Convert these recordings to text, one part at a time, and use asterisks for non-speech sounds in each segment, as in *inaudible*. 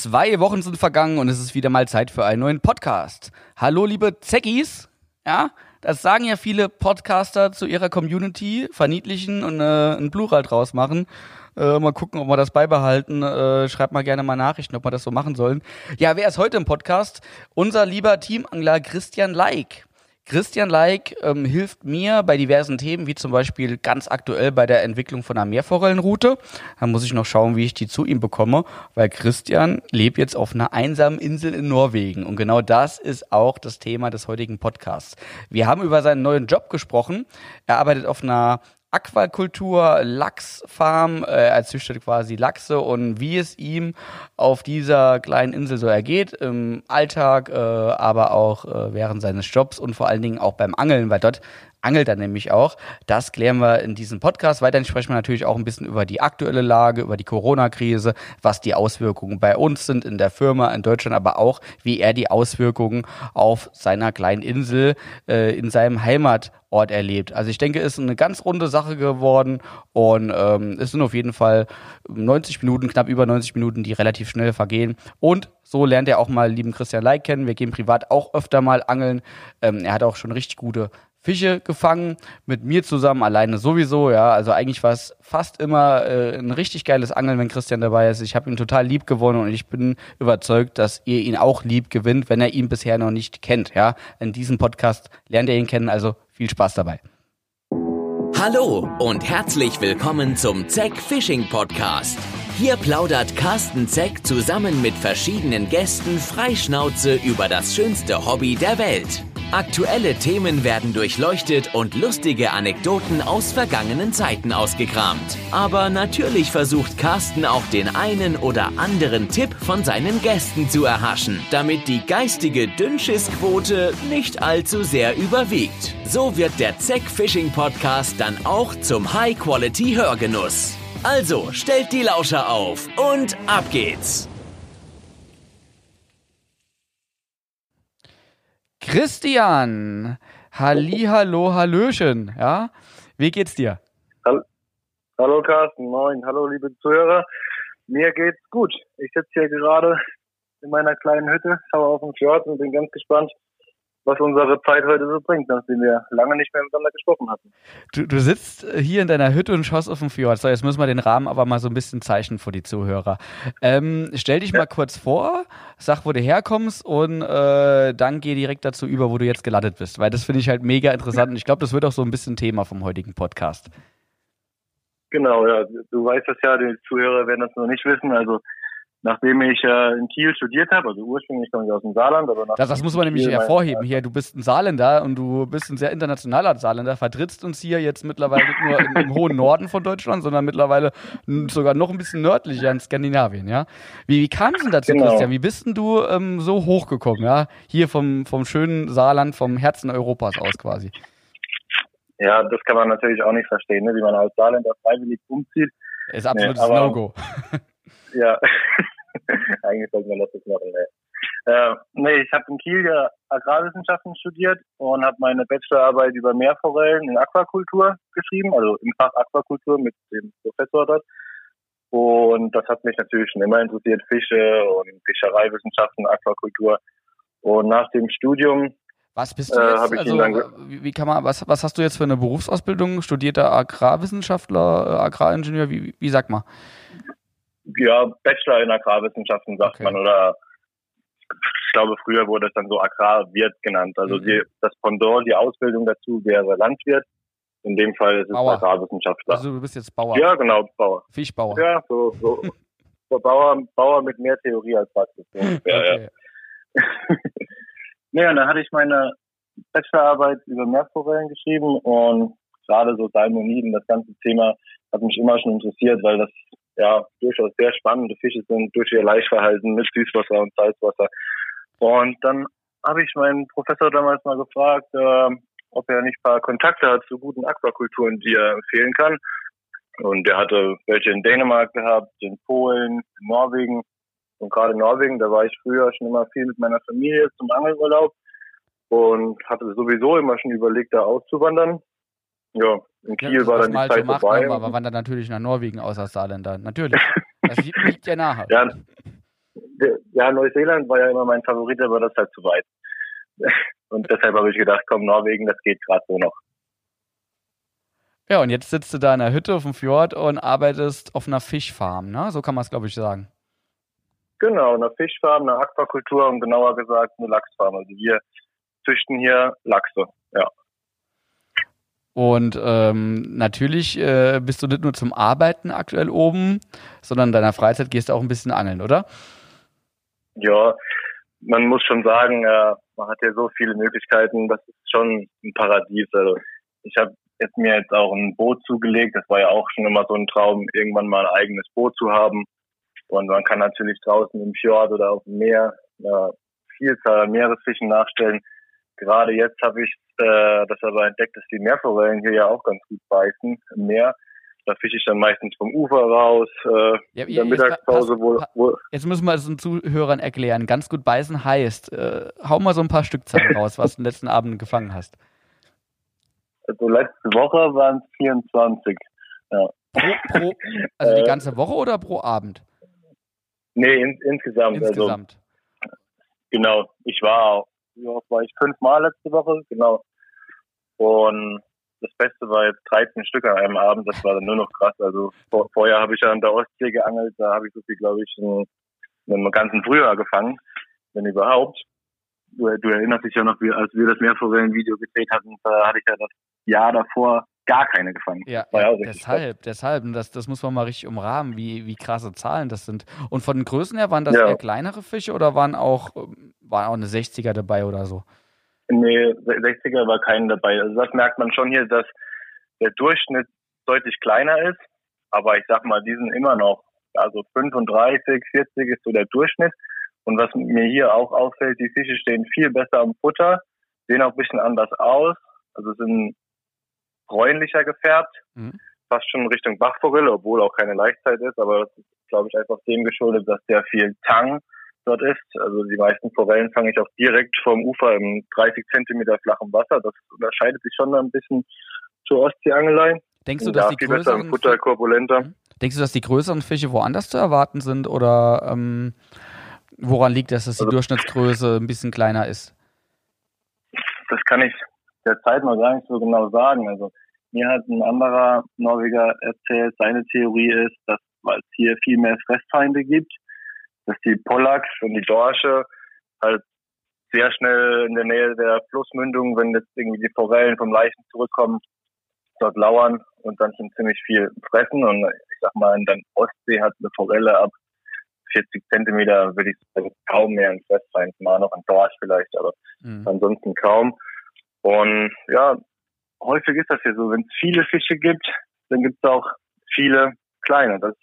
Zwei Wochen sind vergangen und es ist wieder mal Zeit für einen neuen Podcast. Hallo, liebe Zeckis. Ja, das sagen ja viele Podcaster zu ihrer Community, verniedlichen und äh, ein Plural draus machen. Äh, mal gucken, ob wir das beibehalten. Äh, schreibt mal gerne mal Nachrichten, ob wir das so machen sollen. Ja, wer ist heute im Podcast? Unser lieber Teamangler Christian Leik. Christian Leik ähm, hilft mir bei diversen Themen, wie zum Beispiel ganz aktuell bei der Entwicklung von einer Meerforellenroute. Da muss ich noch schauen, wie ich die zu ihm bekomme, weil Christian lebt jetzt auf einer einsamen Insel in Norwegen. Und genau das ist auch das Thema des heutigen Podcasts. Wir haben über seinen neuen Job gesprochen. Er arbeitet auf einer Aquakultur, Lachsfarm, äh, er züchtet quasi Lachse und wie es ihm auf dieser kleinen Insel so ergeht, im Alltag, äh, aber auch äh, während seines Jobs und vor allen Dingen auch beim Angeln, weil dort angelt er nämlich auch. Das klären wir in diesem Podcast. Weiterhin sprechen wir natürlich auch ein bisschen über die aktuelle Lage, über die Corona-Krise, was die Auswirkungen bei uns sind in der Firma in Deutschland, aber auch, wie er die Auswirkungen auf seiner kleinen Insel äh, in seinem Heimat Ort erlebt. Also ich denke, es ist eine ganz runde Sache geworden und ähm, es sind auf jeden Fall 90 Minuten, knapp über 90 Minuten, die relativ schnell vergehen. Und so lernt er auch mal lieben Christian Leik kennen. Wir gehen privat auch öfter mal angeln. Ähm, er hat auch schon richtig gute Fische gefangen, mit mir zusammen, alleine sowieso, ja. Also eigentlich war es fast immer äh, ein richtig geiles Angeln, wenn Christian dabei ist. Ich habe ihn total lieb gewonnen und ich bin überzeugt, dass ihr ihn auch lieb gewinnt, wenn er ihn bisher noch nicht kennt, ja. In diesem Podcast lernt ihr ihn kennen, also viel Spaß dabei. Hallo und herzlich willkommen zum Zeck Fishing Podcast. Hier plaudert Carsten Zeck zusammen mit verschiedenen Gästen freischnauze über das schönste Hobby der Welt. Aktuelle Themen werden durchleuchtet und lustige Anekdoten aus vergangenen Zeiten ausgekramt. Aber natürlich versucht Carsten auch den einen oder anderen Tipp von seinen Gästen zu erhaschen, damit die geistige Dünnschissquote nicht allzu sehr überwiegt. So wird der Zeck Fishing Podcast dann auch zum High-Quality Hörgenuss. Also stellt die Lauscher auf und ab geht's! Christian, Halli, hallo, hallöchen, ja? Wie geht's dir? Hallo, hallo Carsten, moin, hallo liebe Zuhörer. Mir geht's gut. Ich sitze hier gerade in meiner kleinen Hütte, schaue auf den Fjord und bin ganz gespannt, was unsere Zeit heute so bringt, nachdem wir lange nicht mehr miteinander gesprochen hatten. Du, du sitzt hier in deiner Hütte und schaust auf den Fjord. So, jetzt müssen wir den Rahmen aber mal so ein bisschen zeichnen für die Zuhörer. Ähm, stell dich mal kurz vor, sag, wo du herkommst und äh, dann geh direkt dazu über, wo du jetzt gelandet bist, weil das finde ich halt mega interessant und ich glaube, das wird auch so ein bisschen Thema vom heutigen Podcast. Genau, ja, du weißt das ja, die Zuhörer werden das noch nicht wissen, also nachdem ich äh, in Kiel studiert habe, also ursprünglich komme ich aus dem Saarland, aber das, das muss man nämlich Kiel hervorheben. Hier, du bist ein Saarländer und du bist ein sehr internationaler Saarländer, vertrittst uns hier jetzt mittlerweile nicht nur im, im hohen Norden von Deutschland, sondern mittlerweile sogar noch ein bisschen nördlicher in Skandinavien, ja. Wie, wie kam es denn dazu, genau. Christian? Wie bist denn du ähm, so hochgekommen, ja? Hier vom, vom schönen Saarland, vom Herzen Europas aus quasi. Ja, das kann man natürlich auch nicht verstehen, ne? wie man als Saarländer freiwillig umzieht. Ist absolutes nee, No-Go. Ja, *laughs* eigentlich sollten wir das machen. Nee. Äh, nee, ich habe in Kiel ja Agrarwissenschaften studiert und habe meine Bachelorarbeit über Meerforellen in Aquakultur geschrieben, also im Fach Aquakultur mit dem Professor dort. Und das hat mich natürlich schon immer interessiert, Fische und Fischereiwissenschaften, Aquakultur. Und nach dem Studium was bist du äh, jetzt? Äh, also, wie, kann man, was, was hast du jetzt für eine Berufsausbildung? Studierter Agrarwissenschaftler, äh, Agraringenieur, wie, wie sagt man? Ja, Bachelor in Agrarwissenschaften sagt okay. man oder ich glaube, früher wurde es dann so Agrarwirt genannt. Also mhm. die, das Pendant, die Ausbildung dazu wäre Landwirt. In dem Fall ist es Bauer. Agrarwissenschaftler. Also du bist jetzt Bauer. Ja, genau, Bauer. Fischbauer. Ja, so, so, so Bauer, Bauer mit mehr Theorie als Praxis. So okay. ja. ja, und dann hatte ich meine Bachelorarbeit über Meerforellen geschrieben und gerade so Salmoniden, das ganze Thema hat mich immer schon interessiert, weil das ja durchaus sehr spannende Fische sind durch ihr Laichverhalten mit Süßwasser und Salzwasser. Und dann habe ich meinen Professor damals mal gefragt, äh, ob er nicht ein paar Kontakte hat zu guten Aquakulturen, die er empfehlen kann. Und er hatte welche in Dänemark gehabt, in Polen, in Norwegen. Und gerade in Norwegen, da war ich früher schon immer viel mit meiner Familie zum Angelurlaub und hatte sowieso immer schon überlegt, da auszuwandern. Ja, in Kiel ja, war dann die Zeit so vorbei. aber wandert natürlich nach Norwegen aus als Saarländer. Natürlich. Das liegt ja nahe. Ja, ja, Neuseeland war ja immer mein Favorit, aber das ist halt zu weit. *laughs* Und deshalb habe ich gedacht, komm, Norwegen, das geht gerade so noch. Ja, und jetzt sitzt du da in der Hütte auf dem Fjord und arbeitest auf einer Fischfarm, ne? So kann man es, glaube ich, sagen. Genau, eine Fischfarm, eine Aquakultur und genauer gesagt eine Lachsfarm. Also wir züchten hier Lachse, ja. Und ähm, natürlich äh, bist du nicht nur zum Arbeiten aktuell oben, sondern in deiner Freizeit gehst du auch ein bisschen angeln, oder? Ja, man muss schon sagen, äh, man hat ja so viele Möglichkeiten, das ist schon ein Paradies. Also ich habe jetzt mir jetzt auch ein Boot zugelegt, das war ja auch schon immer so ein Traum, irgendwann mal ein eigenes Boot zu haben. Und man kann natürlich draußen im Fjord oder auf dem Meer eine Vielzahl an Meeresfischen nachstellen. Gerade jetzt habe ich äh, das aber entdeckt, dass die Meerforellen hier ja auch ganz gut beißen im Meer. Da fische ich dann meistens vom Ufer raus, äh, ja, in der Mittagspause. Wo, wo jetzt müssen wir es den Zuhörern erklären. Ganz gut beißen heißt, äh, hau mal so ein paar Stückzahlen *laughs* raus, was du den letzten Abend gefangen hast. Also letzte Woche waren es 24. Ja. Pro, pro, also die äh, ganze Woche oder pro Abend? Nee, in, insgesamt. Also insgesamt. Also, genau. Ich war, ja, war ich fünfmal letzte Woche, genau. Und das Beste war jetzt 13 Stück an einem Abend, das war dann nur noch krass. Also vor, vorher habe ich ja an der Ostsee geangelt, da habe ich so viel, glaube ich, in, in einem ganzen Frühjahr gefangen, wenn überhaupt. Du, du erinnerst dich ja noch, wie, als wir das Meerforellen-Video gedreht hatten, da hatte ich ja das Jahr davor gar keine gefangen. Ja, ja deshalb, krass. deshalb. Und das, das muss man mal richtig umrahmen, wie, wie krasse Zahlen das sind. Und von den Größen her, waren das ja. eher kleinere Fische oder waren auch, waren auch eine 60er dabei oder so? Nee, 60er war keinen dabei. Also das merkt man schon hier, dass der Durchschnitt deutlich kleiner ist. Aber ich sag mal, die sind immer noch, also 35, 40 ist so der Durchschnitt. Und was mir hier auch auffällt, die Fische stehen viel besser am Futter, sehen auch ein bisschen anders aus. Also sind bräunlicher gefärbt, mhm. fast schon Richtung Bachforelle, obwohl auch keine Leichtzeit ist, aber das ist, glaube ich, einfach dem geschuldet, dass sehr viel Tang dort ist. Also die meisten Forellen fange ich auch direkt vom Ufer im 30 Zentimeter flachen Wasser. Das unterscheidet sich schon ein bisschen zur Ostseeangelei. Denkst du, dass die größeren Futter korpulenter. Mhm. Denkst du, dass die größeren Fische woanders zu erwarten sind oder ähm, woran liegt das, dass die also, Durchschnittsgröße ein bisschen kleiner ist? Das kann ich derzeit noch gar nicht so genau sagen. Also mir hat ein anderer Norweger erzählt, seine Theorie ist, dass weil es hier viel mehr Fressfeinde gibt, dass die Pollacks und die Dorsche halt sehr schnell in der Nähe der Flussmündung, wenn jetzt irgendwie die Forellen vom Leichen zurückkommen, dort lauern und dann schon ziemlich viel fressen. Und ich sag mal, in der Ostsee hat eine Forelle ab 40 Zentimeter, würde ich sagen, kaum mehr ein Fressfeind, mal noch ein Dorsch vielleicht, aber mhm. ansonsten kaum. Und ja, häufig ist das ja so, wenn es viele Fische gibt, dann gibt es auch viele kleine. Das,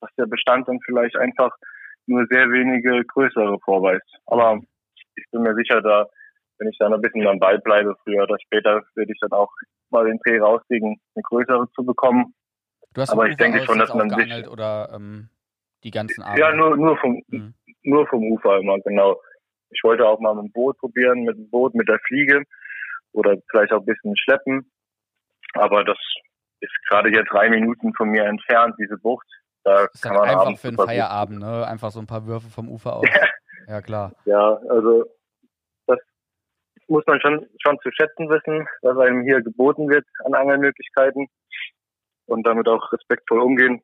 dass der Bestand dann vielleicht einfach nur sehr wenige größere vorweist. Aber ich bin mir sicher, da, wenn ich da noch ein bisschen am Ball bleibe, früher oder später, werde ich dann auch mal den Dreh rauskriegen, eine größere zu bekommen. Du hast Aber ich denke schon, dass man sich oder ähm, die ganzen Abend? Ja, nur nur vom mhm. nur vom Ufer immer genau. Ich wollte auch mal mit dem Boot probieren, mit dem Boot, mit der Fliege oder vielleicht auch ein bisschen schleppen. Aber das ist gerade hier drei Minuten von mir entfernt, diese Bucht. Da das ist kann man einfach für einen Feierabend, ne? Einfach so ein paar Würfe vom Ufer aus. *laughs* ja, klar. Ja, also das muss man schon, schon zu schätzen wissen, was einem hier geboten wird an Angelmöglichkeiten und damit auch respektvoll umgehen.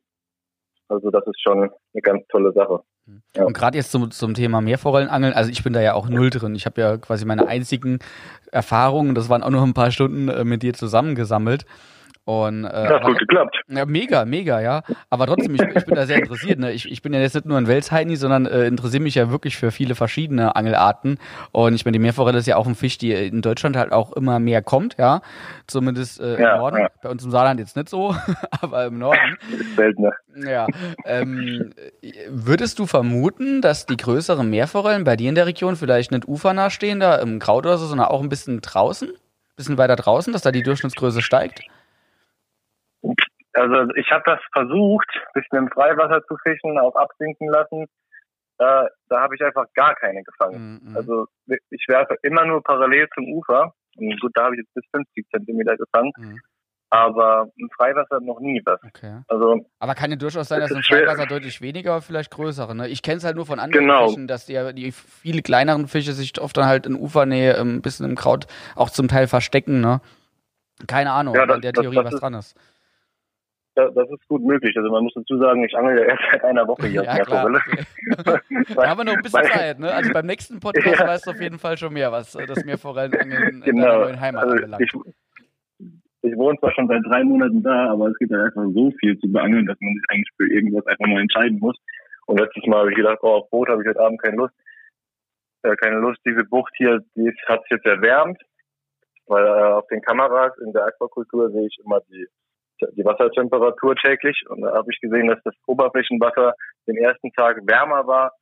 Also das ist schon eine ganz tolle Sache. Ja. Und gerade jetzt zum, zum Thema Meerforellenangeln, also ich bin da ja auch null drin. Ich habe ja quasi meine einzigen Erfahrungen, das waren auch nur ein paar Stunden äh, mit dir zusammengesammelt. Und, äh, ja, gut geklappt. Ja, mega, mega, ja. Aber trotzdem, ich, ich bin da sehr interessiert. Ne? Ich, ich bin ja jetzt nicht nur ein Welsheini, sondern äh, interessiere mich ja wirklich für viele verschiedene Angelarten. Und ich meine, die Meerforelle ist ja auch ein Fisch, die in Deutschland halt auch immer mehr kommt, ja. Zumindest äh, ja, im Norden. Ja. Bei uns im Saarland jetzt nicht so, *laughs* aber im Norden. Seltener. Ja. Ähm, würdest du vermuten, dass die größeren Meerforellen bei dir in der Region vielleicht nicht ufernah stehen, da im Kraut oder so, sondern auch ein bisschen draußen? Ein bisschen weiter draußen, dass da die Durchschnittsgröße steigt? Also ich habe das versucht, ein bisschen im Freiwasser zu fischen, auch absinken lassen. Da, da habe ich einfach gar keine gefangen. Mhm. Also ich werfe immer nur parallel zum Ufer. Und gut, da habe ich jetzt bis 50 Zentimeter gefangen. Mhm. aber im Freiwasser noch nie was. Okay. Also, aber kann ja durchaus sein, dass im. Freiwasser deutlich weniger, vielleicht größere. Ne? Ich kenne es halt nur von anderen Genau. Fischen, dass die, die viele kleineren Fische sich oft dann halt in Ufernähe ähm, ein bisschen im Kraut auch zum Teil verstecken. Ne? Keine Ahnung, Ja, das- in der das- Theorie das was ist- dran ist. Da, das ist gut möglich. Also man muss dazu sagen, ich angel ja erst seit einer Woche hier Ja, auf. *laughs* Da haben wir noch ein bisschen Zeit, ne? Also beim nächsten Podcast Ja. weißt du auf jeden Fall schon mehr, was äh, das Meerforellenangeln in deiner Genau. neuen Heimat Also anbelangt. ich, ich wohne zwar schon seit drei Monaten da, aber es gibt ja einfach so viel zu beangeln, dass man sich eigentlich für irgendwas einfach mal entscheiden muss. Und letztes Mal habe ich gedacht, oh, auf Boot habe ich heute Abend keine Lust. Äh, keine Lust, diese Bucht hier, die hat sich jetzt erwärmt, weil äh, auf den Kameras in der Aquakultur sehe ich immer die, die Wassertemperatur täglich und da habe ich gesehen, dass das Oberflächenwasser den ersten Tag wärmer war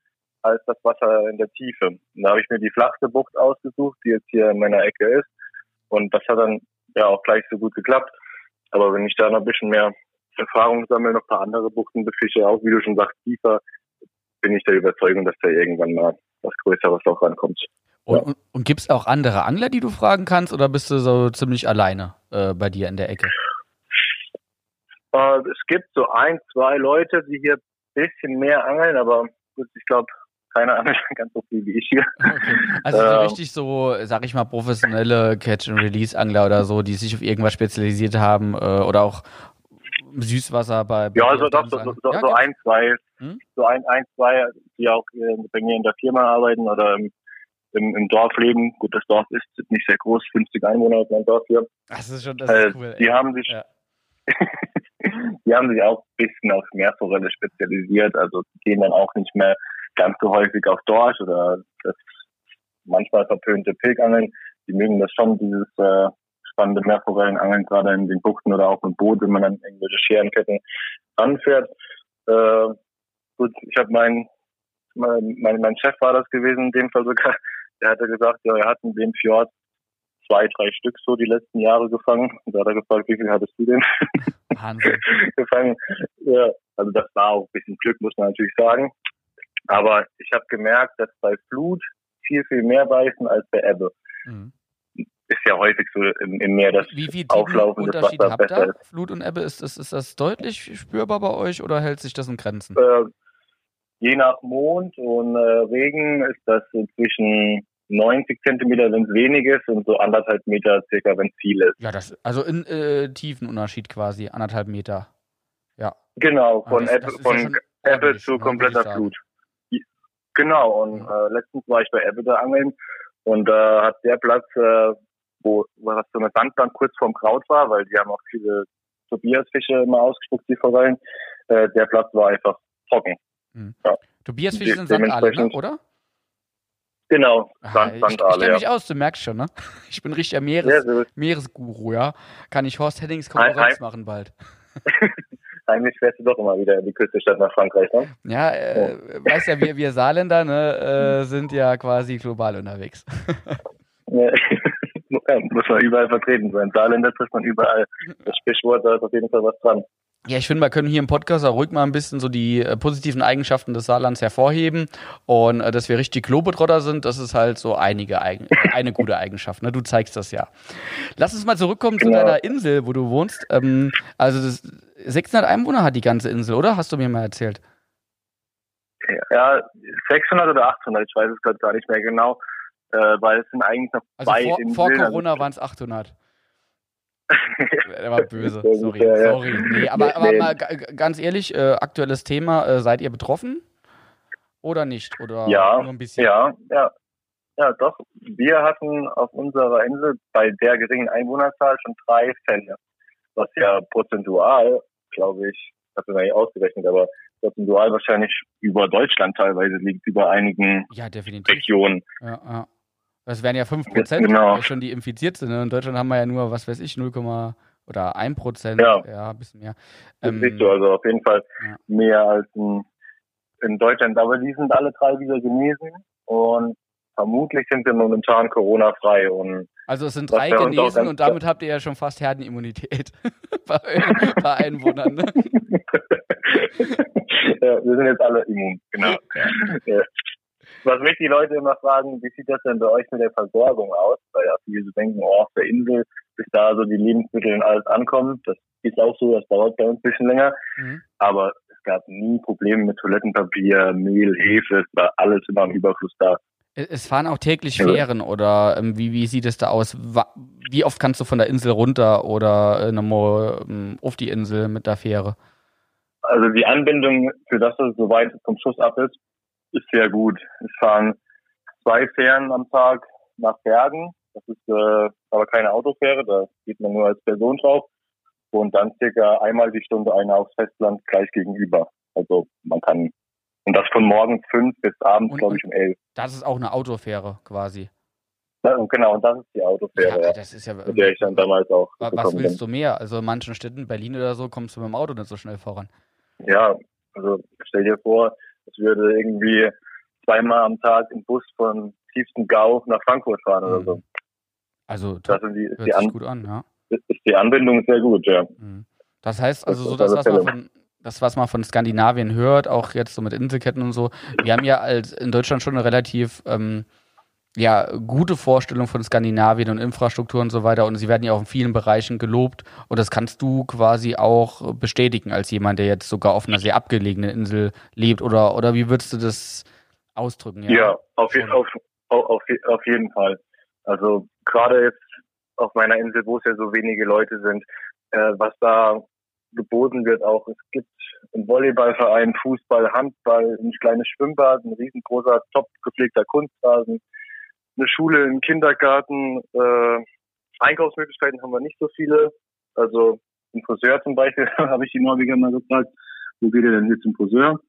als das Wasser in der Tiefe. Und da habe ich mir die flachste Bucht ausgesucht, die jetzt hier in meiner Ecke ist. Und das hat dann ja auch gleich so gut geklappt. Aber wenn ich da noch ein bisschen mehr Erfahrung sammle, noch ein paar andere Buchten befische, auch wie du schon sagst, tiefer, bin ich der Überzeugung, dass da irgendwann mal was Größeres auch rankommt. Und, und, und gibt es auch andere Angler, die du fragen kannst, oder bist du so ziemlich alleine äh, bei dir in der Ecke? Äh, es gibt so ein, zwei Leute, die hier ein bisschen mehr angeln, aber gut, ich glaube, keiner angelt *laughs* ganz so viel wie ich hier. Okay. Also so Ähm. richtig so, sag ich mal, professionelle Catch-and-Release-Angler oder so, die sich auf irgendwas spezialisiert haben äh, oder auch Süßwasser bei, bei Ja, so auf doch, so, Angeln. so, Ja, so ein, zwei, Hm? so ein, ein, zwei, die auch äh, bei mir in der Firma arbeiten oder im, im, im Dorf leben. Gut, das Dorf ist nicht sehr groß, 50 Einwohner ist mein Dorf hier. Das ist schon, das Äh, ist cool. die ey. haben sich, Ja. *laughs* die haben sich auch ein bisschen auf Meerforelle spezialisiert. Also gehen dann auch nicht mehr ganz so häufig auf Dorsch oder das manchmal verpönte Pilgangeln. Die mögen das schon, dieses äh, spannende Meerforellenangeln, gerade in den Buchten oder auch mit Boot, wenn man dann irgendwelche Scherenketten anfährt. Äh, gut, ich habe mein, mein, mein, mein Chef war das gewesen, in dem Fall sogar, der hatte gesagt, ja, er hat in dem Fjord zwei, drei Stück so die letzten Jahre gefangen. Und da hat er gefragt, wie viel hattest du denn *laughs* Wahnsinn. *laughs* gefangen? Ja, also das war auch ein bisschen Glück, muss man natürlich sagen. Aber ich habe gemerkt, dass bei Flut viel, viel mehr beißen als bei Ebbe. Mhm. Ist ja häufig so im, im Meer, dass Wie viel auflaufendes Wasser habt besser ihr? Flut und Ebbe, ist das, ist das deutlich spürbar bei euch oder hält sich das in Grenzen? äh, je nach Mond und äh, Regen ist das so zwischen 90 Zentimeter, wenn es wenig ist, und so anderthalb Meter circa, wenn es viel ist. Ja, das, also in äh, Tiefenunterschied quasi, anderthalb Meter. Ja. Genau, von, das- Ebbe, das ja von Ebbe ordentlich, zu kompletter. Flut. Genau, und Ja. äh, letztens war ich bei Ebbe da angeln und da hat der Platz, äh, wo, was so eine Sandbank kurz vorm Kraut war, weil die haben auch viele Tobiasfische immer ausgespuckt, die Forellen, äh, der Platz war einfach trocken. Tobias Fische De- sind Sandale, ne? oder? Genau, Ah, Sand, ich ich Sandale, kenne ja. mich aus, du merkst schon, ne? *laughs* Ich bin richtiger Meeres, so Meeresguru, ja? Kann ich Horst Heddings Konkurrenz machen bald. *laughs* heimlich fährst du doch immer wieder in die Küste statt nach Frankreich, ne? Ja, äh, weißt ja, wir, wir Saarländer, ne, äh, *laughs* sind ja quasi global unterwegs. Ja, muss man überall vertreten sein. Saarländer trifft man überall. Das Sprichwort, da ist auf jeden Fall was dran. Ja, ich finde, wir können hier im Podcast auch ruhig mal ein bisschen so die äh, positiven Eigenschaften des Saarlands hervorheben. Und äh, dass wir richtig Globetrotter sind, das ist halt so einige Eigen *laughs* eine gute Eigenschaft. Ne? Du zeigst das ja. Lass uns mal zurückkommen zu Genau. deiner Insel, wo du wohnst. Ähm, also das, 600 Einwohner hat die ganze Insel, oder? Hast du mir mal erzählt? Ja, 600 oder 800, ich weiß es gerade gar nicht mehr genau, äh, weil es sind eigentlich noch Also zwei vor, Inseln. vor Corona waren es 800. Der *laughs* war böse, sorry, ja, ja. sorry. Nee, aber, aber nee. mal ga- ganz ehrlich, äh, aktuelles Thema, äh, seid ihr betroffen? Oder nicht? Oder Ja, nur ein bisschen? Ja, ja. Ja, doch. Wir hatten auf unserer Insel bei der geringen Einwohnerzahl schon drei Fälle. Was ja prozentual, glaube ich, habe ich noch nicht ausgerechnet, aber prozentual wahrscheinlich über Deutschland teilweise liegt, über einigen Ja, definitiv. Regionen. Ja, ja. Das wären ja 5% Genau. äh, schon, die infiziert sind. Ne? In Deutschland haben wir ja nur, was weiß ich, 0, oder 1%. Ja. ja ein bisschen mehr. Das Ähm, siehst du also auf jeden Fall ja. mehr als in, in Deutschland. Aber die sind alle drei wieder genesen und vermutlich sind wir momentan Corona-frei. Und Also es sind drei genesen und damit habt ihr ja schon fast Herdenimmunität *laughs* bei, bei Einwohnern. Ne? *laughs* ja, wir sind jetzt alle immun, genau. Ja. Was mich die Leute immer fragen, wie sieht das denn bei euch mit der Versorgung aus? Weil ja viele so denken, oh, auf der Insel, bis da so die Lebensmittel und alles ankommen. Das ist auch so, das dauert bei uns ein bisschen länger. Mhm. Aber es gab nie Probleme mit Toilettenpapier, Mehl, Hefe, es war alles immer im Überfluss da. Es fahren auch täglich Fähren oder ähm, wie, wie sieht es da aus? Wie oft kannst du von der Insel runter oder äh, nochmal ähm, auf die Insel mit der Fähre? Also die Anbindung für das, was so weit vom Schuss ab ist, ist sehr gut. Es fahren zwei Fähren am Tag nach Bergen. Das ist äh, aber keine Autofähre, da geht man nur als Person drauf. Und dann circa einmal die Stunde eine aufs Festland gleich gegenüber. Also man kann und das von morgens fünf bis abends, glaube ich, um elf. Das ist auch eine Autofähre quasi. Ja, genau, und das ist die Autofähre, ja, das ist ja, mit der ich dann damals auch. Was willst bin. du mehr? Also in manchen Städten, Berlin oder so, kommst du mit dem Auto nicht so schnell voran. Ja, also stell dir vor, es würde irgendwie zweimal am Tag im Bus von tiefsten Gau nach Frankfurt fahren mhm. oder so. Also das sind die, ist die An gut an, ja. Ist die Anbindung sehr gut, ja. Mhm. Das heißt also das so, dass was man von das, was man von Skandinavien hört, auch jetzt so mit Inselketten und so, wir haben ja als in Deutschland schon eine relativ ähm, ja, gute Vorstellung von Skandinavien und Infrastruktur und so weiter. Und sie werden ja auch in vielen Bereichen gelobt. Und das kannst du quasi auch bestätigen als jemand, der jetzt sogar auf einer sehr abgelegenen Insel lebt. Oder, oder wie würdest du das ausdrücken? Ja, ja auf, auf, auf, auf jeden Fall. Also gerade jetzt auf meiner Insel, wo es ja so wenige Leute sind, äh, was da geboten wird auch. Es gibt einen Volleyballverein, Fußball, Handball, ein kleines Schwimmbad, ein riesengroßer, top gepflegter Kunstrasen, eine Schule, ein Kindergarten. Äh, Einkaufsmöglichkeiten haben wir nicht so viele. Also ein Friseur zum Beispiel, *laughs* habe ich die Norweger mal gefragt, wo geht ihr denn hier zum Friseur?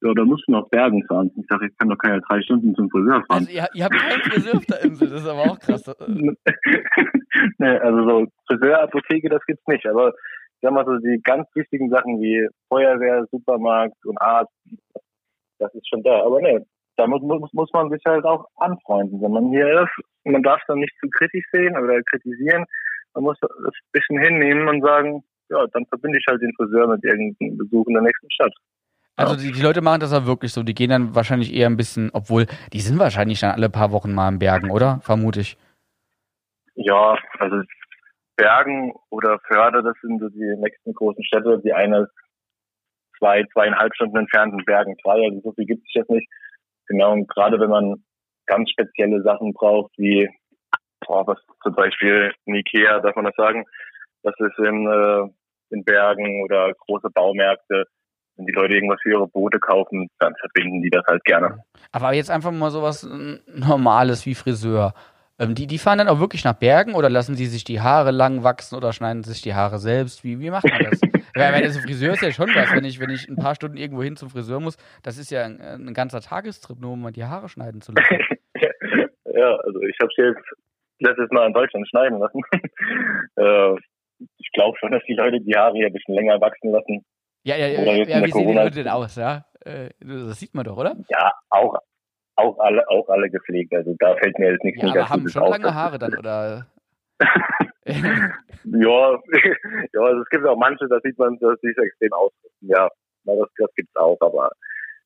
Ja, da musst du nach Bergen fahren. Ich sage, ich kann doch keine drei Stunden zum Friseur fahren. Also ihr, ihr habt keinen Friseur auf der Insel, das ist aber auch krass. *laughs* nee, also so Friseur, Apotheke, das gibt's nicht. Aber ich sag mal so, die ganz wichtigen Sachen wie Feuerwehr, Supermarkt und Arzt, das ist schon da. Aber ne, da muss, muss, man sich halt auch anfreunden. Wenn man hier ist, man darf dann nicht zu kritisch sehen oder kritisieren. Man muss es ein bisschen hinnehmen und sagen, ja, dann verbinde ich halt den Friseur mit irgendeinem Besuch in der nächsten Stadt. Also die, die, Leute machen das ja wirklich so. Die gehen dann wahrscheinlich eher ein bisschen, obwohl die sind wahrscheinlich dann alle paar Wochen mal in Bergen, oder? Vermute ich. Ja, also Bergen oder Förde, das sind so die nächsten großen Städte. Die eine ist zwei, zweieinhalb Stunden entfernt in Bergen zwei, also so viel gibt es jetzt nicht. Genau, und gerade wenn man ganz spezielle Sachen braucht, wie boah, was zum Beispiel ein Ikea, darf man das sagen, das ist in, äh, in Bergen oder große Baumärkte, wenn die Leute irgendwas für ihre Boote kaufen, dann verbinden die das halt gerne. Aber jetzt einfach mal sowas Normales wie Friseur. Ähm, die, die fahren dann auch wirklich nach Bergen oder lassen sie sich die Haare lang wachsen oder schneiden sich die Haare selbst? Wie, wie macht man das? *laughs* Weil, weil also Friseur ist ja schon was, wenn ich, wenn ich ein paar Stunden irgendwo hin zum Friseur muss, das ist ja ein, ein ganzer Tagestrip, nur um mal die Haare schneiden zu lassen. *laughs* ja, also ich habe jetzt letztes Mal in Deutschland schneiden lassen. *laughs* äh, ich glaube schon, dass die Leute die Haare hier ein bisschen länger wachsen lassen. Ja, ja, ja, ja wie sehen die Leute denn aus, ja? Äh, das sieht man doch, oder? Ja, auch, auch alle, auch alle gepflegt. Also da fällt mir jetzt nichts ja, aber haben schon auf. lange Haare dann, oder? *laughs* ja, *laughs* ja, also es gibt auch manche, da sieht man, dass sie extrem ausrüsten. Ja, das, das es auch, aber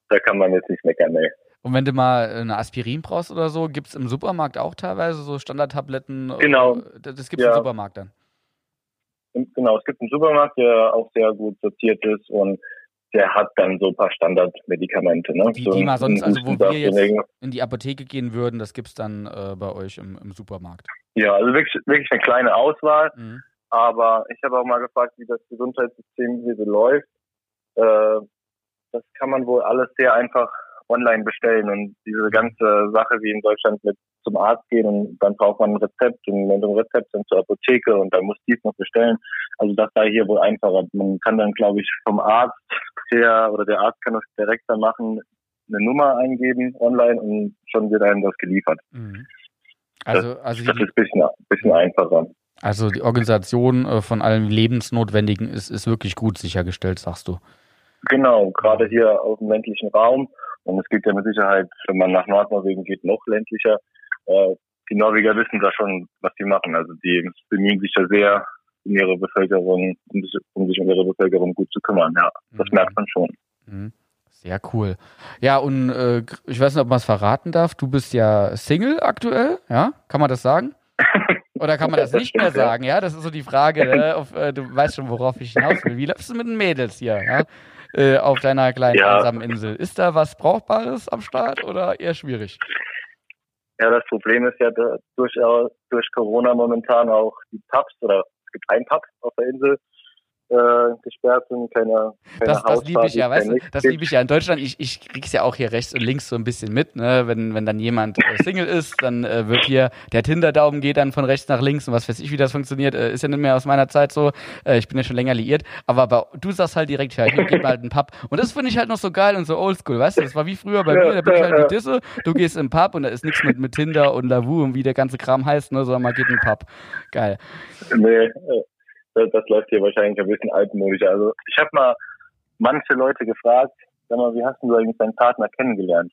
da kann man jetzt nicht meckern, ne. Und wenn du mal eine Aspirin brauchst oder so, gibt es im Supermarkt auch teilweise so Standardtabletten? Genau. Das gibt es ja. im Supermarkt dann. Genau, es gibt einen Supermarkt, der auch sehr gut sortiert ist und der hat dann so ein paar Standardmedikamente. Ne? Die, so die mal sonst, also wo wir jetzt in die Apotheke gehen würden, das gibt es dann äh, bei euch im, im, Supermarkt. Ja, also wirklich, wirklich eine kleine Auswahl. Mhm. Aber ich habe auch mal gefragt, wie das Gesundheitssystem hier so läuft. Äh, das kann man wohl alles sehr einfach online bestellen und diese ganze Sache wie in Deutschland mit zum Arzt gehen und dann braucht man ein Rezept und mit dem Rezept dann zur Apotheke und dann muss dies noch bestellen. Also das sei hier wohl einfacher. Man kann dann, glaube ich, vom Arzt her oder der Arzt kann das direkt dann machen, eine Nummer eingeben online und schon wird einem das geliefert. Mhm. Also, das, also das ist ein bisschen, bisschen einfacher. Also die Organisation äh, von allem Lebensnotwendigen ist, ist wirklich gut sichergestellt, sagst du. Genau, gerade hier auf dem ländlichen Raum. Und es geht ja mit Sicherheit, wenn man nach Nordnorwegen geht, noch ländlicher. Äh, die Norweger wissen da schon, was sie machen. Also die bemühen sich ja sehr um ihre Bevölkerung, um sich um, sich um ihre Bevölkerung gut zu kümmern. Ja, das mhm. merkt man schon. Mhm. Sehr cool. Ja, und äh, ich weiß nicht, ob man es verraten darf. Du bist ja Single aktuell, ja? Kann man das sagen? Oder kann man das nicht mehr sagen? Ja, das ist so die Frage. *laughs* Ne? Auf, äh, du weißt schon, worauf ich hinaus will. Wie läufst du mit den Mädels hier, ja? Äh, auf deiner kleinen ja. einsamen Insel? Ist da was Brauchbares am Start oder eher schwierig? Ja, das Problem ist ja durch, durch Corona momentan auch die Pubs oder es gibt auf der Insel, äh, gesperrt sind, keine, keine Das, das liebe ich ja, weißt du, das liebe ich ja in Deutschland. Ich, ich krieg's ja auch hier rechts und links so ein bisschen mit, ne? Wenn, wenn dann jemand äh, Single ist, dann äh, wird hier der Tinder-Daumen geht dann von rechts nach links und was weiß ich, wie das funktioniert, äh, ist ja nicht mehr aus meiner Zeit so. Äh, ich bin ja schon länger liiert, aber bei, du sagst halt direkt, ja, hier geht mal halt einen Pub. Und das finde ich halt noch so geil und so oldschool, weißt du? Das war wie früher bei mir, da bin ich halt die Disse, du gehst im Pub und da ist nichts mit, mit Tinder und Lavu und wie der ganze Kram heißt, ne? Sondern man geht in den Pub. Geil. Nee, äh, das, läuft hier wahrscheinlich ein bisschen altmodisch. Also ich habe mal manche Leute gefragt, sag mal, wie hast du eigentlich deinen Partner kennengelernt?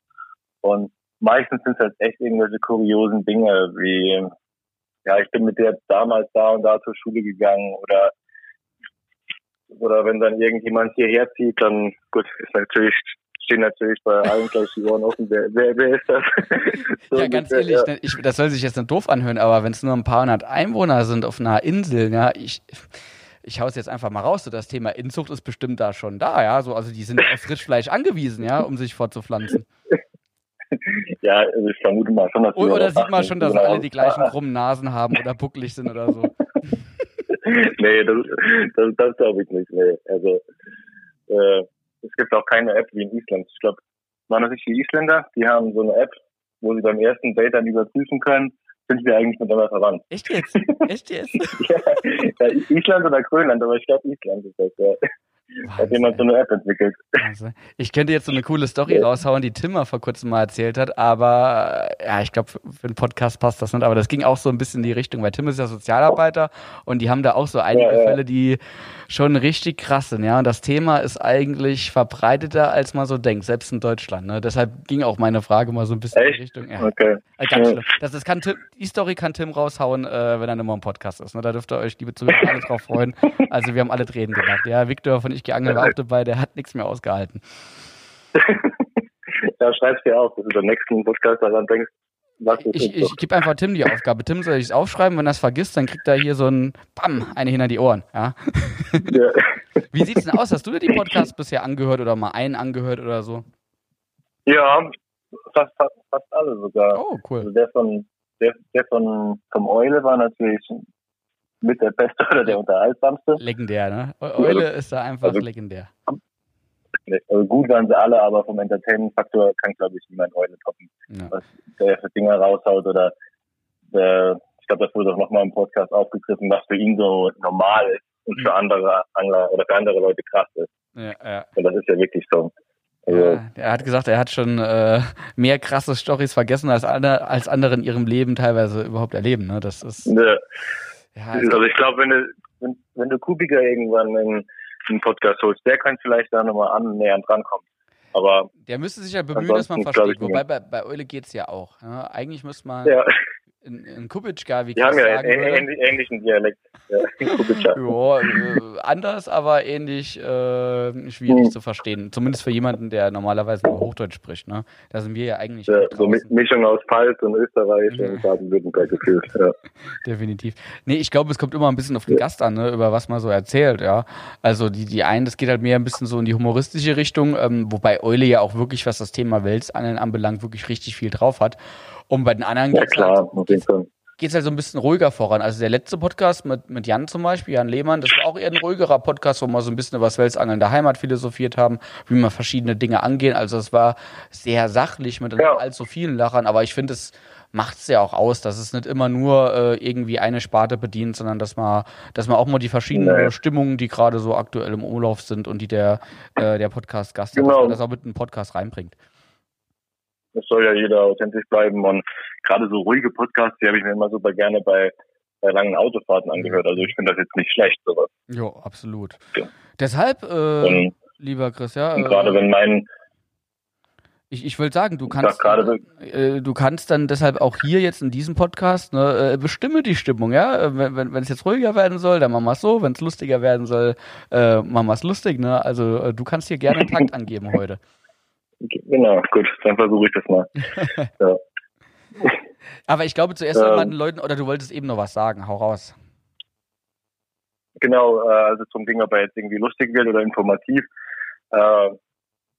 Und meistens sind es halt echt irgendwelche kuriosen Dinge, wie ja, ich bin mit der damals da und da zur Schule gegangen oder oder wenn dann irgendjemand hierher zieht, dann gut, ist natürlich stehen natürlich bei allen gleich die Ohren offen. Wer, wer, wer ist das? *laughs* so ja, ganz ehrlich, ja. Ich, das soll sich jetzt nicht doof anhören, aber wenn es nur ein paar hundert Einwohner sind auf einer Insel, ja, ich, ich hau es jetzt einfach mal raus, so das Thema Inzucht ist bestimmt da schon da, ja, so, also die sind auf Frischfleisch angewiesen, ja, um sich fortzupflanzen. *laughs* Ja, also ich vermute mal schon, dass Oder, oder sieht man schon, dass genau. alle die gleichen *laughs* krummen Nasen haben oder bucklig sind oder so? nee, das, das, das glaube ich nicht. Nee. Also äh, es gibt auch keine App wie in Island. Ich glaube, waren das nicht die Isländer? Die haben so eine App, wo sie beim ersten Date dann überprüfen können, sind wir eigentlich miteinander verwandt. Echt jetzt? *laughs* Echt jetzt? ja, Island oder Grönland, aber ich glaube Island ist das, ja. Hat jemand so eine App entwickelt. Also, ich könnte jetzt so eine coole Story raushauen, die Tim mal vor kurzem mal erzählt hat, aber ja, ich glaube, für einen Podcast passt das nicht. Aber das ging auch so ein bisschen in die Richtung, weil Tim ist ja Sozialarbeiter und die haben da auch so einige ja, ja. Fälle, die schon richtig krass sind, ja. Und das Thema ist eigentlich verbreiteter, als man so denkt, selbst in Deutschland. Ne? Deshalb ging auch meine Frage mal so ein bisschen Echt? in die Richtung. Ja. Okay. Äh, ganz schlimm. Das, das kann Tim, die Story kann Tim raushauen, äh, wenn er immer im Podcast ist. Ne? Da dürft ihr euch, liebe Zuhörer, alle drauf freuen. *laughs* Also wir haben alle Tränen gemacht. Ja, Viktor von Ich geangelt *laughs* war auch dabei, der hat nichts mehr ausgehalten. *laughs* ja, schreib's dir auf, dass du beim nächsten Podcast daran denkst, was ist Ich, ich gebe einfach Tim die Aufgabe. Tim soll ich es aufschreiben, wenn er es vergisst, dann kriegt er hier so ein Bam, eine hinter die Ohren. Ja? ja. *laughs* Wie sieht's denn aus? Hast du dir die Podcasts bisher angehört oder mal einen angehört oder so? Ja, fast, fast, fast alle sogar. Oh, cool. Also der von der, der von vom Eule war natürlich mit der beste oder der unterhaltsamste. Legendär, ne? Eule ist da einfach also, legendär. Also gut waren sie alle, aber vom Entertainment-Faktor kann, glaube ich, niemand Eule toppen. Ja. Was der für Dinge raushaut oder der, ich glaube, das wurde auch nochmal im Podcast aufgegriffen, was für ihn so normal ist und für mhm. andere Angler oder für andere Leute krass ist. Ja, ja. Und das ist ja wirklich so. Also, er hat gesagt, er hat schon äh, mehr krasse Stories vergessen, als, alle, als andere in ihrem Leben teilweise überhaupt erleben. Ne? Das ist. Ja. Ja, also, also ich glaube, wenn du, wenn, wenn du Kubiker irgendwann in einen Podcast holst, der kann vielleicht da nochmal annähernd rankommen. Aber der müsste sich ja bemühen, dass man versteht. Wobei bei, bei Eule geht es ja auch. Ne? eigentlich müsste man ja in, in Kubitschka, wie Die haben ja einen ähnlichen Dialekt. Ja, ja äh, anders, aber ähnlich äh, schwierig hm. zu verstehen. Zumindest für jemanden, der normalerweise nur Hochdeutsch spricht. Ne? Da sind wir ja eigentlich. Ja, so mit Mischung aus Pfalz und Österreich ja. und Baden-Württemberg gefühlt. Ja. *laughs* Definitiv. Nee, ich glaube, es kommt immer ein bisschen auf den Gast an, ne, über was man so erzählt. ja. Also die, die einen, das geht halt mehr ein bisschen so in die humoristische Richtung, ähm, wobei Eule ja auch wirklich, was das Thema Welsangeln anbelangt, wirklich richtig viel drauf hat. Und bei den anderen ja, klar, halt, geht's, geht's halt so ein bisschen ruhiger voran. Also der letzte Podcast mit, mit Jan zum Beispiel, Jan Lehmann, das war auch eher ein ruhigerer Podcast, wo wir so ein bisschen über das Welsangeln der Heimat philosophiert haben, wie man verschiedene Dinge angehen. Also es war sehr sachlich mit ja. allzu vielen Lachern, aber ich finde, es macht es ja auch aus, dass es nicht immer nur äh, irgendwie eine Sparte bedient, sondern dass man, dass man auch mal die verschiedenen nee. Stimmungen, die gerade so aktuell im Umlauf sind und die der, äh, der Podcast-Gast genau. das auch mit einem Podcast reinbringt es soll ja jeder authentisch bleiben und gerade so ruhige Podcasts, die habe ich mir immer super gerne bei, bei langen Autofahrten angehört. Also ich finde das jetzt nicht schlecht, sowas. Ja, absolut. Ja. Deshalb, äh, und, lieber Chris, ja. Äh, gerade wenn mein ich, ich will sagen, du kannst, äh, du kannst dann deshalb auch hier jetzt in diesem Podcast ne, äh, bestimme die Stimmung, ja. Äh, wenn wenn wenn es jetzt ruhiger werden soll, dann machen wir es so. Wenn es lustiger werden soll, äh, machen wir es lustig, ne. Also äh, du kannst hier gerne einen Takt angeben heute. Genau, gut, dann versuche ich das mal. *laughs* ja. Aber ich glaube zuerst ähm, den Leuten, oder du wolltest eben noch was sagen, hau raus. Genau, äh, also zum Ding, ob er jetzt irgendwie lustig wird oder informativ. Äh,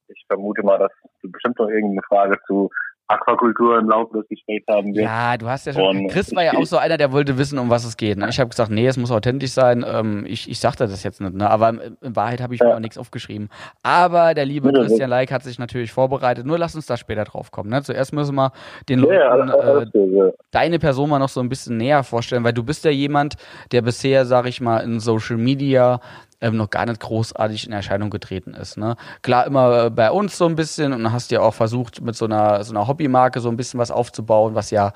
ich vermute mal, dass du bestimmt noch irgendeine Frage zu Aquakultur im Laufe des Gesprächs haben wir. Ja, du hast ja schon. Und Chris war ja auch so einer, der wollte wissen, um was es geht. Ne? Ich habe gesagt, nee, es muss authentisch sein. Ähm, ich, ich sagte das jetzt nicht, ne? aber in Wahrheit habe ich ja. mir auch nichts aufgeschrieben. Aber der liebe ja, Christian Leik hat sich natürlich vorbereitet. Nur lass uns da später drauf kommen. Ne? Zuerst müssen wir den Leuten ja, äh, deine Person mal noch so ein bisschen näher vorstellen, weil du bist ja jemand, der bisher, sag ich mal, in Social Media ähm, noch gar nicht großartig in Erscheinung getreten ist. Ne? Klar, immer äh, bei uns so ein bisschen und hast ja auch versucht, mit so einer, so einer Hobbymarke so ein bisschen was aufzubauen, was ja,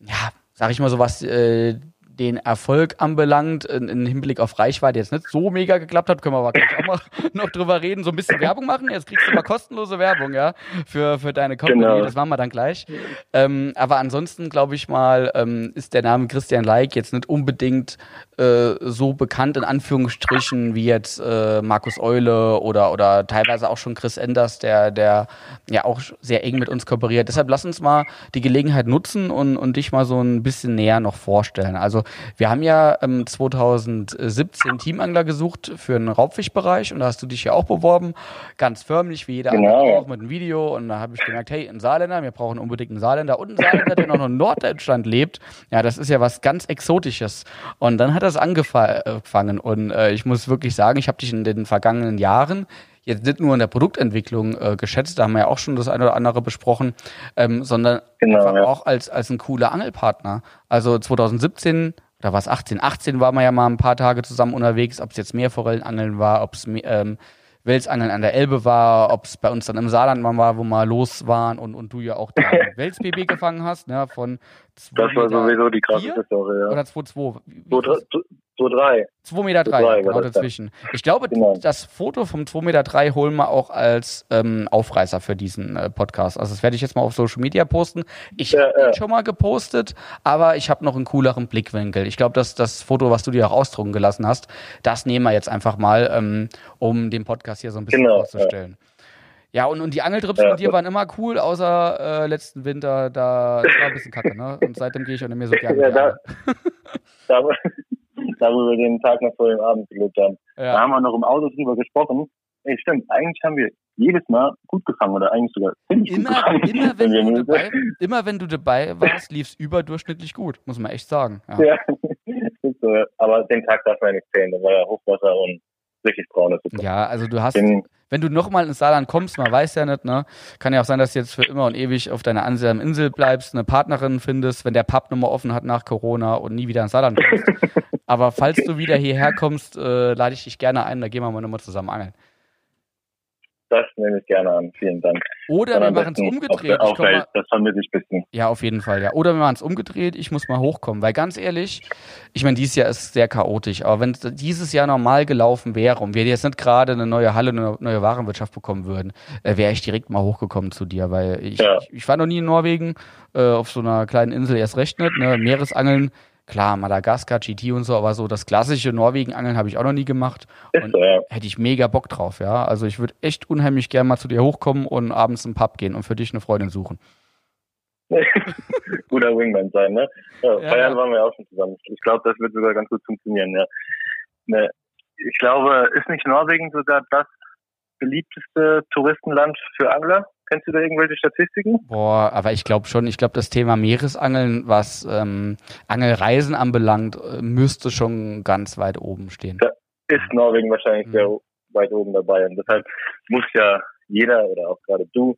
ja, sag ich mal so was, äh, den Erfolg anbelangt, in Hinblick auf Reichweite jetzt nicht so mega geklappt hat, können wir aber gleich auch mal *laughs* noch drüber reden, so ein bisschen Werbung machen. Jetzt kriegst du mal kostenlose Werbung, ja, für, für deine Company. Genau. Das machen wir dann gleich. Ähm, aber ansonsten glaube ich mal, ähm, ist der Name Christian Leik jetzt nicht unbedingt äh, so bekannt in Anführungsstrichen wie jetzt äh, Markus Eule oder oder teilweise auch schon Chris Enders, der der ja auch sehr eng mit uns kooperiert. Deshalb lass uns mal die Gelegenheit nutzen und und dich mal so ein bisschen näher noch vorstellen. Also wir haben ja ähm, 2017 Teamangler gesucht für den Raubfischbereich und da hast du dich ja auch beworben, ganz förmlich wie jeder genau. andere auch mit einem Video und da habe ich gemerkt, hey, ein Saarländer, wir brauchen unbedingt einen Saarländer und einen Saarländer, der noch in Norddeutschland lebt. Ja, das ist ja was ganz Exotisches. Und dann hat das angefangen und äh, ich muss wirklich sagen, ich habe dich in den vergangenen Jahren jetzt nicht nur in der Produktentwicklung äh, geschätzt, da haben wir ja auch schon das eine oder andere besprochen, ähm, sondern genau, einfach ja. auch als, als ein cooler Angelpartner. Also 2017 oder was 18, 18 waren wir ja mal ein paar Tage zusammen unterwegs, ob es jetzt Meerforellenangeln war, ob es ähm, Welsangeln an der Elbe war, ob es bei uns dann im Saarland mal war, wo wir los waren und, und du ja auch den *laughs* Wels-BB gefangen hast, ne, von Das war sowieso die krasseste Story, ja. Oder 2,2? 2,3. 2,3 Meter, drei, genau dazwischen. Ich glaube, genau. das Foto vom 2,3 Meter drei holen wir auch als ähm, Aufreißer für diesen äh, Podcast. Also das werde ich jetzt mal auf Social Media posten. Ich ja, habe ja. schon mal gepostet, aber ich habe noch einen cooleren Blickwinkel. Ich glaube, dass das Foto, was du dir auch ausdrucken gelassen hast, das nehmen wir jetzt einfach mal, ähm, um den Podcast hier so ein bisschen genau, vorzustellen. Ja. Ja, und, und die Angeltrips ja. mit dir waren immer cool, außer äh, letzten Winter, da das war ein bisschen kacke, ne? Und seitdem gehe ich auch nicht mehr so gerne. Ja, da, *laughs* da, *laughs* da wo wir den Tag noch vor dem Abend gelebt haben. Ja. Da haben wir noch im Auto drüber gesprochen. Ey, stimmt, eigentlich haben wir jedes Mal gut gefangen oder eigentlich sogar ziemlich immer, gut gefangen. Immer *laughs* wenn, du dabei, immer wenn du dabei warst, lief es überdurchschnittlich gut, muss man echt sagen. Ja, ja so. aber den Tag darf man nicht zählen, da war ja Hochwasser und richtig braunes Suppe. Ja, also du hast, den, wenn du nochmal ins Saarland kommst, man weiß ja nicht, ne? Kann ja auch sein, dass du jetzt für immer und ewig auf deiner einsamen Insel bleibst, eine Partnerin findest, wenn der Pub nochmal offen hat nach Corona und nie wieder ins Saarland kommst. *laughs* Aber falls du wieder hierher kommst, äh, lade ich dich gerne ein, da gehen wir mal nochmal zusammen angeln. Das nehme ich gerne an. Vielen Dank. Oder wir machen es umgedreht. Auf Welt, mal, das vermisse ich ein bisschen. Ja, auf jeden Fall, ja. Oder wir machen es umgedreht. Ich muss mal hochkommen. Weil ganz ehrlich, ich meine, dieses Jahr ist sehr chaotisch. Aber wenn dieses Jahr normal gelaufen wäre und wir jetzt nicht gerade eine neue Halle, eine neue Warenwirtschaft bekommen würden, äh, wäre ich direkt mal hochgekommen zu dir. Weil ich, ja. ich, ich, war noch nie in Norwegen, äh, auf so einer kleinen Insel erst recht nicht. Ne? Meeresangeln Klar, Madagaskar, GT und so, aber so das klassische Norwegen-Angeln habe ich auch noch nie gemacht. Und so, ja. hätte ich mega Bock drauf, ja. Also ich würde echt unheimlich gerne mal zu dir hochkommen und abends im Pub gehen und für dich eine Freundin suchen. *laughs* Guter Wingman sein, ne? Ja, ja, Bayern waren wir auch schon zusammen. Ich glaube, das wird sogar ganz gut funktionieren, ja. Ne, ich glaube, ist nicht Norwegen sogar das beliebteste Touristenland für Angler? Kennst du da irgendwelche Statistiken? Boah, aber ich glaube schon, ich glaube, das Thema Meeresangeln, was ähm, Angelreisen anbelangt, äh, müsste schon ganz weit oben stehen. Da ist Norwegen wahrscheinlich mhm. sehr weit oben dabei. Und deshalb muss ja jeder oder auch gerade du,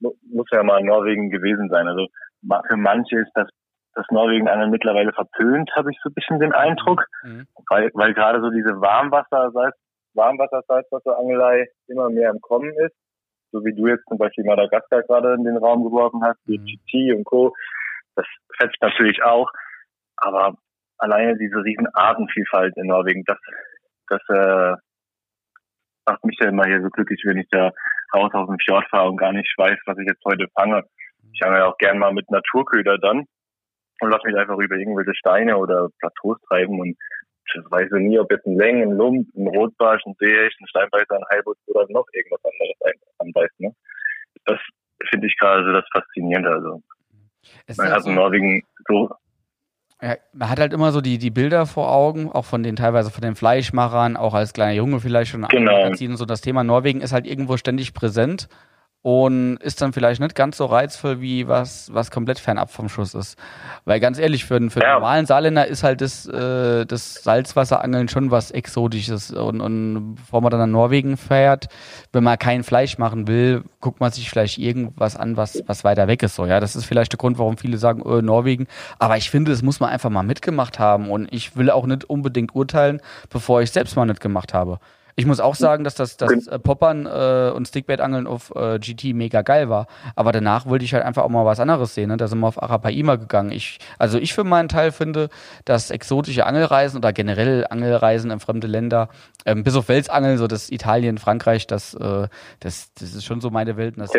muss ja mal in Norwegen gewesen sein. Also für manche ist das, das Norwegen-Angeln mittlerweile verpönt, habe ich so ein bisschen den Eindruck. Mhm. Weil, weil gerade so diese Warmwasser, Warmwasser, Salzwasserangelei immer mehr im Kommen ist so wie du jetzt zum Beispiel Madagaskar gerade in den Raum geworfen hast, wie mhm. GT und Co. Das fetzt natürlich auch. Aber alleine diese riesen Artenvielfalt in Norwegen, das, das äh, macht mich ja immer hier so glücklich, wenn ich da raus aus dem Fjord fahre und gar nicht weiß, was ich jetzt heute fange. Ich fange ja auch gern mal mit Naturköder dann und lass mich einfach über irgendwelche Steine oder Plateaus treiben und ich weiß nie, ob jetzt ein Längen, ein Lump, ein Rotbarsch, ein Seehecht, ein Steinbeißer, ein Heilbutt oder noch irgendwas anderes anbeißt. Ne? das finde ich gerade so das Faszinierende. Also, es man hat in Norwegen so ja, man hat halt immer so die, die Bilder vor Augen, auch von den teilweise von den Fleischmachern, auch als kleiner Junge vielleicht schon genau. So das Thema Norwegen ist halt irgendwo ständig präsent und ist dann vielleicht nicht ganz so reizvoll wie was was komplett fernab vom Schuss ist. Weil ganz ehrlich für, für ja. den normalen Saarländer ist halt das äh, das Salzwasserangeln schon was exotisches und, und bevor man dann nach Norwegen fährt, wenn man kein Fleisch machen will, guckt man sich vielleicht irgendwas an, was was weiter weg ist so, ja, das ist vielleicht der Grund, warum viele sagen äh, Norwegen, aber ich finde, das muss man einfach mal mitgemacht haben und ich will auch nicht unbedingt urteilen, bevor ich selbst mal nicht gemacht habe. Ich muss auch sagen, dass das, das äh, Poppern äh, und Stickbait-Angeln auf äh, GT mega geil war. Aber danach wollte ich halt einfach auch mal was anderes sehen. Ne? Da sind wir auf Arapaima gegangen. Ich, also ich für meinen Teil finde, dass exotische Angelreisen oder generell Angelreisen in fremde Länder, ähm, bis auf Welsangeln, so das Italien, Frankreich, das, äh, das, das ist schon so meine Welt. Das,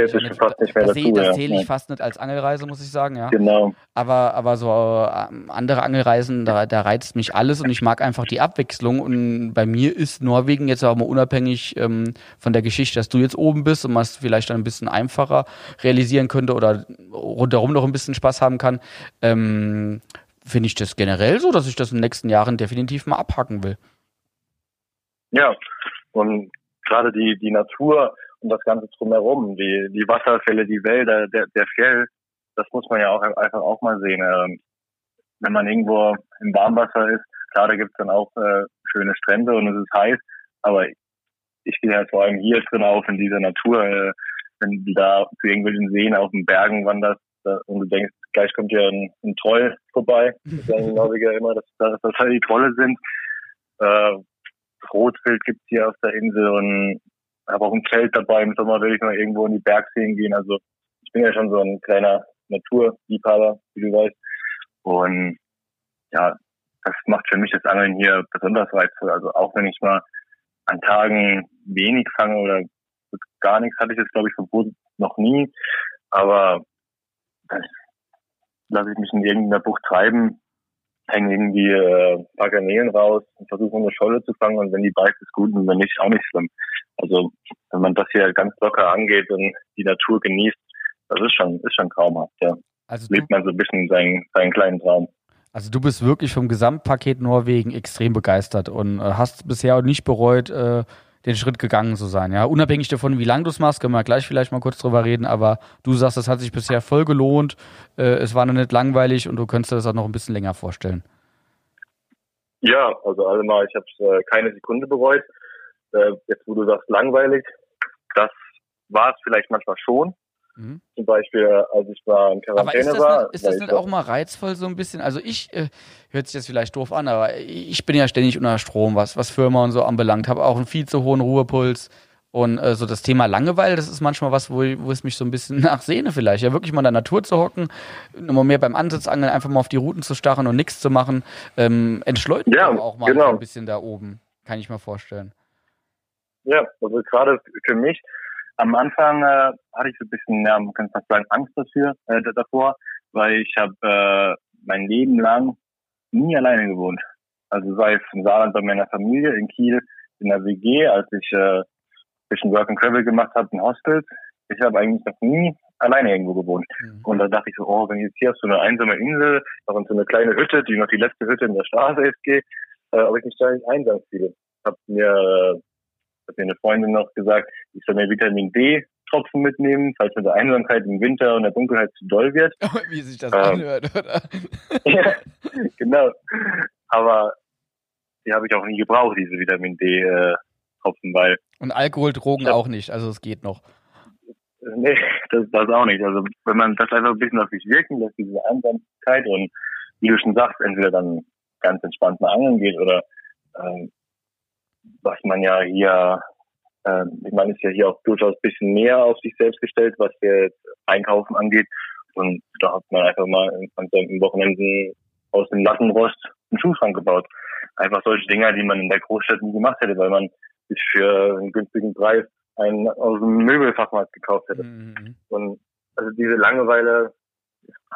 zähle ich ja. fast nicht als Angelreise, muss ich sagen. Ja. Genau. Aber, aber so äh, andere Angelreisen, da, da reizt mich alles und ich mag einfach die Abwechslung. Und bei mir ist Norwegen jetzt auch mal unabhängig ähm, von der Geschichte, dass du jetzt oben bist und man es vielleicht dann ein bisschen einfacher realisieren könnte oder rundherum noch ein bisschen Spaß haben kann, ähm, finde ich das generell so, dass ich das in den nächsten Jahren definitiv mal abhacken will. Ja, und gerade die, die Natur und das Ganze drumherum, die, die Wasserfälle, die Wälder, der, der Fjell, das muss man ja auch einfach auch mal sehen. Ähm, wenn man irgendwo im Warmwasser ist, klar, da gibt's dann auch äh, schöne Strände und es ist heiß, aber ich gehe halt vor allem hier drin auf in dieser Natur, äh, wenn du da zu irgendwelchen Seen auf den Bergen wanderst und du denkst, gleich kommt hier ein, ein Troll vorbei. Sagen *laughs* Norweger immer, dass, dass das halt die Trolle sind. Äh, Rotwild gibt's hier auf der Insel und habe auch ein Zelt dabei. Im Sommer will ich mal irgendwo in die Bergseen gehen. Also ich bin ja schon so ein kleiner Naturliebhaber, wie du weißt. Und ja, das macht für mich das Angeln hier besonders reizvoll. Also auch wenn ich mal an Tagen wenig fange oder gar nichts hatte ich jetzt, glaube ich, verboten noch nie. Aber dann lasse ich mich in irgendeiner Bucht treiben, hänge irgendwie äh, ein paar Garnelen raus und versuche eine Scholle zu fangen und wenn die beißt, ist gut und wenn nicht, auch nicht schlimm. Also wenn man das hier ganz locker angeht und die Natur genießt, das ist schon, ist schon traumhaft, ja. Also lebt man so ein bisschen seinen, seinen kleinen Traum. Also du bist wirklich vom Gesamtpaket Norwegen extrem begeistert und äh, hast bisher auch nicht bereut, äh, den Schritt gegangen zu sein. Ja, unabhängig davon, wie lange du es machst, können wir gleich vielleicht mal kurz drüber reden. Aber du sagst, es hat sich bisher voll gelohnt. Äh, es war noch nicht langweilig und du könntest dir das auch noch ein bisschen länger vorstellen. Ja, also allemal, ich habe es äh, keine Sekunde bereut. Äh, jetzt, wo du sagst langweilig, das war es vielleicht manchmal schon. Mhm. Zum Beispiel, als ich mal in Quarantäne aber ist war. Nicht, ist das nicht auch mal reizvoll so ein bisschen? Also ich, äh, hört sich jetzt vielleicht doof an, aber ich bin ja ständig unter Strom, was, was Firma und so anbelangt. Habe auch einen viel zu hohen Ruhepuls. Und äh, so das Thema Langeweile, das ist manchmal was, wo, wo es mich so ein bisschen *laughs* nachsehne vielleicht. Ja, wirklich mal in der Natur zu hocken, immer mehr beim Ansitzangeln einfach mal auf die Routen zu starren und nichts zu machen. Ähm, entschleunigt ja, auch mal genau. ein bisschen da oben, kann ich mir vorstellen. Ja, also gerade für mich, am Anfang äh, hatte ich so ein bisschen, ja, man kann fast sagen, Angst dafür, äh, davor, weil ich habe äh, mein Leben lang nie alleine gewohnt. Also sei es im Saarland bei meiner Familie, in Kiel, in der WG, als ich äh, bisschen Work and Travel gemacht habe in Hostels. Ich habe eigentlich noch nie alleine irgendwo gewohnt. Mhm. Und da dachte ich so, oh, wenn ich jetzt hier auf so eine einsame Insel, noch in so eine kleine Hütte, die noch die letzte Hütte in der Straße ist, gehe, äh, ob ich mich da nicht einsam fühle. Hab mir äh, hat mir eine Freundin noch gesagt, ich soll mir Vitamin D Tropfen mitnehmen, falls mir der Einsamkeit im Winter und der Dunkelheit zu doll wird. *laughs* Wie sich das ähm, anhört, oder? *laughs* ja, genau. Aber die habe ich auch nie gebraucht, diese Vitamin D äh, Tropfen, weil. Und Alkohol, Drogen hab, auch nicht, also es geht noch. Nee, das, das auch nicht. Also wenn man das einfach ein bisschen auf sich wirken lässt, diese Einsamkeit und wie du schon sagst, entweder dann ganz entspannt mal angeln geht oder ähm, was man ja hier, äh, man ist ja hier auch durchaus ein bisschen mehr auf sich selbst gestellt, was jetzt Einkaufen angeht. Und da hat man einfach mal an seinen Wochenenden aus dem Lattenrost einen Schuhschrank gebaut. Einfach solche Dinger, die man in der Großstadt nie gemacht hätte, weil man sich für einen günstigen Preis einen aus dem Möbelfachmarkt gekauft hätte. Mhm. Und also diese Langeweile,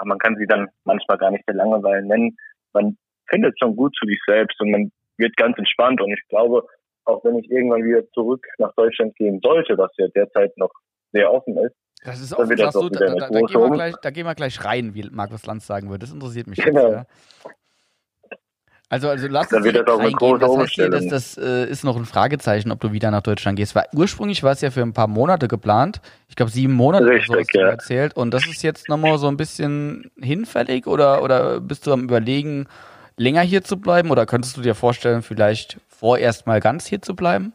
man kann sie dann manchmal gar nicht der Langeweile nennen. Man findet schon gut zu sich selbst und man wird ganz entspannt. Und ich glaube, auch wenn ich irgendwann wieder zurück nach Deutschland gehen sollte, was ja derzeit noch sehr offen ist, Das ist auch, das so, da, da, da, gehen wir gleich, da gehen wir gleich rein, wie Markus Lanz sagen würde. Das interessiert mich genau. jetzt. Ja. Also, also lass uns das auch. Das heißt hier, dass das äh, ist noch ein Fragezeichen, ob du wieder nach Deutschland gehst. Weil ursprünglich war es ja für ein paar Monate geplant. Ich glaube sieben Monate Richtig, so hast ja. du erzählt. Und das ist jetzt nochmal so ein bisschen hinfällig oder, oder bist du am überlegen, länger hier zu bleiben? Oder könntest du dir vorstellen, vielleicht vorerst mal ganz hier zu bleiben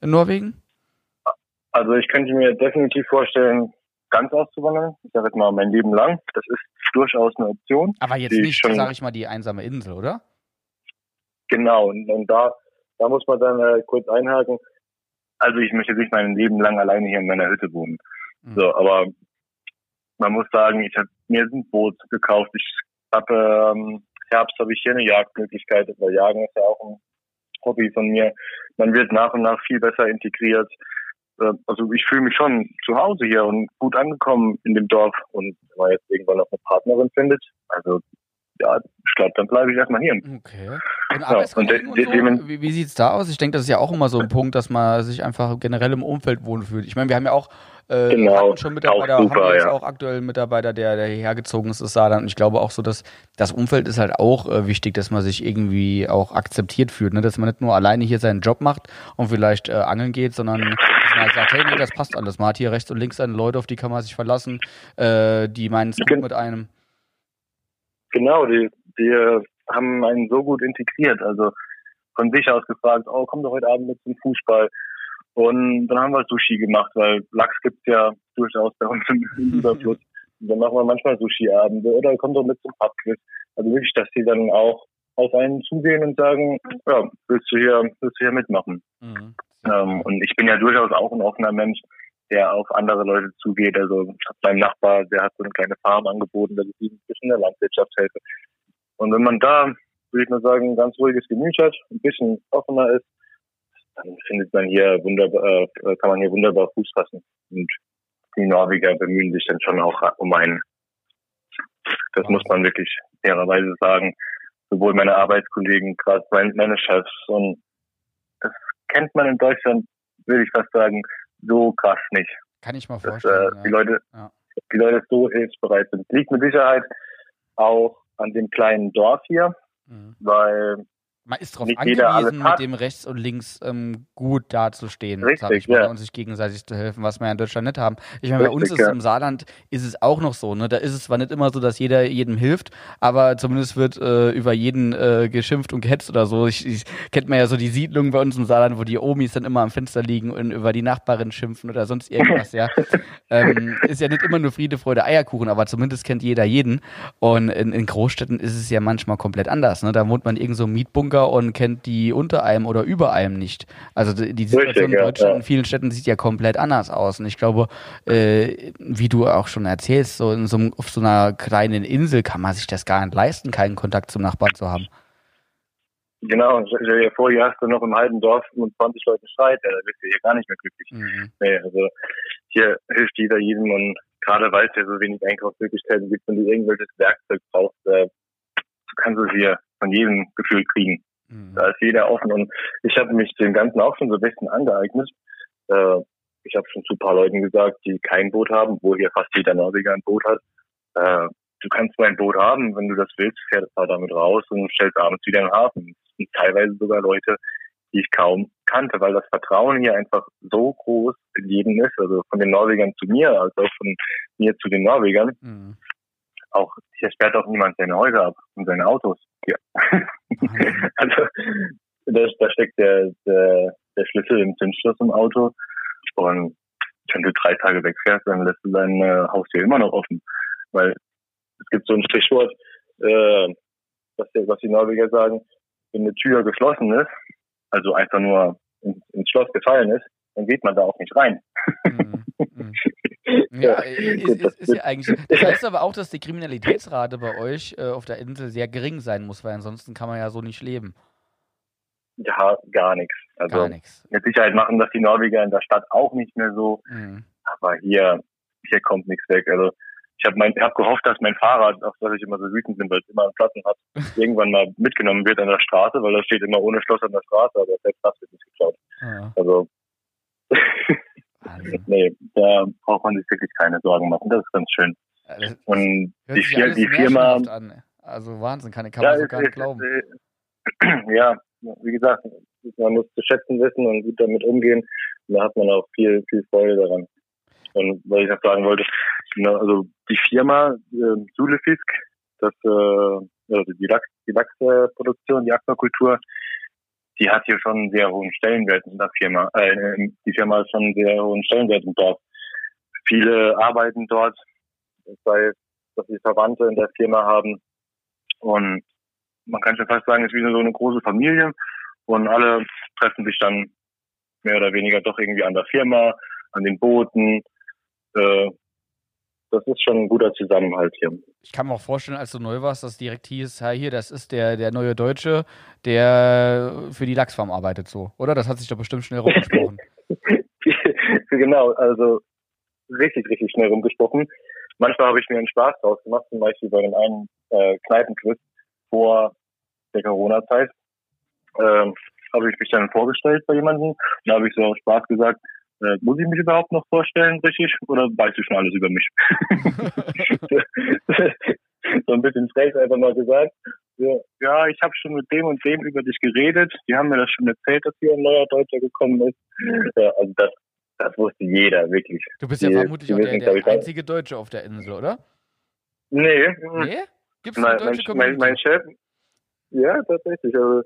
in Norwegen? Also ich könnte mir definitiv vorstellen, ganz auszuwandern. Ich sage jetzt mal mein Leben lang. Das ist durchaus eine Option. Aber jetzt nicht, sage ich mal, die einsame Insel, oder? Genau, und, und da, da muss man dann äh, kurz einhaken. Also ich möchte nicht mein Leben lang alleine hier in meiner Hütte wohnen. Mhm. So, aber man muss sagen, ich habe mir ein Boot gekauft. Ich habe ähm, Herbst habe ich hier eine Jagdmöglichkeit, weil Jagen ist ja auch ein Hobby von mir. Man wird nach und nach viel besser integriert. Äh, also ich fühle mich schon zu Hause hier und gut angekommen in dem Dorf. Und wenn man jetzt irgendwann noch eine Partnerin findet, also ja, ich glaube, dann bleibe ich erstmal hier. Okay. Und ja, und, und so, wie, wie sieht es da aus? Ich denke, das ist ja auch immer so ein Punkt, dass man sich einfach generell im Umfeld wohlfühlt. Ich meine, wir haben ja auch äh, genau, schon Mitarbeiter, auch super, haben jetzt ja. auch aktuell einen Mitarbeiter, der, der hierher gezogen ist, ist Saarland. Und ich glaube auch so, dass das Umfeld ist halt auch äh, wichtig, dass man sich irgendwie auch akzeptiert fühlt, ne? dass man nicht nur alleine hier seinen Job macht und vielleicht äh, angeln geht, sondern dass man halt sagt, hey, nee, das passt alles. Man hat hier rechts und links seine Leute, auf die kann man sich verlassen, äh, die meinen es gut mit einem. Genau, die, die haben einen so gut integriert. Also von sich aus gefragt, oh, komm doch heute Abend mit zum Fußball. Und dann haben wir Sushi gemacht, weil Lachs gibt's ja durchaus bei uns im *laughs* Überfluss. Und dann machen wir manchmal Sushi-Abende oder kommt doch mit zum Pubquiz. Also wirklich, dass die dann auch auf einen zugehen und sagen, ja, willst du hier, willst du hier mitmachen? Mhm. Ähm, und ich bin ja durchaus auch ein offener Mensch, der auf andere Leute zugeht. Also ich habe meinem Nachbar, der hat so eine kleine Farm angeboten, dass ich ihm ein bisschen in der Landwirtschaft helfe. Und wenn man da, würde ich mal sagen, ein ganz ruhiges Gemüt hat, ein bisschen offener ist, dann findet man hier wunderbar, äh, kann man hier wunderbar Fuß fassen. Und die Norweger bemühen sich dann schon auch um einen. Das muss man wirklich fairerweise sagen. Sowohl meine Arbeitskollegen, gerade meine Chefs und das kennt man in Deutschland, würde ich fast sagen, so krass nicht. Kann ich mal vorstellen. Dass, äh, die Leute, ja. die Leute so hilfsbereit sind. Liegt mit Sicherheit auch an dem kleinen Dorf hier, mhm. weil man ist darauf angewiesen, mit dem rechts und links ähm, gut dazustehen, sag ich mal, ja. und sich gegenseitig zu helfen, was wir ja in Deutschland nicht haben. Ich meine, bei uns ist ja. im Saarland ist es auch noch so, ne? Da ist es zwar nicht immer so, dass jeder jedem hilft, aber zumindest wird äh, über jeden äh, geschimpft und gehetzt oder so. Ich, ich kennt man ja so die Siedlungen bei uns im Saarland, wo die Omis dann immer am Fenster liegen und über die Nachbarin schimpfen oder sonst irgendwas, ja. *laughs* ähm, ist ja nicht immer nur Friede, Freude, Eierkuchen, aber zumindest kennt jeder jeden. Und in, in Großstädten ist es ja manchmal komplett anders, ne? Da wohnt man irgend so im Mietbunker Bunker und kennt die unter einem oder über einem nicht. Also die Situation Richtig, in Deutschland ja. in vielen Städten sieht ja komplett anders aus. Und ich glaube, äh, wie du auch schon erzählst, so, in so auf so einer kleinen Insel kann man sich das gar nicht leisten, keinen Kontakt zum Nachbarn zu haben. Genau, stell dir vor, hier hast du noch im halben Dorf mit 20 Leuten Streit, da bist du hier gar nicht mehr glücklich. Mhm. Nee, also hier hilft jeder jedem und gerade weil es ja so wenig Einkaufsmöglichkeiten gibt und du irgendwelches Werkzeug brauchst, äh, kannst du es hier von jedem gefühlt kriegen. Mhm. Da ist jeder offen und ich habe mich dem Ganzen auch schon so ein bisschen angeeignet. Äh, ich habe schon zu ein paar Leuten gesagt, die kein Boot haben, wo hier fast jeder Norweger ein Boot hat. Äh, du kannst mein Boot haben, wenn du das willst, fährst du damit raus und stellst abends wieder in den Hafen. Und teilweise sogar Leute, die ich kaum kannte, weil das Vertrauen hier einfach so groß in jedem ist, also von den Norwegern zu mir, als auch von mir zu den Norwegern. Mhm auch, hier sperrt auch niemand seine Häuser ab und seine Autos. Ja. *laughs* also, da, da steckt der, der, der Schlüssel im Zündschloss im Auto. Und wenn du drei Tage wegfährst, dann lässt du dein äh, Haustür immer noch offen. Weil es gibt so ein Stichwort, äh, was, was die Norweger sagen, wenn eine Tür geschlossen ist, also einfach nur ins, ins Schloss gefallen ist, dann geht man da auch nicht rein. Mhm. Mhm. *laughs* Ja, ist, ist, ist, ja eigentlich. Das *laughs* heißt aber auch, dass die Kriminalitätsrate bei euch äh, auf der Insel sehr gering sein muss, weil ansonsten kann man ja so nicht leben. Ja, gar nichts. Also gar nichts. Mit Sicherheit machen das die Norweger in der Stadt auch nicht mehr so. Mhm. Aber hier, hier kommt nichts weg. Also ich habe hab gehofft, dass mein Fahrrad, auf das ich immer so wütend bin, weil es immer einen Platten hat, *laughs* irgendwann mal mitgenommen wird an der Straße, weil das steht immer ohne Schloss an der Straße, aber selbst das wird nicht geklaut. Ja. Also Also. Nee, da braucht man sich wirklich keine Sorgen machen. Das ist ganz schön. Das und die, Fir die Firma. An. Also Wahnsinn, kann, kann ja, man so gar nicht glauben. *clears throat* ja, wie gesagt, man muss zu schätzen wissen und gut damit umgehen. Und da hat man auch viel, viel Freude daran. Und was ich noch sagen wollte, also die Firma äh, Sulefisk, das äh, also die Lachs, die Lachsproduktion, die Aquakultur, die hat hier schon einen sehr hohen Stellenwert in der Firma. Äh, die Firma hat schon einen sehr hohen Stellenwert im Dorf. Viele arbeiten dort, sei es, dass sie Verwandte in der Firma haben. Und man kann schon fast sagen, es ist wie so eine große Familie. Und alle treffen sich dann mehr oder weniger doch irgendwie an der Firma, an den Booten. Äh, das ist schon ein guter Zusammenhalt hier. Ich kann mir auch vorstellen, als du neu warst, dass direkt hieß, ja, hier, das ist der, der neue Deutsche, der für die Lachsfarm arbeitet, so, oder? Das hat sich doch bestimmt schnell rumgesprochen. *laughs* *laughs* genau, also richtig, richtig schnell rumgesprochen. Manchmal habe ich mir einen Spaß draus gemacht, zum Beispiel bei dem einen äh, Kneipenquiz vor der Corona-Zeit. Ähm, habe ich mich dann vorgestellt bei jemandem. Da habe ich so aus Spaß gesagt, äh, muss ich mich überhaupt noch vorstellen, richtig? Oder weißt du schon alles über mich? *laughs* so ein bisschen frech einfach mal gesagt. Ja, ich habe schon mit dem und dem über dich geredet. Die haben mir das schon erzählt, dass hier ein neuer Deutscher gekommen ist. Ja, also das, das wusste jeder, wirklich. Du bist ja die, vermutlich die auch der, der einzige Deutsche auf der Insel, oder? Nee. Nee? Gibt es eine deutsche mein, mein, mein Chef, ja, tatsächlich. Also,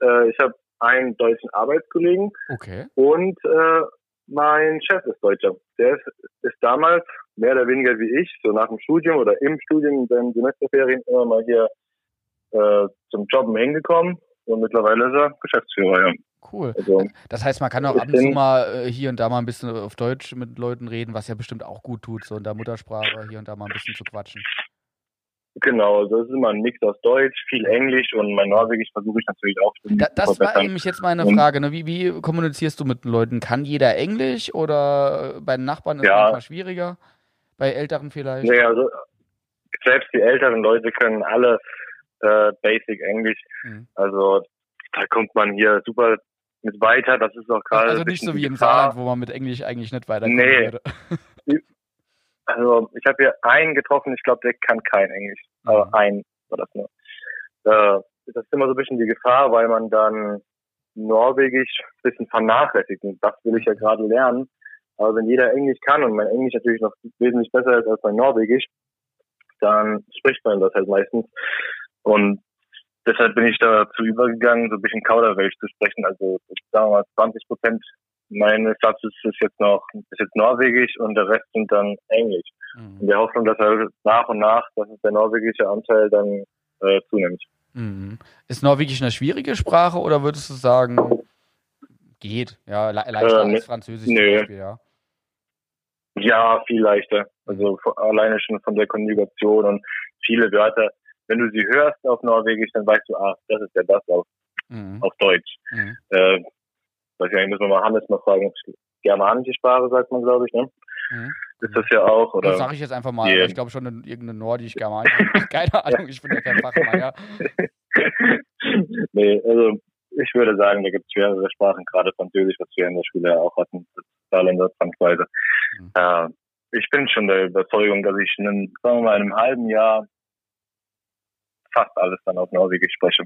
äh, ich habe einen deutschen Arbeitskollegen okay. und äh, mein Chef ist Deutscher. Der ist, ist damals mehr oder weniger wie ich, so nach dem Studium oder im Studium, in seinen Semesterferien immer mal hier äh, zum Jobben hingekommen und mittlerweile ist er Geschäftsführer, ja. Cool. Also, das heißt, man kann auch ab und zu mal äh, hier und da mal ein bisschen auf Deutsch mit Leuten reden, was ja bestimmt auch gut tut, so in der Muttersprache hier und da mal ein bisschen zu quatschen. Genau, das ist immer ein Mix aus Deutsch, viel Englisch und mein Norwegisch versuche ich natürlich auch. Da, das war nämlich jetzt meine Frage. Ne? Wie, wie kommunizierst du mit den Leuten? Kann jeder Englisch oder bei den Nachbarn ist es ja. manchmal schwieriger? Bei Älteren vielleicht? Nee, also selbst die älteren Leute können alle äh, Basic Englisch. Mhm. Also da kommt man hier super mit weiter. Das ist auch gerade. Also nicht so wie im Saarland, wo man mit Englisch eigentlich nicht weiterkommen nee. Also ich habe hier einen getroffen, ich glaube, der kann kein Englisch. Mhm. Aber ein war das nur. Äh, das ist immer so ein bisschen die Gefahr, weil man dann Norwegisch ein bisschen vernachlässigt. Und das will ich ja gerade lernen. Aber wenn jeder Englisch kann und mein Englisch natürlich noch wesentlich besser ist als mein Norwegisch, dann spricht man das halt meistens. Und deshalb bin ich dazu übergegangen, so ein bisschen Kauderwelsch zu sprechen. Also sagen wir mal 20 Prozent mein Satz ist, ist jetzt noch ist jetzt Norwegisch und der Rest sind dann Englisch. Mhm. In der Hoffnung, dass er nach und nach, dass der norwegische Anteil dann äh, zunimmt. Mhm. Ist Norwegisch eine schwierige Sprache oder würdest du sagen, geht? Ja, le leichter äh, als Französisch nö. Beispiel, ja. Ja, viel leichter. Also alleine schon von der Konjugation und viele Wörter. Wenn du sie hörst auf Norwegisch, dann weißt du, ach, das ist ja das auf, mhm. auf Deutsch. Mhm. Äh, weiß ich nicht, müssen wir mal Hannes mal fragen, germanische Sprache, sagt man, glaube ich, ne? Mhm. Ist das ja auch, oder? Das sage ich jetzt einfach mal, yeah. ich glaube schon in irgendeine nordisch germanische *laughs* *laughs* Keine Ahnung, ich bin ja kein Fachmann, ja. *laughs* nee, also ich würde sagen, da gibt es schwerere Sprachen, gerade Französisch, was wir in der Schule ja auch hatten, Saarländer zwangsweise. Mhm. Äh, ich bin schon der Überzeugung, dass ich in einem, sagen wir mal, in einem halben Jahr fast alles dann auf Norwegisch spreche.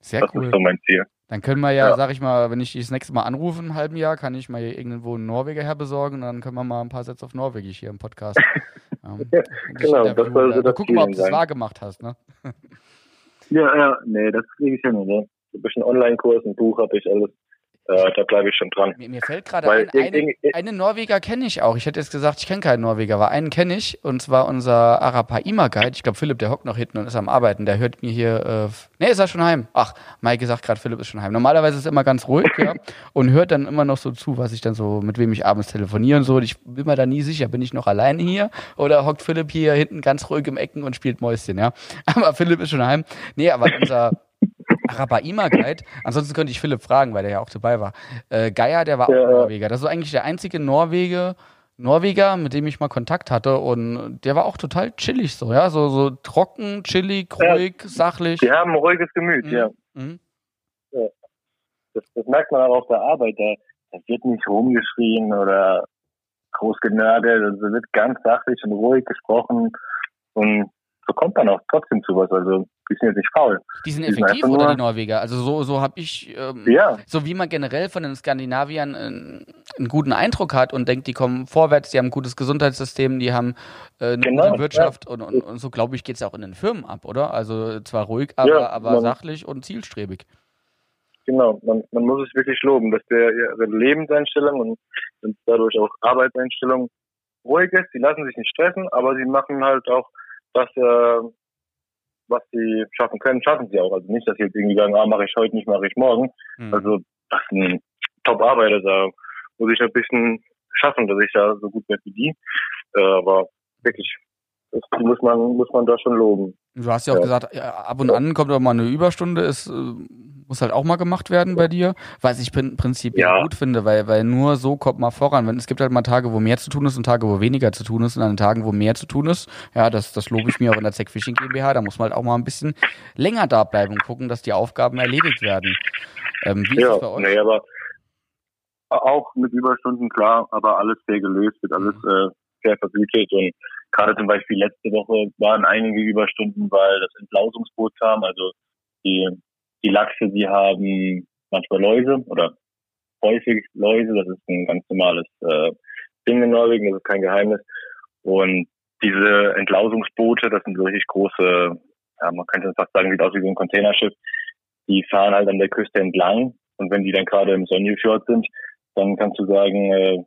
Sehr das cool. ist so mein Ziel. Dann können wir ja, ja, sag ich mal, wenn ich das nächste Mal anrufe einem halben Jahr, kann ich mal irgendwo einen Norweger herbesorgen, dann können wir mal ein paar Sätze auf Norwegisch hier im Podcast. *laughs* ähm, genau, das soll so das Gucken mal, ob du es wahr gemacht hast, ne? ja, ja, nee, das kriege ich hin, ne? Ein bisschen Online-Kurs, ein Buch habe ich alles. Äh, da bleibe ich schon dran. Mir, mir fällt gerade ein, eine, eine Norweger kenne ich auch. Ich hätte jetzt gesagt, ich kenne keinen Norweger, aber einen kenne ich und zwar unser Arapaima-Guide. Ich glaube, Philipp, der hockt noch hinten und ist am Arbeiten. Der hört mir hier. Äh, ne, ist er schon heim? Ach, Mike sagt gerade, Philipp ist schon heim. Normalerweise ist er immer ganz ruhig, ja, *laughs* und hört dann immer noch so zu, was ich dann so, mit wem ich abends telefoniere und so. Und ich bin mir da nie sicher, bin ich noch alleine hier oder hockt Philipp hier hinten ganz ruhig im Ecken und spielt Mäuschen, ja. *laughs* Aber Philipp ist schon heim. Nee, aber unser. Arapaima Guide. Ansonsten könnte ich Philipp fragen, weil der ja auch dabei war. Äh, Geier, der war ja. auch Norweger. Das ist eigentlich der einzige Norwege, Norweger, mit dem ich mal Kontakt hatte und der war auch total chillig so, ja, so, so trocken, chillig, ruhig, ja, sachlich. Die haben ein ruhiges Gemüt, mhm. ja. Mhm. ja. Das, das, merkt man auch auf der Arbeit, da, da wird nicht rumgeschrien oder groß genörgelt, also wird ganz sachlich und ruhig gesprochen und so kommt man auch trotzdem zu was. Also die sind jetzt nicht faul. Die sind effektiv die oder die Norweger? Also so, so habe ich, ähm, ja. so wie man generell von den Skandinaviern einen, einen, guten Eindruck hat und denkt, die kommen vorwärts, die haben ein gutes Gesundheitssystem, die haben äh, eine genau, gute Wirtschaft ja. und, und, und, so glaube ich geht es auch in den Firmen ab, oder? Also zwar ruhig, aber, ja, aber sachlich und zielstrebig. Genau, man, man muss es wirklich loben, dass der ihre Lebenseinstellung und, und dadurch auch Arbeitseinstellung ruhig ist. Sie lassen sich nicht stressen, aber sie machen halt auch das, äh, was sie schaffen können, schaffen sie auch. Also nicht, dass sie jetzt irgendwie sagen, ah, mache ich heute nicht, mache ich morgen. Mhm. Also das sind Top-Arbeiter, da muss ich ein bisschen schaffen, dass ich da so gut werde wie die. Äh, aber wirklich, das muss man, muss man da schon loben. Du hast ja auch ja. gesagt, ja, ab und an kommt auch mal eine Überstunde, ist, äh, muss halt auch mal gemacht werden bei dir, was ich prinzipiell ja. gut finde, weil, weil nur so kommt man voran. Wenn, es gibt halt mal Tage, wo mehr zu tun ist und Tage, wo weniger zu tun ist und an Tagen, wo mehr zu tun ist, ja, das, das lobe ich mir auch in der Zack Fishing GmbH, da muss man halt auch mal ein bisschen länger da bleiben und gucken, dass die Aufgaben erledigt werden. Ähm, wie ja, ist das bei euch? Nee, aber auch mit Überstunden, klar, aber alles fair gelöst, wird alles mhm. äh, fair vergütet und Gerade zum Beispiel letzte Woche waren einige Überstunden, weil das Entlausungsboot kam. Also die, die Lachse, die haben manchmal Läuse oder häufig Läuse. Das ist ein ganz normales äh, Ding in Norwegen, das ist kein Geheimnis. Und diese Entlausungsboote, das sind so richtig große, ja, man könnte fast sagen, sieht aus wie so ein Containerschiff. Die fahren halt an der Küste entlang. Und wenn die dann gerade im Sonjefjord sind, dann kannst du sagen, äh,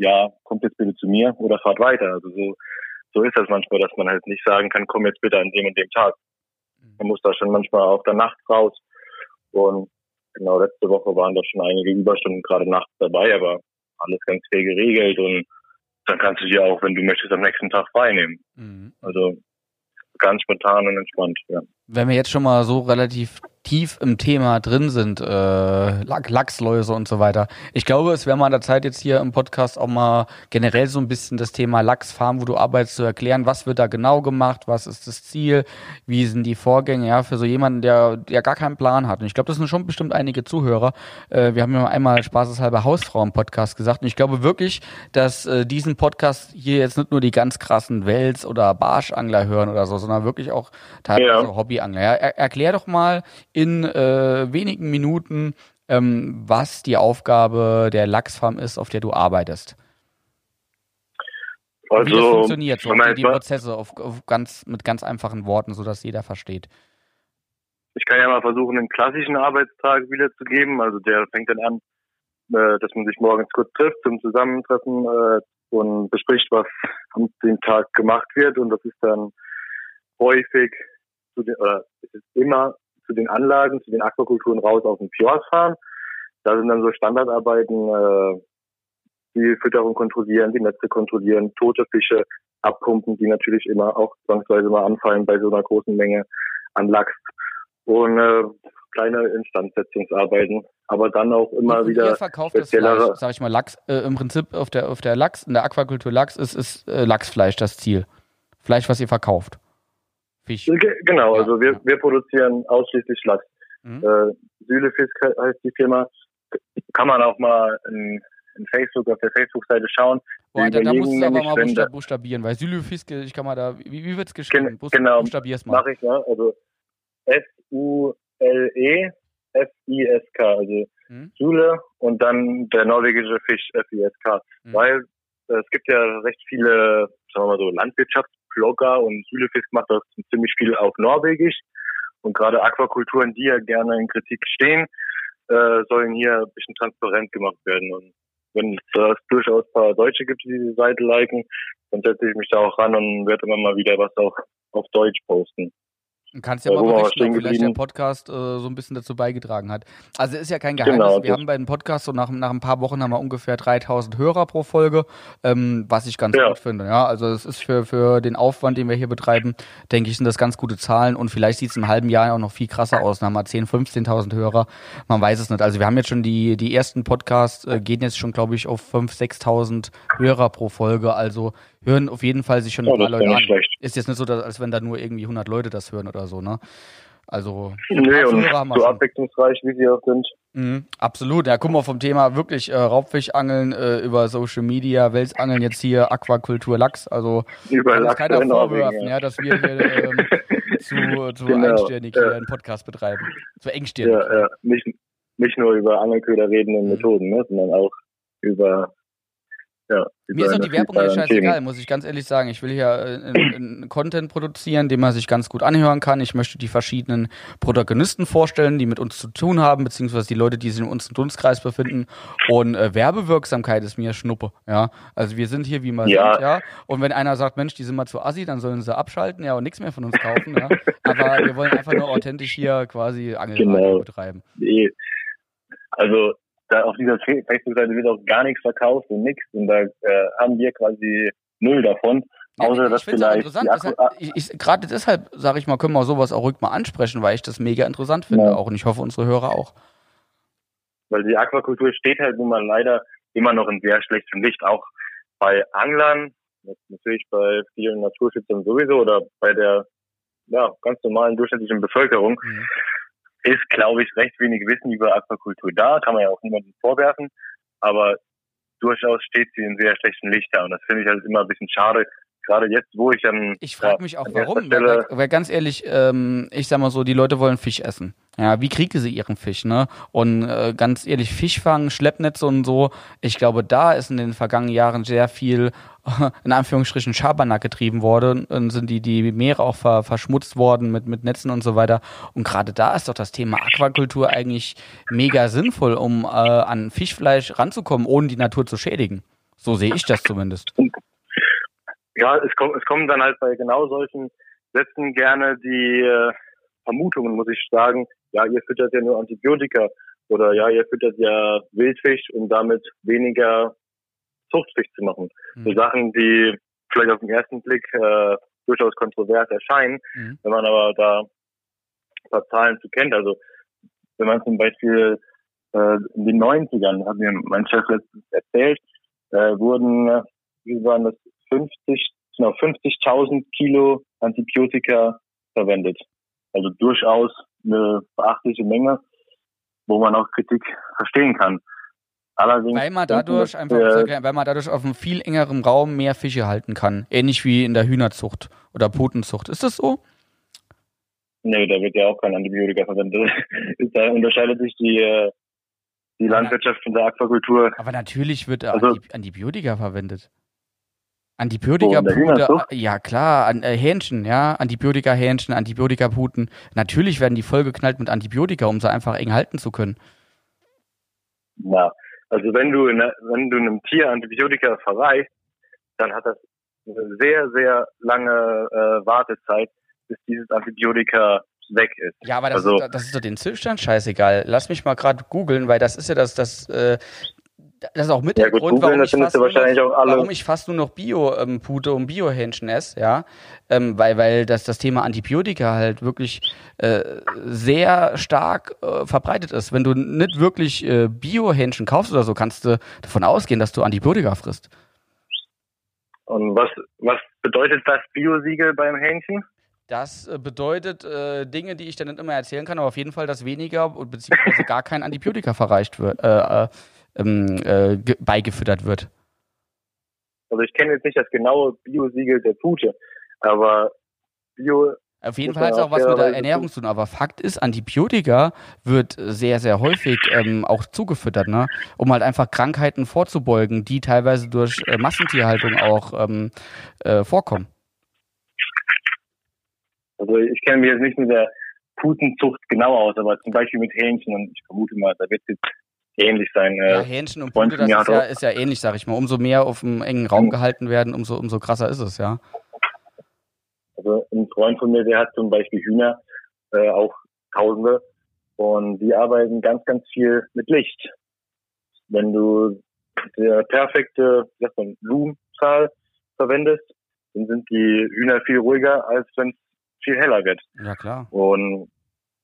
ja, kommt jetzt bitte zu mir oder fahrt weiter. Also so, so ist das manchmal, dass man halt nicht sagen kann, komm jetzt bitte an dem und dem Tag. Mhm. Man muss da schon manchmal auch der Nacht raus. Und genau letzte Woche waren da schon einige Überstunden gerade nachts dabei, aber alles ganz fair geregelt und dann kannst du dir auch, wenn du möchtest, am nächsten Tag frei nehmen. Mhm. Also ganz spontan und entspannt, ja. Wenn wir jetzt schon mal so relativ tief im Thema drin sind, äh, Lachsläuse und so weiter. Ich glaube, es wäre mal an der Zeit jetzt hier im Podcast auch mal generell so ein bisschen das Thema Lachsfarm, wo du arbeitest, zu erklären, was wird da genau gemacht, was ist das Ziel, wie sind die Vorgänge, ja, für so jemanden, der, der gar keinen Plan hat. Und ich glaube, das sind schon bestimmt einige Zuhörer. Äh, wir haben ja einmal spaßeshalber Hausfrau im Podcast gesagt. Und ich glaube wirklich, dass äh, diesen Podcast hier jetzt nicht nur die ganz krassen Wels- oder Barschangler hören oder so, sondern wirklich auch teilweise ja. Hobbyangler. Ja, er, erklär doch mal, in äh, wenigen Minuten, ähm, was die Aufgabe der Lachsfarm ist, auf der du arbeitest. Also, Wie das funktioniert, so die, die Prozesse auf, auf ganz, mit ganz einfachen Worten, sodass jeder versteht. Ich kann ja mal versuchen, einen klassischen Arbeitstag wiederzugeben. Also der fängt dann an, äh, dass man sich morgens kurz trifft zum Zusammentreffen äh, und bespricht, was am den Tag gemacht wird. Und das ist dann häufig, zu den, oder es ist immer zu den Anlagen, zu den Aquakulturen raus aus dem Fjord fahren. Da sind dann so Standardarbeiten, äh, die Fütterung kontrollieren, die Netze kontrollieren, tote Fische abpumpen, die natürlich immer auch zwangsweise mal anfallen bei so einer großen Menge an Lachs. Und äh, kleine Instandsetzungsarbeiten, aber dann auch immer und wieder ihr verkauft das Fleisch, sag ich mal, Lachs, äh, im Prinzip auf der auf der Lachs, in der Aquakultur Lachs ist, ist äh, Lachsfleisch das Ziel. Fleisch, was ihr verkauft. Fisch. Genau, ja, also wir, ja. wir produzieren ausschließlich Lachs. Mhm. Äh, Sülefisk heißt die Firma. Kann man auch mal in, in Facebook auf der Facebook-Seite schauen. Boah, da, da musst du aber mal buchstab buchstabieren, weil Sülefisk, ich kann mal da, wie, wie wird es geschrieben? Gen genau, buchstabier's mal. Mach ich, ne? Also S-U-L-E-F-I-S-K, also mhm. Süle und dann der norwegische Fisch F-I-S-K. Mhm. Weil äh, es gibt ja recht viele, sagen wir mal so, Landwirtschafts Blogger und Sülefisk macht das ziemlich viel auf Norwegisch. Und gerade Aquakulturen, die ja gerne in Kritik stehen, äh, sollen hier ein bisschen transparent gemacht werden. Und wenn es durchaus ein paar Deutsche gibt, die diese Seite liken, dann setze ich mich da auch ran und werde immer mal wieder was auch auf Deutsch posten. Kannst ja mal berichten, ob vielleicht der Podcast äh, so ein bisschen dazu beigetragen hat. Also ist ja kein Geheimnis. Genau, wir haben bei dem Podcast so nach, nach ein paar Wochen haben wir ungefähr 3000 Hörer pro Folge, ähm, was ich ganz ja. gut finde. Ja, also es ist für, für den Aufwand, den wir hier betreiben, denke ich, sind das ganz gute Zahlen und vielleicht sieht es im halben Jahr auch noch viel krasser aus. Dann haben wir 10, 15.000 Hörer. Man weiß es nicht. Also wir haben jetzt schon die, die ersten Podcasts, äh, gehen jetzt schon, glaube ich, auf 5.000, 6.000 Hörer pro Folge. Also hören auf jeden Fall sich schon oh, ein paar Leute an. Schlecht. Ist jetzt nicht so, dass, als wenn da nur irgendwie 100 Leute das hören oder so, ne? Also, nee, und so abwechslungsreich, wie sie auch sind. Mhm, absolut. Ja, guck mal vom Thema wirklich äh, Raubfischangeln äh, über Social Media, Welsangeln jetzt hier Aquakultur Lachs. Also über kann Lachs keiner vorwerfen, ja. ja. dass wir hier ähm, *laughs* zu, zu genau, einstirnig ja. hier einen Podcast betreiben. Zu engstirnig. Ja, ja. Nicht, nicht nur über Angelköder redende mhm. Methoden, ne, sondern auch über ja, Mir ist auch die Werbung ja scheißegal, muss ich ganz ehrlich sagen. Ich will hier einen Content produzieren, den man sich ganz gut anhören kann. Ich möchte die verschiedenen Protagonisten vorstellen, die mit uns zu tun haben, beziehungsweise die Leute, die sich in unserem Dunstkreis befinden. Und äh, Werbewirksamkeit ist mir Schnuppe. Ja, also wir sind hier, wie man ja. sieht, ja. Und wenn einer sagt, Mensch, die sind mal zu assi, dann sollen sie abschalten, ja, und nichts mehr von uns kaufen. ja. Aber wir wollen einfach nur authentisch hier quasi Angelradio genau. betreiben. Nee. Also da auf dieser Facebook-Seite wird auch gar nichts verkauft und nichts. Und da äh, haben wir quasi null davon. Außer dass vielleicht. Deshalb, ich, ich, Gerade deshalb, sage ich mal, können wir sowas auch ruhig mal ansprechen, weil ich das mega interessant finde ja. auch. Und ich hoffe, unsere Hörer auch. Weil die Aquakultur steht halt nun mal leider immer noch in sehr schlechtem Licht. Auch bei Anglern, natürlich bei vielen Naturschützern sowieso oder bei der ja, ganz normalen durchschnittlichen Bevölkerung. Mhm ist, glaube ich, recht wenig Wissen über Aquakultur da, kann man ja auch niemandem vorwerfen, aber durchaus steht sie in sehr schlechten Licht da und das finde ich halt immer ein bisschen schade, gerade jetzt, wo ich an. Ich frage ja, mich auch, warum. Weil, weil, ganz ehrlich, ähm, ich sag mal so, die Leute wollen Fisch essen. Ja, wie kriegen sie ihren Fisch, ne? Und äh, ganz ehrlich, Fischfang, Schleppnetze und so, ich glaube, da ist in den vergangenen Jahren sehr viel, *laughs* in Anführungsstrichen, Schabernack getrieben worden und sind die, die Meere auch ver, verschmutzt worden mit, mit Netzen und so weiter. Und gerade da ist doch das Thema Aquakultur eigentlich mega sinnvoll, um äh, an Fischfleisch ranzukommen, ohne die Natur zu schädigen. So sehe ich das zumindest ja, es kommt, es kommen dann halt bei genau solchen Sätzen gerne die äh, Vermutungen, muss ich sagen. Ja, ihr füttert ja nur Antibiotika oder ja, ihr füttert ja Wildfisch, um damit weniger Zuchtfisch zu machen. Mhm. So Sachen, die vielleicht auf den ersten Blick äh, durchaus kontrovers erscheinen, mhm. wenn man aber da ein paar Zahlen zu kennt. Also wenn man zum Beispiel äh, in den 90ern, hat mir mein Chef letztens erzählt, äh, wurden, wie waren das, 50, genau 50.000 Kilo Antibiotika verwendet. Also durchaus eine beachtliche Menge, wo man auch Kritik verstehen kann. Allerdings weil man dadurch einfach, äh, weil man dadurch auf einem viel engeren Raum mehr Fische halten kann. Ähnlich wie in der Hühnerzucht oder Putenzucht. Ist das so? Nee, da wird ja auch kein Antibiotika verwendet. *laughs* da unterscheidet sich die, äh, die Landwirtschaft von der Aquakultur. Aber natürlich wird also, Antibiotika verwendet. Antibiotika-Pute, oh, ja klar, an, äh, Hähnchen, ja, Antibiotika-Hähnchen, Antibiotika-Puten. Natürlich werden die vollgeknallt mit Antibiotika, um sie einfach eng halten zu können. Ja, also wenn du, in, wenn du einem Tier Antibiotika verreichst, dann hat das eine sehr, sehr lange äh, Wartezeit, bis dieses Antibiotika weg ist. Ja, aber das, also, ist, das ist doch den Zustand scheißegal. Lass mich mal gerade googeln, weil das ist ja das, das äh, das ist auch mit ja, der gut, Grund, warum ich, fast noch, warum ich, fast nur noch Bio-Pute ähm, und Bio-Hähnchen esse, ja. Ähm, weil, weil das, das Thema Antibiotika halt wirklich äh, sehr stark äh, verbreitet ist. Wenn du nicht wirklich äh, Bio-Hähnchen kaufst oder so, kannst du davon ausgehen, dass du Antibiotika frisst. Und was, was bedeutet das Bio-Siegel beim Hähnchen? Das äh, bedeutet äh, Dinge, die ich dann nicht immer erzählen kann, aber auf jeden Fall, dass weniger bzw. gar kein Antibiotika verreicht wird, äh, äh ähm, äh, beigefüttert wird? Also ich kenne jetzt nicht das genaue Bio-Siegel der Pute, aber Bio auf jeden Fall hat es auch was mit der Ernährung zu tun. Aber Fakt ist, Antibiotika wird sehr, sehr häufig ähm, auch zugefüttert, ne? um halt einfach Krankheiten vorzubeugen, die teilweise durch äh, Massentierhaltung auch ähm, äh, vorkommen. Also ich kenne mich jetzt nicht mit der Putenzucht genau aus, aber zum Beispiel mit Hähnchen und ich vermute mal, da wird jetzt ähnlich sein. Äh, ja, Hähnchen und Pute, das ist ja, ist ja ähnlich, sag ich mal. Umso mehr auf einem engen Raum mhm. gehalten werden, umso, umso krasser ist es, ja. Also ein Freund von mir, der hat zum Beispiel Hühner, äh, auch Tausende, und die arbeiten ganz, ganz viel mit Licht. Wenn du der perfekte Blumenzahl verwendest, dann sind die Hühner viel ruhiger, als wenn es viel heller wird. Ja, klar. Und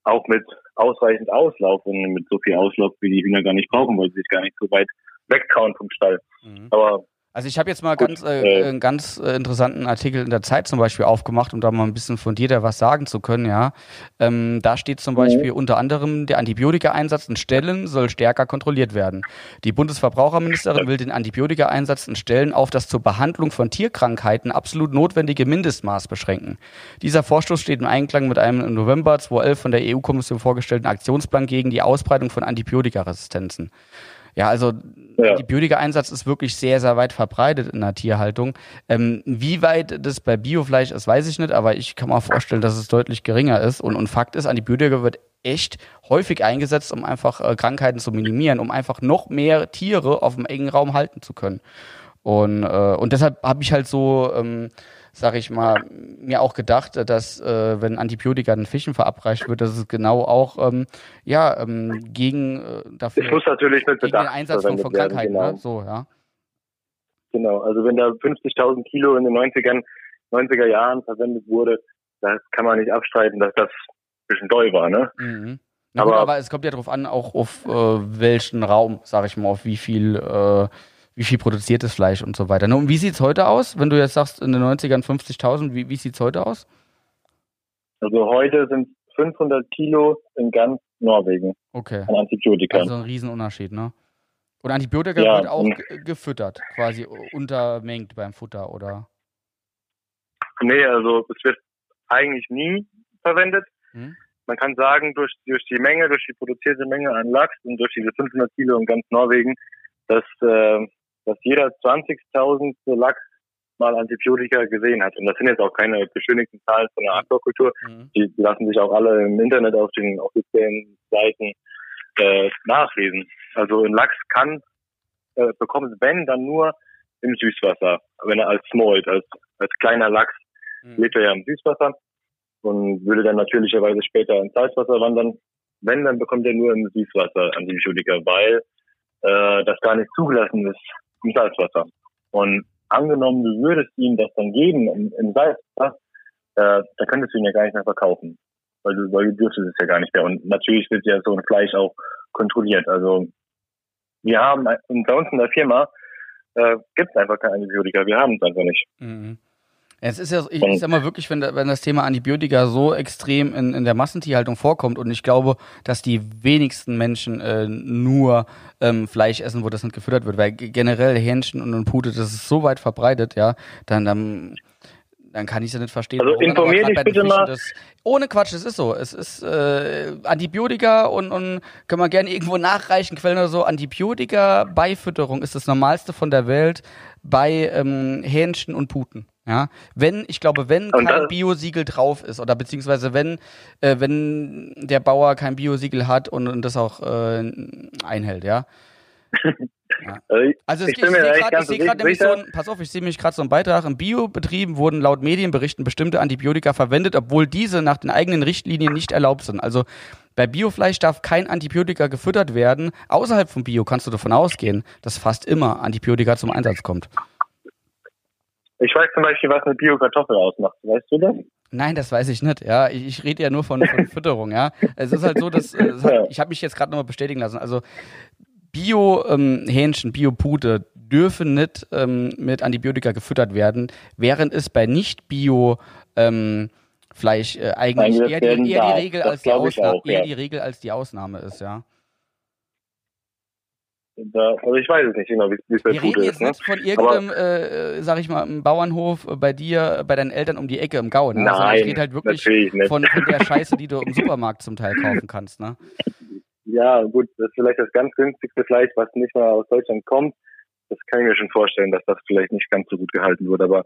auch mit ausreichend Auslauf und mit so viel Auslauf, wie die Hühner gar nicht brauchen, weil sie sich gar nicht so weit wegtrauen vom Stall. Mhm. Aber Also ich habe jetzt mal ganz, äh, äh, einen ganz äh, interessanten Artikel in der Zeit zum Beispiel aufgemacht, um da mal ein bisschen fundierter was sagen zu können, ja. Ähm, da steht zum Beispiel mhm. unter anderem, der Antibiotika-Einsatz in Stellen soll stärker kontrolliert werden. Die Bundesverbraucherministerin will den Antibiotika-Einsatz in Stellen auf das zur Behandlung von Tierkrankheiten absolut notwendige Mindestmaß beschränken. Dieser Vorstoß steht im Einklang mit einem im November 2011 von der EU-Kommission vorgestellten Aktionsplan gegen die Ausbreitung von Antibiotikaresistenzen. Ja, also ja. Antibiotika-Einsatz ist wirklich sehr, sehr weit verbreitet in der Tierhaltung. Ähm, wie weit das bei Biofleisch ist, weiß ich nicht, aber ich kann mir vorstellen, dass es deutlich geringer ist. Und, und Fakt ist, Antibiotika wird echt häufig eingesetzt, um einfach äh, Krankheiten zu minimieren, um einfach noch mehr Tiere auf dem engen Raum halten zu können. Und, äh, und deshalb habe ich halt so ähm, sag ich mal, mir auch gedacht, dass äh, wenn Antibiotika den Fischen verabreicht wird, dass es genau auch ähm, ja ähm, gegen äh, dafür es muss natürlich mit gegen den Einsatz von, von Krankheiten, werden, genau. ne? so ja. Genau, also wenn da 50.000 Kilo in den 90ern, 90er Jahren verwendet wurde, das kann man nicht abstreiten, dass das ein bisschen doll war, ne? Mhm. aber, gut, aber es kommt ja darauf an, auch auf äh, welchen Raum, sag ich mal, auf wie viel äh, wie viel produziertes Fleisch und so weiter. Und wie sieht es heute aus, wenn du jetzt sagst, in den 90ern 50.000, wie, wie sieht es heute aus? Also heute sind 500 Kilo in ganz Norwegen okay. an Antibiotika. Also ein Riesenunterschied, ne? Und Antibiotika ja, wird auch gefüttert, quasi untermengt beim Futter, oder? Nee, also es wird eigentlich nie verwendet. Hm? Man kann sagen, durch, durch die Menge, durch die produzierte Menge an Lachs und durch diese 500 Kilo in ganz Norwegen, dass äh, dass jeder 20.000 Lachs mal Antibiotika gesehen hat. Und das sind jetzt auch keine beschönigten Zahlen von der Aquakultur. Mhm. Die, lassen sich auch alle im Internet auf den offiziellen Seiten äh, nachlesen. Also ein Lachs kann, äh, bekommt wenn, dann nur im Süßwasser. Wenn er als Smolt, als, als kleiner Lachs, mhm. lebt er ja im Süßwasser und würde dann natürlicherweise später ins Salzwasser wandern. Wenn, dann bekommt er nur im Süßwasser Antibiotika, weil äh, das gar nicht zugelassen ist im Salzwasser. Und angenommen, du würdest ihm das dann geben im, im Salzwasser, äh, da könntest du ihn ja gar nicht mehr verkaufen. Weil du, weil du dürftest es ja gar nicht mehr. Und natürlich wird ja so ein Fleisch auch kontrolliert. Also wir haben bei uns in der Firma äh, gibt es einfach kein Antibiotika. Wir haben es einfach nicht. Mhm. Es ist ja, ich, ich sag mal wirklich, wenn, wenn das Thema Antibiotika so extrem in, in der Massentierhaltung vorkommt und ich glaube, dass die wenigsten Menschen äh, nur ähm, Fleisch essen, wo das nicht gefüttert wird, weil generell Hähnchen und, und Pute, das ist so weit verbreitet, ja, dann, dann, dann kann ich es ja nicht verstehen. Also informier dich bitte Fischen, mal. Das, ohne Quatsch, es ist so. Es ist äh, Antibiotika und, und können wir gerne irgendwo nachreichen, Quellen oder so. Antibiotika Beifütterung ist das Normalste von der Welt bei ähm, Hähnchen und Puten. Ja, wenn, ich glaube, wenn und kein Biosiegel drauf ist oder beziehungsweise wenn, äh, wenn der Bauer kein Biosiegel hat und, und das auch äh, einhält, ja. *laughs* ja. Also, also es, ich, ich sehe gerade nämlich so ein, pass auf, ich sehe mich gerade so einen Beitrag, in Biobetrieben wurden laut Medienberichten bestimmte Antibiotika verwendet, obwohl diese nach den eigenen Richtlinien nicht erlaubt sind. Also bei Biofleisch darf kein Antibiotika gefüttert werden. Außerhalb von Bio kannst du davon ausgehen, dass fast immer Antibiotika zum Einsatz kommt. Ich weiß zum Beispiel, was eine Bio-Kartoffel ausmacht. Weißt du das? Nein, das weiß ich nicht. Ja, ich, ich rede ja nur von, von *laughs* Fütterung. Ja, es ist halt so, dass äh, hat, ich habe mich jetzt gerade nochmal bestätigen lassen. Also Bio-Hähnchen, ähm, Bio-Pute dürfen nicht ähm, mit Antibiotika gefüttert werden, während es bei nicht Bio ähm, Fleisch äh, eigentlich eher die, eher die Regel als die Ausnahme, eher die Regel als die Ausnahme ist, ja. Da, also ich weiß es nicht genau, wie es bei Wir reden jetzt ne? nicht von irgendeinem, äh, sag ich mal, im Bauernhof bei dir, bei deinen Eltern um die Ecke im Gau. Ne? Nein, also ich rede halt wirklich von, von, der Scheiße, die du im Supermarkt zum Teil kaufen kannst. Ne? Ja, gut, das ist vielleicht das ganz günstigste Fleisch, was nicht mal aus Deutschland kommt. Das kann ich mir schon vorstellen, dass das vielleicht nicht ganz so gut gehalten wird, aber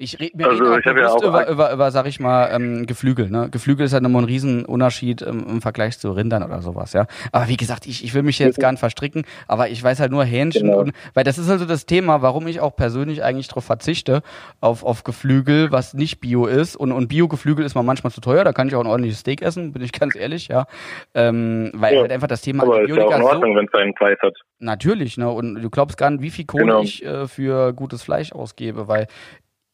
ich rede mir also, reden ich ja auch über, über, über, sag ich mal, ähm, Geflügel. Ne? Geflügel ist halt nochmal ein Riesenunterschied ähm, im Vergleich zu Rindern oder sowas, ja. Aber wie gesagt, ich, ich will mich jetzt gar nicht verstricken, aber ich weiß halt nur Hähnchen genau. und weil das ist also das Thema, warum ich auch persönlich eigentlich darauf verzichte, auf, auf Geflügel, was nicht Bio ist. Und, und Bio-Geflügel ist mal manchmal zu teuer, da kann ich auch ein ordentliches Steak essen, bin ich *laughs* ganz ehrlich, ja. Ähm, weil ja. halt einfach das Thema aber Antibiotika ist ja auch in Ordnung, so, wenn es einen Preis hat. Natürlich, ne? Und du glaubst gar nicht, wie viel Kohle genau. ich äh, für gutes Fleisch ausgebe, weil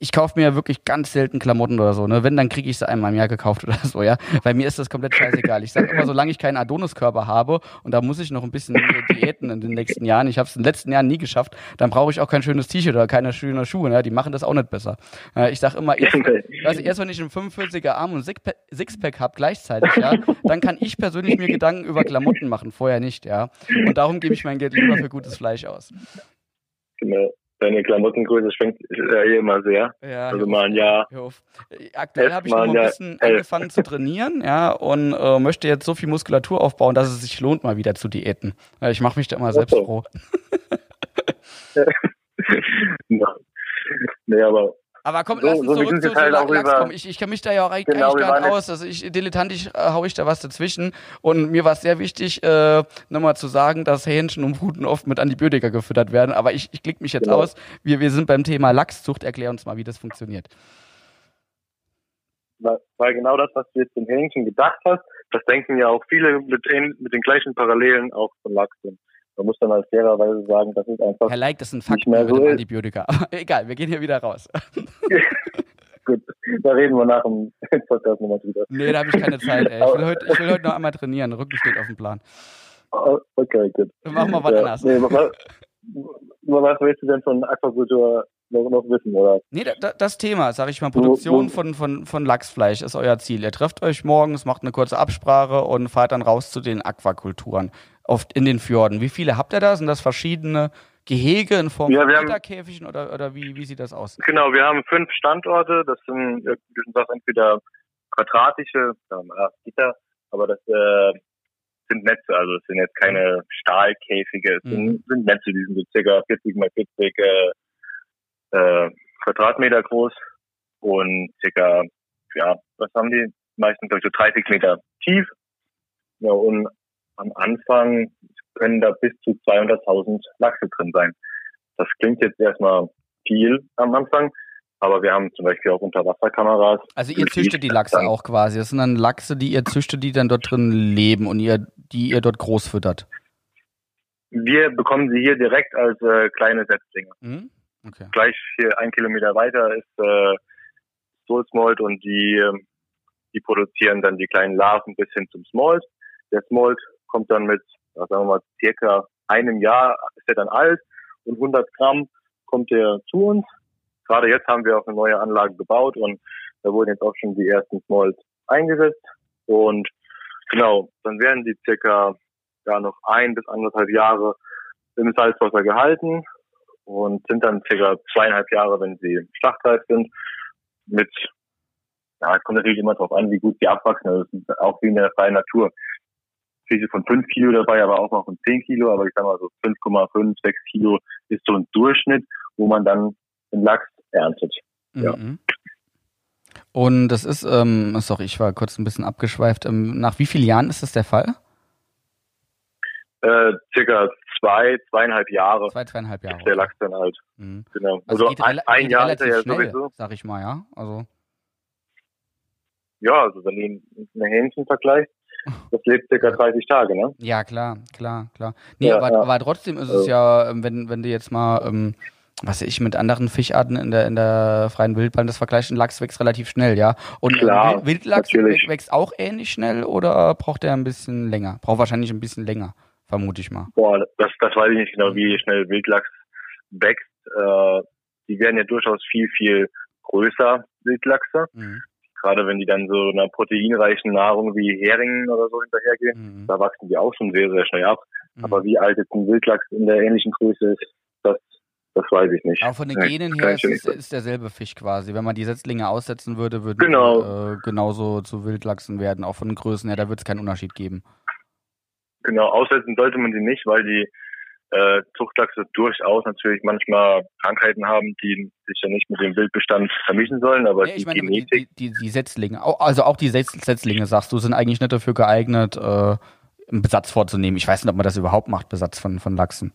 ich kaufe mir ja wirklich ganz selten Klamotten oder so, ne? Wenn, dann kriege ich sie einmal im Jahr gekauft oder so, ja. Bei mir ist das komplett scheißegal. Ich sage immer, solange ich keinen Adoniskörper habe und da muss ich noch ein bisschen diäten in den nächsten Jahren, ich habe es in den letzten Jahren nie geschafft, dann brauche ich auch kein schönes T-Shirt oder keine schönen Schuhe, ne? Die machen das auch nicht besser. Ich sage immer, erst, also erst wenn ich einen 45er Arm und Sixpack habe gleichzeitig, ja, dann kann ich persönlich mir Gedanken über Klamotten machen, vorher nicht, ja. Und darum gebe ich mein Geld lieber für gutes Fleisch aus. Genau deine Klamottengröße schwenkt ja eh immer sehr. Ja, also mal ein Jahr. Aktuell habe ich noch ein bisschen Jahr, angefangen zu trainieren, ja, und äh, möchte jetzt so viel Muskulatur aufbauen, dass es sich lohnt, mal wieder zu diäten. Ich mache mich da immer selbst froh. *laughs* nee, aber aber komm, so, lass uns so zurück zu halt so Lachs kommen. Ich, ich kenne mich da ja auch eigentlich genau, gar nicht aus. Also ich dilettantisch äh, hau ich da was dazwischen. Und mir war es sehr wichtig, äh, nochmal zu sagen, dass Hähnchen und Puten oft mit Antibiotika gefüttert werden. Aber ich, ich klicke mich jetzt genau. aus. Wir, wir sind beim Thema Lachszucht. Erklär uns mal, wie das funktioniert. Weil genau das, was du jetzt im Hähnchen gedacht hast, das denken ja auch viele mit den, mit den gleichen Parallelen auch von Lachs sind. Man muss dann halt fairerweise sagen, das ist einfach. Herr Leik, das sind Fakten mehr so mit dem Antibiotika. *laughs* Egal, wir gehen hier wieder raus. *laughs* Gut, da reden wir nach dem *laughs* Podcast nochmal drüber. Nee, da habe ich keine Zeit, ey. Ich will, heute, heute noch einmal trainieren. Rücken steht auf dem Plan. Oh, okay, gut. Machen wir was ja. anderes. Nee, was, was willst du denn von Aquakultur noch, noch wissen, oder? Nee, da, das Thema, sage ich mal, Produktion von, von, von Lachsfleisch ist euer Ziel. Ihr trefft euch morgens, macht eine kurze Absprache und fahrt dann raus zu den Aquakulturen oft in den Fjorden. Wie viele habt ihr da? Sind das verschiedene Gehege in Form ja, von Gitterkäfigen oder, oder wie, wie sieht das aus? Genau, wir haben fünf Standorte. Das sind, das sind entweder quadratische äh, Gitter, aber das äh, sind Netze, also es sind jetzt keine Stahlkäfige, es mhm. sind, sind, Netze, die sind so circa 40 mal 40 äh, äh, Quadratmeter groß und circa, ja, was haben die? Meistens so 30 Meter tief. Ja, und am Anfang können da bis zu 200.000 Lachse drin sein. Das klingt jetzt erstmal viel am Anfang, aber wir haben zum Beispiel auch Unterwasserkameras. Also ihr züchtet die Lachse auch quasi. Das sind dann Lachse, die ihr züchtet, die dann dort drin leben und ihr, die ihr dort groß füttert. Wir bekommen sie hier direkt als äh, kleine Setzlinge. Mhm. Okay. Gleich hier ein Kilometer weiter ist äh, Soul und die, ähm, die produzieren dann die kleinen Larven bis hin zum Smolt. Der Smolt kommt dann mit, sagen wir mal, circa einem Jahr ist er dann alt und 100 Gramm kommt er zu uns. Gerade jetzt haben wir auch eine neue Anlage gebaut und da wurden jetzt auch schon die ersten Smalls eingesetzt und genau, dann werden die circa ja noch ein bis anderthalb Jahre im Salzwasser gehalten und sind dann circa zweieinhalb Jahre, wenn sie schlachtreif sind, mit, ja, es kommt natürlich immer darauf an, wie gut sie abwachsen. Das ist auch wie in der freien Natur. Fische von 5 Kilo dabei, aber auch noch von 10 Kilo, aber ich sag mal so 5,5, 6 Kilo ist so ein Durchschnitt, wo man dann den Lachs erntet. Ja. Mhm. Und das ist, ähm, sorry, ich war kurz ein bisschen abgeschweift. Ähm, nach wie vielen Jahren ist das der Fall? Äh, circa zwei, zweieinhalb Jahre. Zwei, zweieinhalb Jahre. Ist der Lachs dann halt. Mhm. Genau. Also, also ein, ein Jahr ist er ja schnell, sowieso. Sag ich mal, ja. Also. Ja, also wenn du ein Hähnchen vergleichst, *laughs* das lebt circa 30 Tage, ne? Ja, klar, klar, klar. Nee, ja, aber, ja. aber, trotzdem ist es ja, ähm, wenn, wenn du jetzt mal, ähm, was ich mit anderen Fischarten in der, in der freien Wildbahn das vergleichst, ein Lachs wächst relativ schnell, ja. Und Klar, Wildlachs natürlich. wächst auch ähnlich schnell oder braucht er ein bisschen länger? Braucht wahrscheinlich ein bisschen länger, vermute ich mal. Boah, das, das weiß ich nicht genau, wie schnell Wildlachs wächst. Äh, die werden ja durchaus viel, viel größer, Wildlachse. Mhm gerade wenn die dann so einer proteinreichen Nahrung wie Heringen oder so hinterhergehen, mhm. da wachsen die auch schon sehr, sehr schnell ab. Mhm. Aber wie alt jetzt ein Wildlachs in der ähnlichen Größe ist, das, das weiß ich nicht. Auch von den Genen her ist, ist, ist derselbe Fisch quasi. Wenn man die Setzlinge aussetzen würde, würden genau. die äh, genauso zu Wildlachsen werden. Auch von den Größen her, da wird es keinen Unterschied geben. Genau, aussetzen sollte man die nicht, weil die äh, Zuchtlachse durchaus natürlich manchmal Krankheiten haben, die sich ja nicht mit dem Wildbestand vermischen sollen, aber nee, die meine, Genetik. Die, die, die, Setzlinge, also auch die Setzlinge, sagst du, sind eigentlich nicht dafür geeignet, äh, einen Besatz vorzunehmen. Ich weiß nicht, ob man das überhaupt macht, Besatz von, von Lachsen.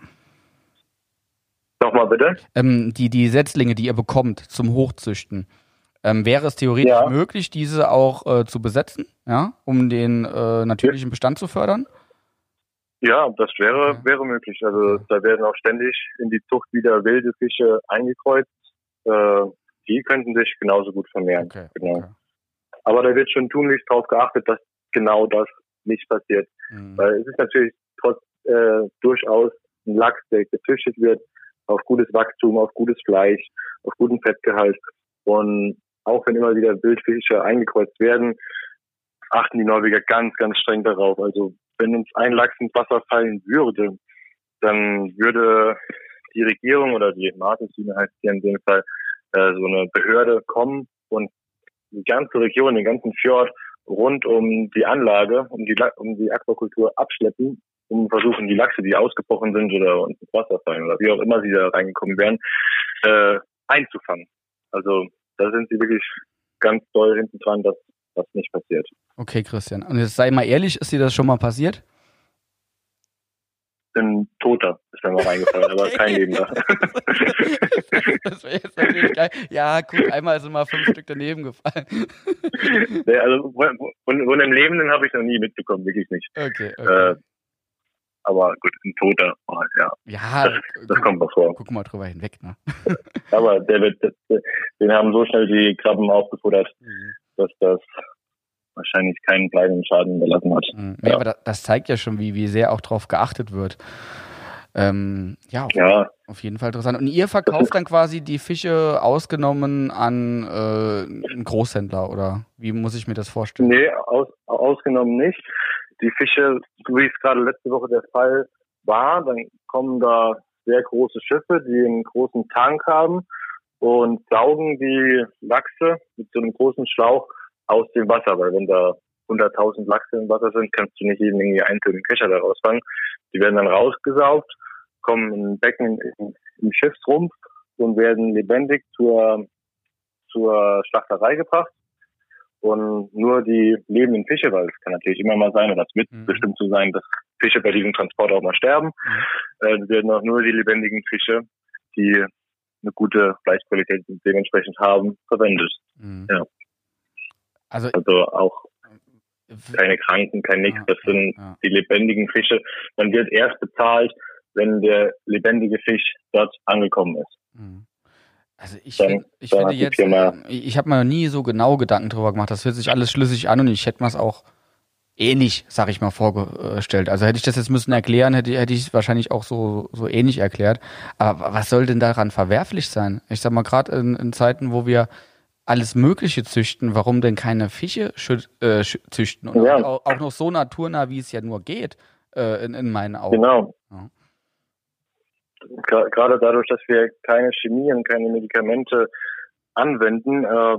Nochmal bitte? Ähm, die, die Setzlinge, die ihr bekommt zum Hochzüchten, ähm, wäre es theoretisch ja. möglich, diese auch äh, zu besetzen, ja, um den äh, natürlichen Bestand zu fördern? Ja, das wäre, wäre möglich. Also da werden auch ständig in die Zucht wieder wilde Fische eingekreuzt, äh, die könnten sich genauso gut vermehren. Okay, genau. Okay. Aber da wird schon tunlichst darauf geachtet, dass genau das nicht passiert. Mhm. Weil es ist natürlich trotz äh, durchaus ein Lachs, der gezüchtet wird, auf gutes Wachstum, auf gutes Fleisch, auf guten Fettgehalt. Und auch wenn immer wieder Wildfische eingekreuzt werden, achten die Norweger ganz, ganz streng darauf. Also wenn uns ein Lachs ins Wasser fallen würde, dann würde die Regierung oder die Martenschiene heißt hier in dem Fall äh, so eine Behörde kommen und die ganze Region, den ganzen Fjord rund um die Anlage, um die, um die Aquakultur abschleppen, um versuchen, die Lachse, die ausgebrochen sind oder ins Wasser fallen oder wie auch immer sie da reingekommen wären, äh, einzufangen. Also da sind sie wirklich ganz doll hinten dran, dass das nicht passiert. Okay, Christian. Und jetzt sei mal ehrlich, ist dir das schon mal passiert? Ein Toter ist mir mal reingefallen, aber *laughs* kein Lebender. *laughs* das wäre jetzt natürlich geil. Ja, guck, einmal sind mal fünf Stück daneben gefallen. *laughs* nee, also von, von einem Lebenden habe ich noch nie mitbekommen, wirklich nicht. Okay, okay. Äh, aber gut, ein Toter, ja. Ja, das, das kommt mal vor. Guck mal drüber hinweg, ne? aber der wird, den haben so schnell die Krabben aufgefuttert, mhm. Dass das wahrscheinlich keinen bleibenden Schaden hinterlassen hat. Mhm. Ja, ja, aber das zeigt ja schon, wie, wie sehr auch darauf geachtet wird. Ähm, ja, auf, ja, auf, jeden Fall interessant. Und ihr verkauft dann quasi die Fische ausgenommen an äh, einen Großhändler oder wie muss ich mir das vorstellen? Nee, aus, ausgenommen nicht. Die Fische, wie es gerade letzte Woche der Fall war, dann kommen da sehr große Schiffe, die einen großen Tank haben und saugen die Lachse mit so einem großen Schlauch aus dem Wasser, weil wenn da 100.000 Lachse im Wasser sind, kannst du nicht jeden irgendwie einzelnen Kescher daraus fangen. Die werden dann rausgesaugt, kommen in Becken im, im Schiffsrumpf und werden lebendig zur, zur Schlachterei gebracht. Und nur die lebenden Fische, weil es kann natürlich immer mal sein, oder es wird mhm. bestimmt so sein, dass Fische bei diesem Transport auch mal sterben, mhm. äh, werden auch nur die lebendigen Fische, die eine gute Fleischqualität dementsprechend haben, verwendet. Mhm. Ja. Also, also auch keine Kranken, kein Nix. Das sind ja. die lebendigen Fische. Man wird erst bezahlt, wenn der lebendige Fisch dort angekommen ist. Mhm. Also ich, dann, find, ich finde jetzt, äh, ich habe mir nie so genau Gedanken drüber gemacht. Das hört sich alles schlüssig an und ich hätte mir es auch ähnlich, sag ich mal, vorgestellt. Also hätte ich das jetzt müssen erklären, hätte, hätte ich es wahrscheinlich auch so, so ähnlich erklärt. Aber was soll denn daran verwerflich sein? Ich sag mal, gerade in, in Zeiten, wo wir alles Mögliche züchten, warum denn keine Fische äh, züchten? Und ja. auch, auch, noch so naturnah, wie es ja nur geht, äh, in, in meinen Augen. Genau. Ja. Gerade dadurch, dass wir keine Chemie und keine Medikamente anwenden, äh,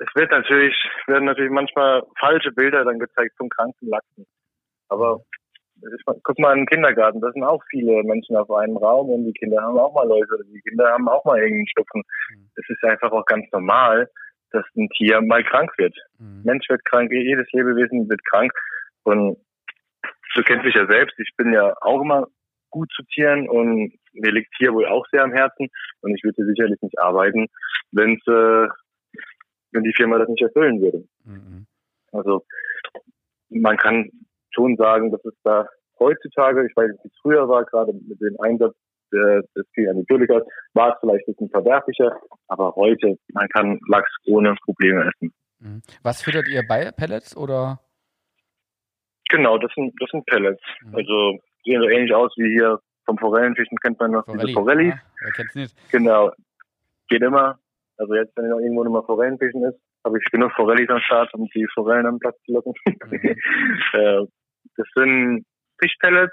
es wird natürlich, werden natürlich manchmal falsche Bilder dann gezeigt von kranken Lachsen. Aber guck mal in den Kindergarten, da sind auch viele Menschen auf einem Raum und die Kinder haben auch mal Läuse, die Kinder haben auch mal irgendeinen Schnupfen. Mhm. Es ist einfach auch ganz normal, dass ein Tier mal krank wird. Mhm. Mensch wird krank, jedes Lebewesen wird krank. Und du kennst mich ja selbst, ich bin ja auch immer gut zu Tieren und mir liegt Tier wohl auch sehr am Herzen und ich würde sicherlich nicht arbeiten, wenn's, äh, wenn die Firma das nicht erfüllen würde. Mhm. Also man kann schon sagen, dass es da heutzutage, ich weiß nicht, wie es früher war, gerade mit dem Einsatz des Antibiotikas, war es vielleicht ein bisschen verwerflicher, aber heute, man kann Lachs ohne Probleme essen. Mhm. Was füttert ihr bei Pellets oder? Genau, das sind, das sind Pellets. Mhm. Also sehen so ähnlich aus wie hier vom Forellenfischen kennt man noch Forelli. diese Forelli. Ah, wer kennt's nicht? Genau. Geht immer. Also jetzt, wenn noch irgendwo nochmal Forellenfischen ist, habe ich genug Forellis am Start, um die Forellen am Platz zu locken. Mhm. *laughs* äh, das sind Fischpellets,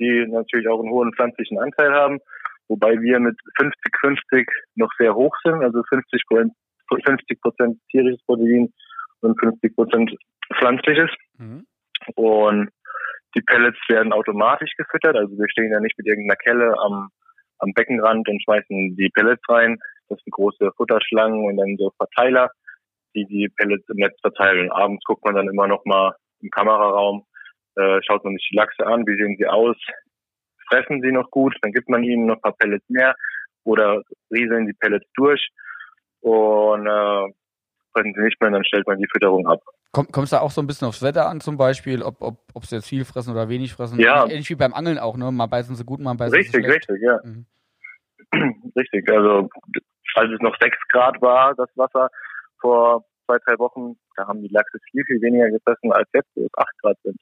die natürlich auch einen hohen pflanzlichen Anteil haben, wobei wir mit 50-50 noch sehr hoch sind, also 50 Prozent 50 Prozent tierisches Protein und 50 Prozent pflanzliches. Mhm. Und die Pellets werden automatisch gefüttert, also wir stehen ja nicht mit irgendeiner Kelle am, am Beckenrand und schmeißen die Pellets rein. Das sind große Futterschlangen und dann so Verteiler, die die Pellets im Netz verteilen. Und abends guckt man dann immer noch mal im Kameraraum, äh, schaut man sich die Lachse an, wie sehen sie aus, fressen sie noch gut, dann gibt man ihnen noch ein paar Pellets mehr oder rieseln die Pellets durch und äh, fressen sie nicht mehr, dann stellt man die Fütterung ab. Kommt es da auch so ein bisschen aufs Wetter an zum Beispiel, ob, ob, ob sie jetzt viel fressen oder wenig fressen? Ja. Ähnlich wie beim Angeln auch, ne? Mal beißen sie gut, mal beißen richtig, sie schlecht. Richtig, ja. Mhm. *clears throat* Richtig, also als es noch sechs Grad war, das Wasser vor zwei, drei Wochen, da haben die Lachse viel, viel weniger gefressen als jetzt, wo es acht Grad sind.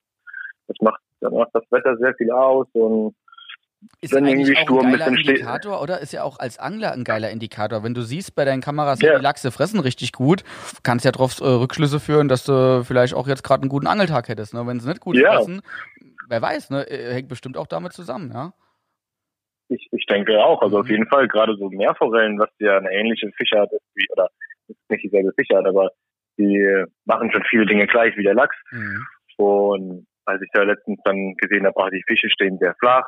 Das macht, das macht das Wetter sehr viel aus und ist wenn irgendwie Sturm ein geiler Indikator, oder? Ist ja auch als Angler ein geiler Indikator. Wenn du siehst bei deinen Kameras, ja. die Lachse fressen richtig gut, kannst ja darauf äh, Rückschlüsse führen, dass du vielleicht auch jetzt gerade einen guten Angeltag hättest. Ne? Wenn sie nicht gut ja. fressen, wer weiß, ne? Äh, hängt bestimmt auch damit zusammen, ja? Ich, ich denke auch. Also mhm. auf jeden Fall, gerade so Meerforellen, was ja eine ähnliche Fischart ist, wie, oder ist nicht dieselbe Fischart, aber die machen schon viele Dinge gleich wie der Lachs. Mhm. Und als ich da letztens dann gesehen habe, ach, die Fische stehen sehr flach,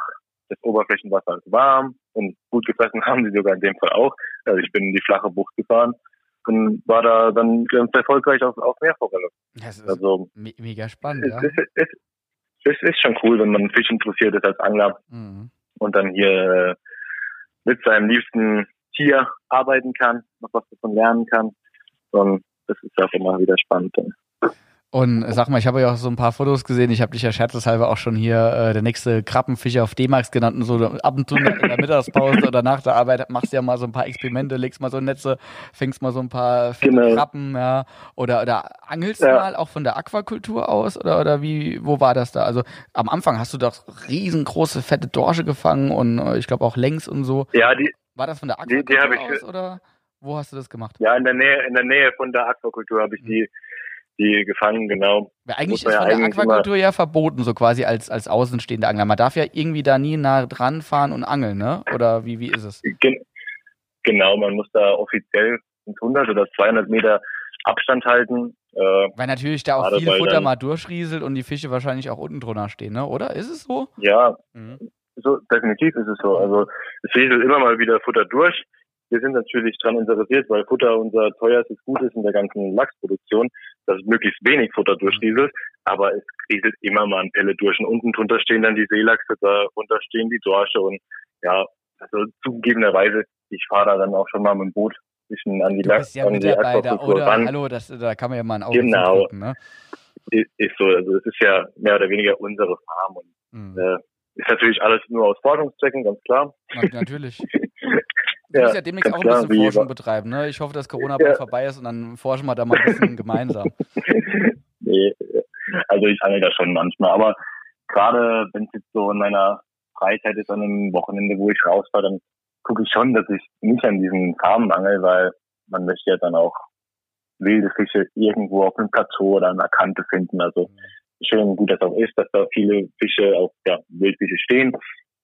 das Oberflächenwasser ist warm und gut gefressen *laughs* haben sie sogar in dem Fall auch. Also ich bin in die flache Bucht gefahren und war da dann ganz erfolgreich auf, auf Meerforelle. Das ist also, me mega spannend, ja. Es, es, es, ist schon cool, wenn man Fisch interessiert ist als Angler mhm. Und dann hier äh, mit seinem liebsten Tier arbeiten kann, noch was davon lernen kann. Und das ist auch immer wieder spannend. Und sag mal, ich habe ja auch so ein paar Fotos gesehen. Ich habe dich ja scherzeshalber auch schon hier äh, der nächste Krabbenfischer auf D-Max genannt. Und so ab und zu in der Mittagspause oder nach der Arbeit machst du ja mal so ein paar Experimente, legst mal so Netze, fängst mal so ein paar genau. Krabben, ja. Oder, oder angelst ja. mal auch von der Aquakultur aus? Oder, oder wie, wo war das da? Also am Anfang hast du doch riesengroße, fette Dorsche gefangen und äh, ich glaube auch längs und so. Ja, die. War das von der Aquakultur die, die aus oder wo hast du das gemacht? Ja, in der Nähe, in der Nähe von der Aquakultur habe ich mhm. die die gefangen, genau. Weil eigentlich ist ja von der Aquakultur ja verboten, so quasi als, als außenstehender Angler. Man darf ja irgendwie da nie nah dran fahren und angeln, ne? Oder wie, wie ist es? Gen genau, man muss da offiziell 100 oder 200 Meter Abstand halten. Äh, weil natürlich da auch viel Futter mal durchrieselt und die Fische wahrscheinlich auch unten drunter stehen, ne? Oder? Ist es so? Ja, mhm. so, definitiv ist es so. Also es rieselt immer mal wieder Futter durch wir sind natürlich daran interessiert, weil Futter unser teuerstes Gut ist in der ganzen Lachsproduktion, dass möglichst wenig Futter durchrieselt, aber es rieselt immer mal ein Pelle durch und unten drunter stehen dann die Seelachse, darunter stehen die Dorsche und ja, also zugegebenerweise, ich fahre da dann auch schon mal mit dem Boot bisschen an die Lachs, ja an die oder ran. hallo, das, da kann man ja mal ein Auge genau. Drücken, ne? Ist, ist so, also es ist ja mehr oder weniger unsere Farm und mhm. äh, ist natürlich alles nur aus Forschungszwecken, ganz klar. natürlich. *laughs* Du ja, musst ja demnächst auch ein bisschen klar, Forschung betreiben, ne? Ich hoffe, dass Corona bald ja. vorbei ist und dann forschen wir da mal ein bisschen *laughs* gemeinsam. Nee, also ich angel da schon manchmal, aber gerade wenn es jetzt so in meiner Freizeit ist an einem Wochenende, wo ich rausfahre, dann gucke ich schon, dass ich nicht an diesen Farben angel, weil man möchte ja dann auch wilde Fische irgendwo auf einem Plateau oder an einer Kante finden. Also schön gut, dass auch ist, dass da viele Fische, auch ja, Wildfische stehen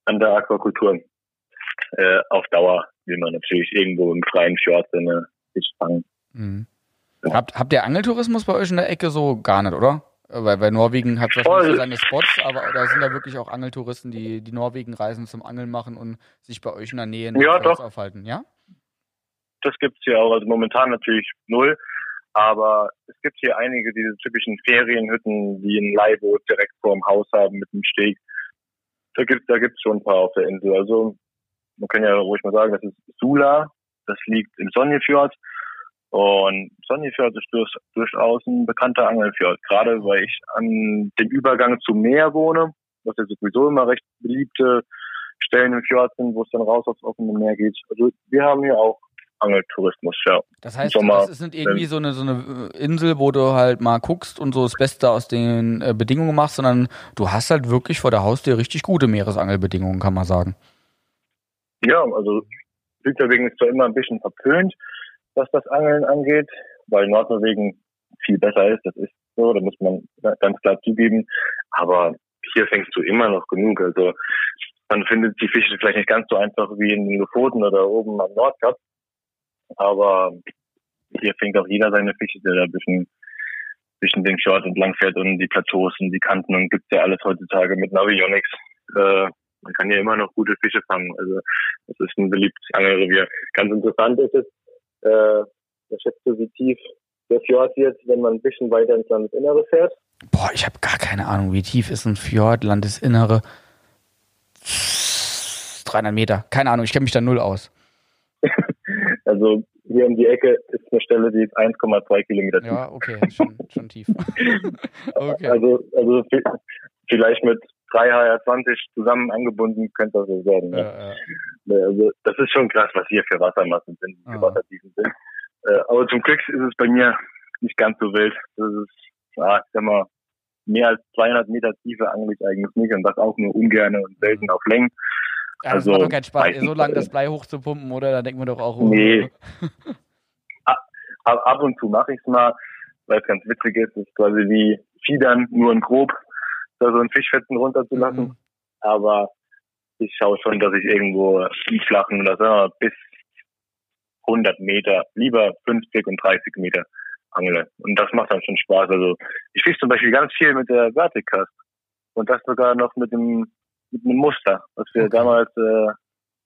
an der Aquakultur. Äh, auf Dauer will man natürlich irgendwo im freien Fjord seine Fisch fangen. Mhm. Ja. Habt, habt ihr Angeltourismus bei euch in der Ecke so gar nicht, oder? Weil bei Norwegen hat wahrscheinlich seine Spots, aber da sind da wirklich auch Angeltouristen, die die Norwegen reisen zum Angeln machen und sich bei euch in der Nähe ja, doch. aufhalten, ja? Das gibt's hier auch, also momentan natürlich null, aber es gibt hier einige diese typischen Ferienhütten, die ein Leihboot direkt vor dem Haus haben mit einem Steg. Da gibt da gibt's schon ein paar auf der Insel. Also man kann ja ruhig mal sagen, das ist Sula, das liegt im Sonnefjord. Und Sonnefjord ist durch, durchaus ein bekannter Angelfjord, gerade weil ich an dem Übergang zum Meer wohne, was ja sowieso immer recht beliebte Stellen im Fjord sind, wo es dann raus aufs offene Meer geht. Also wir haben hier auch Angeltourismus, ja. Das heißt, Sommer, das ist nicht irgendwie so eine, so eine Insel, wo du halt mal guckst und so das Beste aus den äh, Bedingungen machst, sondern du hast halt wirklich vor der Haustür richtig gute Meeresangelbedingungen, kann man sagen. Ja, also Südnorwegen ist zwar immer ein bisschen verpönt, was das Angeln angeht, weil Nordnorwegen viel besser ist, das ist so, da muss man ganz klar zugeben. Aber hier fängst du immer noch genug. Also man findet die Fische vielleicht nicht ganz so einfach wie in den Lofoten oder oben am Nordkap. Aber hier fängt auch jeder seine Fische, der da ein bisschen zwischen den Fjord entlang fährt und die Plateaus und die Kanten und gibt's ja alles heutzutage mit Navionics. Äh, man kann ja immer noch gute Fische fangen. Also das ist ein beliebtes Angelrevier. Ganz interessant ist es, äh, was schätzt du, wie tief der Fjord wird, wenn man ein bisschen weiter ins Landesinnere fährt? Boah, ich habe gar keine Ahnung, wie tief ist ein Fjord, Landesinnere? 300 Meter. Keine Ahnung, ich kenne mich da null aus. *laughs* also hier um die Ecke ist eine Stelle, die ist 1,2 Kilometer tief. Ja, okay, schon, schon tief. *laughs* *laughs* okay. Also, also vielleicht mit drei HR20 zusammen angebunden, könnte das so werden. Ne? Ja, ja. Also, das ist schon krass, was hier für Wassermassen sind, für ah. Wassertiefen sind. Äh, aber zum Glück ist es bei mir nicht ganz so wild. Das ist, ja, ich sag mal, mehr als 200 Meter Tiefe angel ich eigentlich nicht und das auch nur ungern und selten auf Längen. Ja, das also, macht doch keinen Spaß, so lange das Blei hochzupumpen, oder? Da denkt man doch auch. Oh. Nee. ab, ab und zu mache ich es mal, weil es ganz witzig ist. Es ist quasi wie Fiedern, nur in grob, da so ein Fischfetzen runterzulassen. Mhm. Aber ich schaue schon, dass ich irgendwo im Flachen oder so bis 100 Meter, lieber 50 und 30 Meter angle. Und das macht dann schon Spaß. Also ich fische zum Beispiel ganz viel mit der Verticast. Und das sogar noch mit dem, mit einem Muster, was wir okay. damals äh,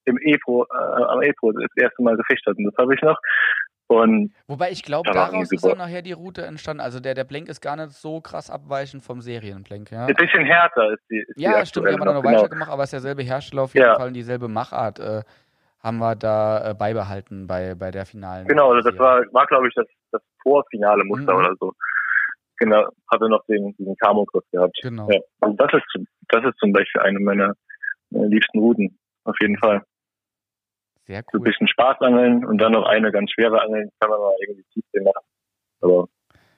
im EPRO, äh, am EPRO das erste Mal gefischt hatten. Das habe ich noch. Und Wobei ich glaube, daraus ist auch nachher die Route entstanden. Also der, der Blank ist gar nicht so krass abweichend vom Serienblank. Ja? Ein bisschen härter ist die. Ist ja, die stimmt, die haben wir noch genau. weiter gemacht, aber es ist derselbe Hersteller auf jeden ja. Fall und dieselbe Machart äh, haben wir da äh, beibehalten bei, bei der finalen. Genau, also das war, war glaube ich, das, das vorfinale Muster mhm. oder so. Genau, hatte noch den, diesen Camo-Griff gehabt. Genau. Ja. Also das ist, das ist zum Beispiel eine meiner, meiner liebsten Routen, auf jeden Fall. Sehr cool. So ein bisschen Spaß angeln und dann noch eine ganz schwere Angeln, kann man mal irgendwie Tiefsee machen. Aber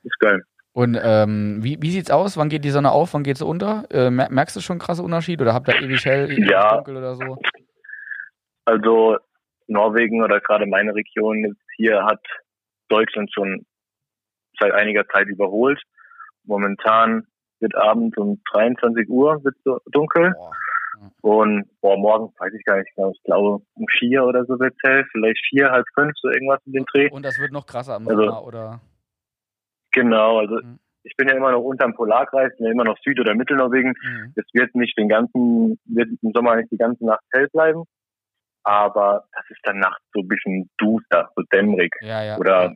ist geil. Und ähm, wie, wie sieht's aus? Wann geht die Sonne auf? Wann geht sie unter? Äh, merkst du schon einen krassen Unterschied oder habt ihr ewig hell, ewig ja. dunkel oder so? Also Norwegen oder gerade meine Region jetzt hier hat Deutschland schon seit einiger Zeit überholt. Momentan wird abends um 23 Uhr wird so dunkel. Boah. Und boah, morgen weiß ich gar nicht genau, ich glaube um vier oder so wird es hell, vielleicht vier, halb fünf, so irgendwas in den Dreh. Und das wird noch krasser am also, Sommer, oder? Genau, also mhm. ich bin ja immer noch unterm Polarkreis, bin ja immer noch Süd- oder Mittelnorwegen. Mhm. Es wird nicht den ganzen, wird im Sommer nicht die ganze Nacht hell bleiben, aber das ist dann nachts so ein bisschen duster, so dämmerig. Ja, ja, oder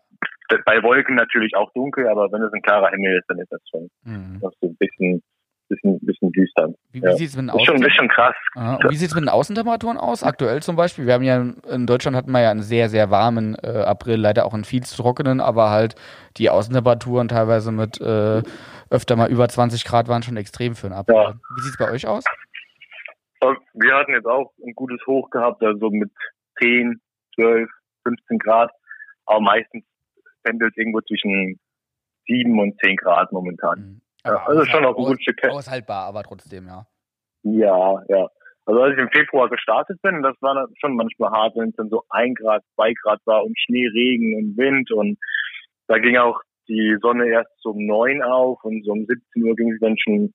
ja. bei Wolken natürlich auch dunkel, aber wenn es ein klarer Himmel ist, dann ist das schon mhm. so ein bisschen bisschen, bisschen düster. Wie, wie ja. sieht's mit den Außen ist schon, ist schon krass. Aha. wie sieht's mit den Außentemperaturen aus? Aktuell zum Beispiel, wir haben ja in Deutschland hatten wir ja einen sehr, sehr warmen äh, April, leider auch einen viel zu trockenen, aber halt die Außentemperaturen teilweise mit äh, öfter mal über 20 Grad waren schon extrem für einen April. Ja. Wie sieht's bei euch aus? Wir hatten jetzt auch ein gutes Hoch gehabt, also mit 10, 12, 15 Grad, aber meistens pendelt irgendwo zwischen 7 und 10 Grad momentan. Mhm. Ja, also schon auch ein gutes Stück. Aushaltbar, aber trotzdem, ja. Ja, ja. Also als ich im Februar gestartet bin, das war schon manchmal hart, wenn es dann so ein Grad, zwei Grad war und Schnee, Regen und Wind und da ging auch die Sonne erst um neun auf und so um 17 Uhr ging sie dann schon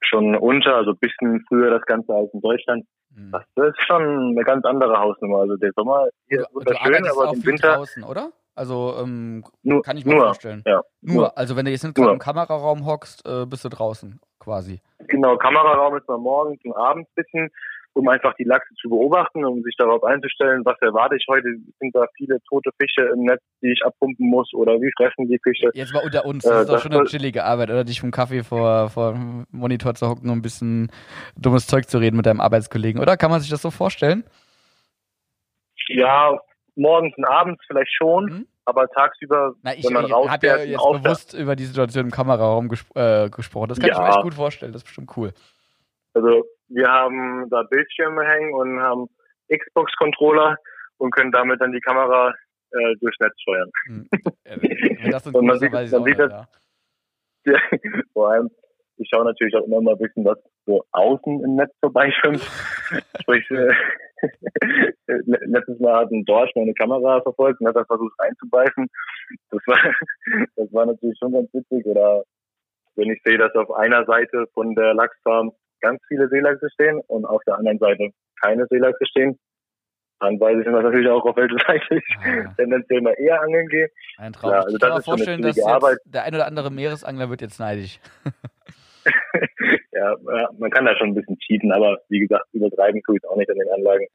schon unter, also ein bisschen früher das Ganze als in Deutschland. Mhm. Das ist schon eine ganz andere Hausnummer. Also der Sommer hier ist wunderschön, aber im Winter. Draußen, oder? Also ähm, nur, kann ich mir nur, vorstellen. Ja, nur, nur, also wenn du jetzt nicht gerade im Kameraraum hockst, äh, bist du draußen quasi. Genau, Kameraraum ist man morgens und abends bisschen, um einfach die Lachse zu beobachten, um sich darauf einzustellen, was erwarte ich heute. Sind da viele tote Fische im Netz, die ich abpumpen muss oder wie fressen die Fische? Jetzt mal unter uns, das äh, ist doch schon eine chillige Arbeit, oder dich vom Kaffee vor, vor Monitor zu hocken und ein bisschen dummes Zeug zu reden mit deinem Arbeitskollegen, oder? Kann man sich das so vorstellen? Ja, morgens und abends vielleicht schon, mhm. aber tagsüber, Na, ich, wenn man rausfährt... Ich habe ja jetzt bewusst über die Situation im Kameraraum gespr äh, gesprochen. Das kann ja. ich mir echt gut vorstellen, das ist bestimmt cool. Also wir haben da Bildschirme hängen und haben Xbox-Controller und können damit dann die Kamera äh, durchs Netz steuern. Mhm. wenn das *laughs* und man sieht, man sieht das, ja. *laughs* ja. vor allem, ich schaue natürlich auch immer mal ein bisschen, was so außen im Netz vorbeischwimmt. *laughs* Sprich, äh, *laughs* letztes Mal hat ein Dorsch meine Kamera verfolgt und hat da versucht reinzubeißen. Das war, *laughs* das war natürlich schon ganz witzig. Oder wenn ich sehe, dass auf einer Seite von der Lachsfarm ganz viele Seelachse stehen und auf der anderen Seite keine Seelachse stehen, dann weiß ich natürlich auch, auf welche *laughs* Seite ich ah. tendenziell mal eher angeln gehe. Ein Traum. Ja, also ich kann mir vorstellen, dass der ein oder andere Meeresangler wird jetzt neidisch. *laughs* ja, man kann da schon ein bisschen cheaten, aber wie gesagt, übertreiben tue ich es auch nicht an den Anlagen.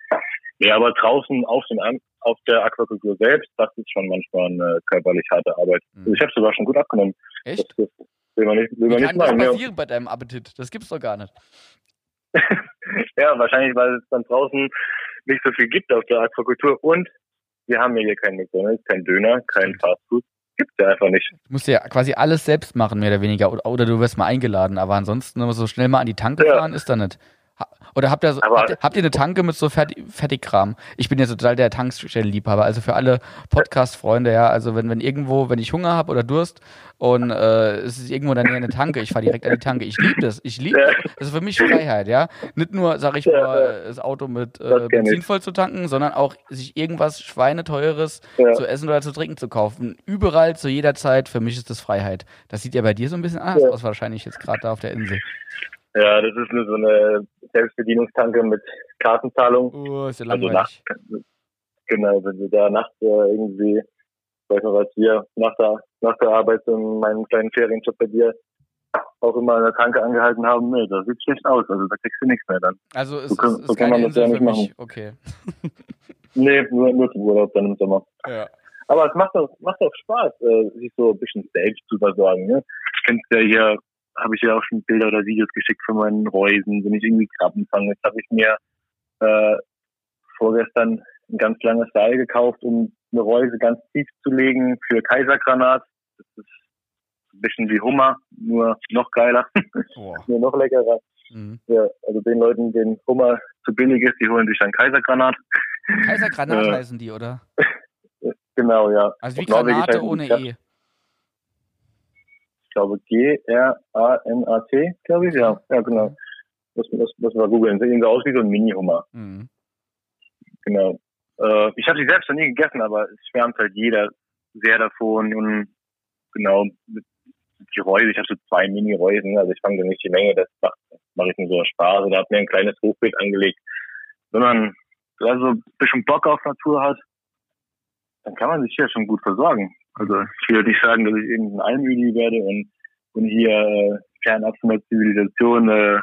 Ja, aber draußen auf, den, auf der Aquakultur selbst, das ist schon manchmal eine körperlich harte Arbeit. Mhm. Also ich habe sogar schon gut abgenommen. Echt? Das, das will man nicht, will man nicht machen. Das passieren bei deinem Appetit? Das gibt's doch gar nicht. *laughs* ja, wahrscheinlich, weil es dann draußen nicht so viel gibt auf der Aquakultur und wir haben hier kein McDonalds, kein Döner, kein Fastfood. Gibt's ja einfach nicht. Du musst ja quasi alles selbst machen, mehr oder weniger. Oder, oder du wirst mal eingeladen, aber ansonsten so schnell mal an die Tanke ja. fahren ist da nicht. Oder habt ihr, so, habt, ihr, habt, ihr eine Tanke mit so Fertig Fertigkram? Ich bin ja total der Tankstellenliebhaber. Also für alle Podcast-Freunde, ja. Also wenn, wenn irgendwo, wenn ich Hunger habe oder Durst und äh, es ist irgendwo dann eine Tanke, ich fahre direkt an die Tanke. Ich liebe das. Ich liebe das. Das ist für mich Freiheit, ja. Nicht nur, sag ich mal, das Auto mit äh, Benzin voll zu tanken, sondern auch sich irgendwas Schweineteures ja. zu essen oder zu trinken zu kaufen. Überall, zu jeder Zeit. Für mich ist das Freiheit. Das sieht ja bei dir so ein bisschen anders ja. aus, wahrscheinlich jetzt gerade da auf der Insel. Ja, das ist nur so eine Selbstbedienungstanke mit Kartenzahlung. Oh, ist ja langweilig. Also nachts, genau, wenn du da nachts äh, irgendwie, weiß noch was wir nach der, nach der Arbeit in meinem kleinen Ferienjob bei dir auch immer an der Tanke angehalten haben, nee, das sieht schlecht aus, also da kriegst du nichts mehr dann. Also es so, kann, ist, so kann man das ja nicht machen. Okay. *laughs* nee, nur, nur zum Urlaub dann im Sommer. Ja. Aber es macht auch, macht auch Spaß, äh, sich so ein bisschen selbst zu versorgen. Ne? Du kennst ja hier habe ich ja auch schon Bilder oder Videos geschickt von meinen Reusen, wenn ich irgendwie Krabben fange. Jetzt habe ich mir äh, vorgestern ein ganz langes Seil gekauft, um eine Reuse ganz tief zu legen für Kaisergranat. Das ist ein bisschen wie Hummer, nur noch geiler, *laughs* oh. nur noch leckerer. Mhm. Ja, also den Leuten, den Hummer zu billig ist, die holen sich dann Kaisergranat. Kaisergranat *laughs* heißen die, oder? genau, ja. Also wie Granate ohne E glaube G-R-A-N-A-T, glaube ich, ja, ja genau. Das, das, das war googeln. Sieht so aus wie so ein Mini-Hummer. Mhm. Genau. Äh, ich habe sie selbst noch nie gegessen, aber es schwärmt halt jeder sehr davon und genau, die Reuse, ich habe so zwei Mini-Reusen, also ich fange da nicht die Menge, das mache mach ich nur so Spaß oder habe mir ein kleines Hochbeet angelegt. Wenn man also ein bisschen Bock auf Natur hat, dann kann man sich hier schon gut versorgen. Also ich will nicht sagen, dass ich irgendein Allmüdi werde und, und hier äh, fernab von der Zivilisation äh,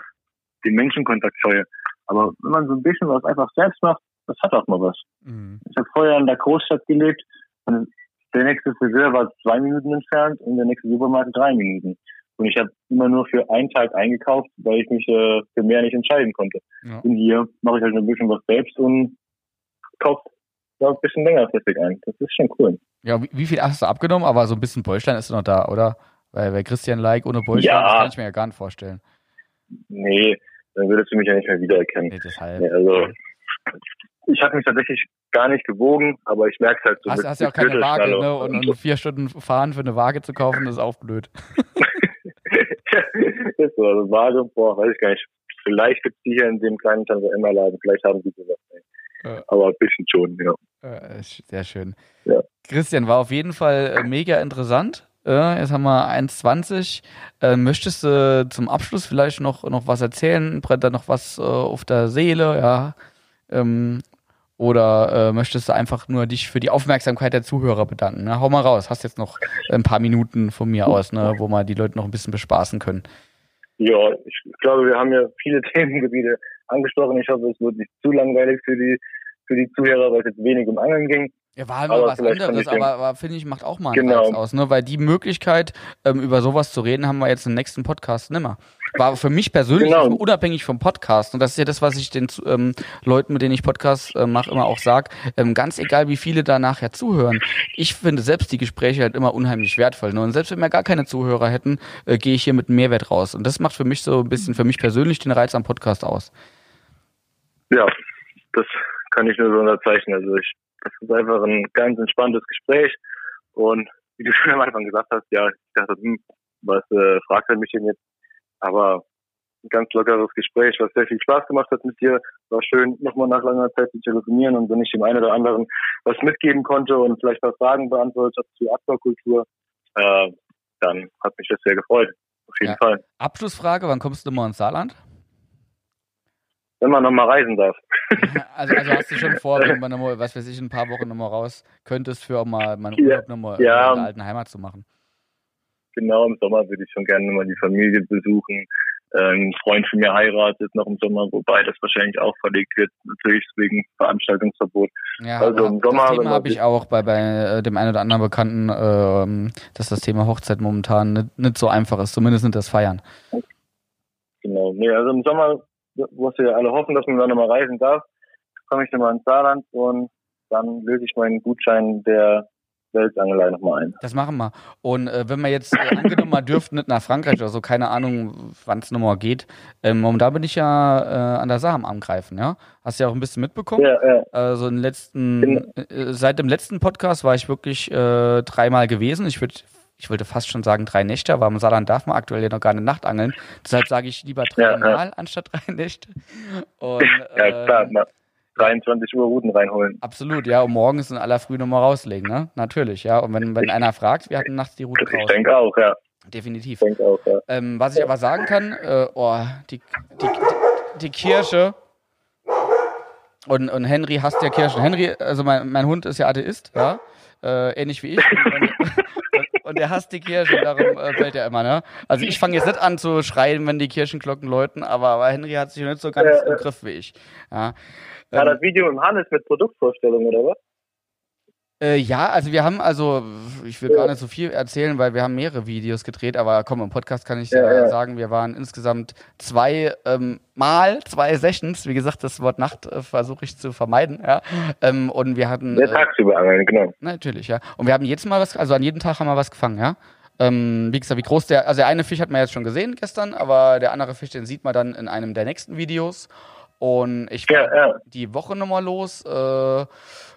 den Menschenkontakt scheue. Aber wenn man so ein bisschen was einfach selbst macht, das hat auch mal was. Mhm. Ich habe vorher in der Großstadt gelebt und der nächste Friseur war zwei Minuten entfernt und der nächste Supermarkt drei Minuten. Und ich habe immer nur für einen Tag eingekauft, weil ich mich äh, für mehr nicht entscheiden konnte. Ja. Und hier mache ich halt ein bisschen was selbst und kaufe ein bisschen längerfristig ein. Das ist schon cool. Ja, wie, wie, viel hast du abgenommen? Aber so ein bisschen Bäuchlein ist noch da, oder? Weil, weil Christian Like ohne Bäuchlein, ja. das kann ich mir ja gar nicht vorstellen. Nee, dann würdest du mich ja nicht mehr wiedererkennen. Nee, deshalb. Nee, also, ich habe mich tatsächlich gar nicht gewogen, aber ich merke es halt so. Hast, hast ja auch keine Waage, ne? Und, und, vier Stunden fahren für eine Waage zu kaufen, ist auch blöd. *laughs* ist so, also Waage, boah, weiß ich gar nicht. Vielleicht gibt es die hier in dem kleinen Tante-Emma-Laden, vielleicht haben die sowas. Äh, aber ein bisschen schon, ja. Äh, sehr schön. Ja. Christian, war auf jeden Fall äh, mega interessant. Äh, jetzt haben wir 1,20. Äh, möchtest du zum Abschluss vielleicht noch, noch was erzählen? Brennt da noch was auf der Seele? Ja. Ähm, oder möchtest du einfach nur dich für die Aufmerksamkeit der Zuhörer bedanken? Ne? Hau mal raus, hast jetzt noch ein paar Minuten von mir aus, ne, wo wir die Leute noch ein bisschen bespaßen können. Ja, ich glaube, wir haben ja viele *laughs* Themengebiete angesprochen. Ich hoffe, es wird nicht zu langweilig für die, für die Zuhörer, weil es jetzt wenig um Angeln ging. Ja, war halt mal was anderes, aber, aber finde ich, macht auch mal einen genau. Reiz aus, ne? Weil die Möglichkeit, ähm, über sowas zu reden, haben wir jetzt im nächsten Podcast nimmer. War für mich persönlich genau. unabhängig vom Podcast. Und das ist ja das, was ich den ähm, Leuten, mit denen ich Podcasts äh, mache, immer auch sage. Ähm, ganz egal, wie viele da nachher zuhören. Ich finde selbst die Gespräche halt immer unheimlich wertvoll. Ne? Und selbst wenn wir gar keine Zuhörer hätten, äh, gehe ich hier mit Mehrwert raus. Und das macht für mich so ein bisschen, für mich persönlich den Reiz am Podcast aus. Ja, das kann ich nur so unterzeichnen. Also ich, das ist einfach ein ganz entspanntes Gespräch. Und wie du *laughs* schon am Anfang gesagt hast, ja, ich dachte, hm, was äh, fragt er mich denn jetzt? Aber ein ganz lockeres Gespräch, was sehr viel Spaß gemacht hat mit dir. War schön, nochmal nach langer Zeit zu telefonieren und wenn ich dem einen oder anderen was mitgeben konnte und vielleicht ein paar Fragen beantwortet habe zur Aquakultur, äh, dann hat mich das sehr gefreut. Auf jeden ja. Fall. Abschlussfrage, wann kommst du mal ins Saarland? Wenn man nochmal reisen darf. also, also hast du schon vor, wenn man nochmal, was weiß ich, ein paar Wochen nochmal raus könntest, für auch mal meinen Urlaub nochmal ja, in der alten Heimat zu machen? Genau, im Sommer würde ich schon gerne nochmal die Familie besuchen. Ein Freund von mir heiratet noch im Sommer, wobei das wahrscheinlich auch verlegt wird, natürlich wegen Veranstaltungsverbot. Ja, also im Sommer. Das Thema habe ich auch bei, bei äh, dem einen oder anderen Bekannten, äh, dass das Thema Hochzeit momentan nicht, nicht so einfach ist, zumindest nicht das Feiern. Genau, nee, also im Sommer wo wir alle hoffen, dass man dann nochmal reisen darf, komme ich dann mal ins Saarland und dann löse ich meinen Gutschein, der Welsangelei nochmal ein. Das machen wir. Und äh, wenn wir jetzt äh, angenommen mal dürften, nicht nach Frankreich oder so, keine Ahnung, wann es nochmal geht. Ähm, und da bin ich ja äh, an der Sache am Angreifen, ja. Hast du ja auch ein bisschen mitbekommen. Ja, ja. Also in letzten, äh, seit dem letzten Podcast war ich wirklich äh, dreimal gewesen. Ich würde ich wollte fast schon sagen drei Nächte, aber im Saarland darf man aktuell ja noch gar eine Nacht angeln. Deshalb sage ich lieber dreimal ja, ja. anstatt drei Nächte. Und, ja, klar, äh, 23 Uhr Routen reinholen. Absolut, ja, und morgens in aller Früh nochmal rauslegen, ne? Natürlich, ja. Und wenn, wenn ich, einer fragt, wir hatten nachts die Route raus. Ich denke auch, ja. Definitiv. Ich denke auch, ja. Ähm, was ich aber sagen kann, äh, oh, die, die, die Kirche und, und Henry hasst ja Kirchen. Henry, also mein, mein Hund ist ja Atheist, ja. Äh, ähnlich wie ich. *laughs* Und, und der hasst die Kirche, darum äh, fällt er immer, ne? Also ich fange jetzt nicht an zu schreien, wenn die Kirchenglocken läuten, aber, aber Henry hat sich nicht so ganz ja, im Griff wie ich. Ja. Ja, das Video im Hannes mit Produktvorstellung, oder was? Äh, ja, also wir haben, also ich will ja. gar nicht so viel erzählen, weil wir haben mehrere Videos gedreht, aber komm, im Podcast kann ich ja, äh, ja. sagen, wir waren insgesamt zwei ähm, Mal, zwei Sessions, wie gesagt, das Wort Nacht äh, versuche ich zu vermeiden, ja. Ähm, und wir hatten. Der äh, tagsüber angeln, genau. Natürlich, ja. Und wir haben jetzt Mal was, also an jedem Tag haben wir was gefangen, ja. Ähm, wie gesagt, wie groß der, also der eine Fisch hat man jetzt schon gesehen gestern, aber der andere Fisch, den sieht man dann in einem der nächsten Videos. Und ich war ja, ja. die Woche nochmal los. Äh,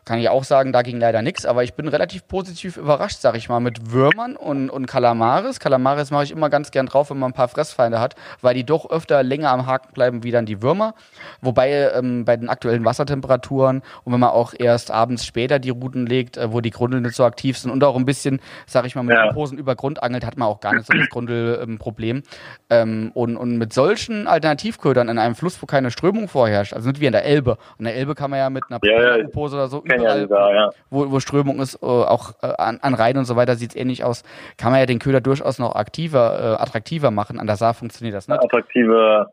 kann ich auch sagen, da ging leider nichts, aber ich bin relativ positiv überrascht, sag ich mal, mit Würmern und, und Kalamaris. Kalamaris mache ich immer ganz gern drauf, wenn man ein paar Fressfeinde hat, weil die doch öfter länger am Haken bleiben wie dann die Würmer. Wobei ähm, bei den aktuellen Wassertemperaturen und wenn man auch erst abends später die Routen legt, äh, wo die Grundel nicht so aktiv sind und auch ein bisschen, sag ich mal, mit ja. Hosen über Grund angelt, hat man auch gar nicht so das Grundelproblem. Ähm, und, und mit solchen Alternativködern in einem Fluss, wo keine Strömung vorherrscht, also nicht wie in der Elbe. An der Elbe kann man ja mit einer ja, ja. oder so überall, ja wo, wo Strömung ist, äh, auch äh, an, an Rhein und so weiter sieht es ähnlich aus, kann man ja den Köder durchaus noch aktiver, äh, attraktiver machen. An der Saar funktioniert das nicht. Attraktive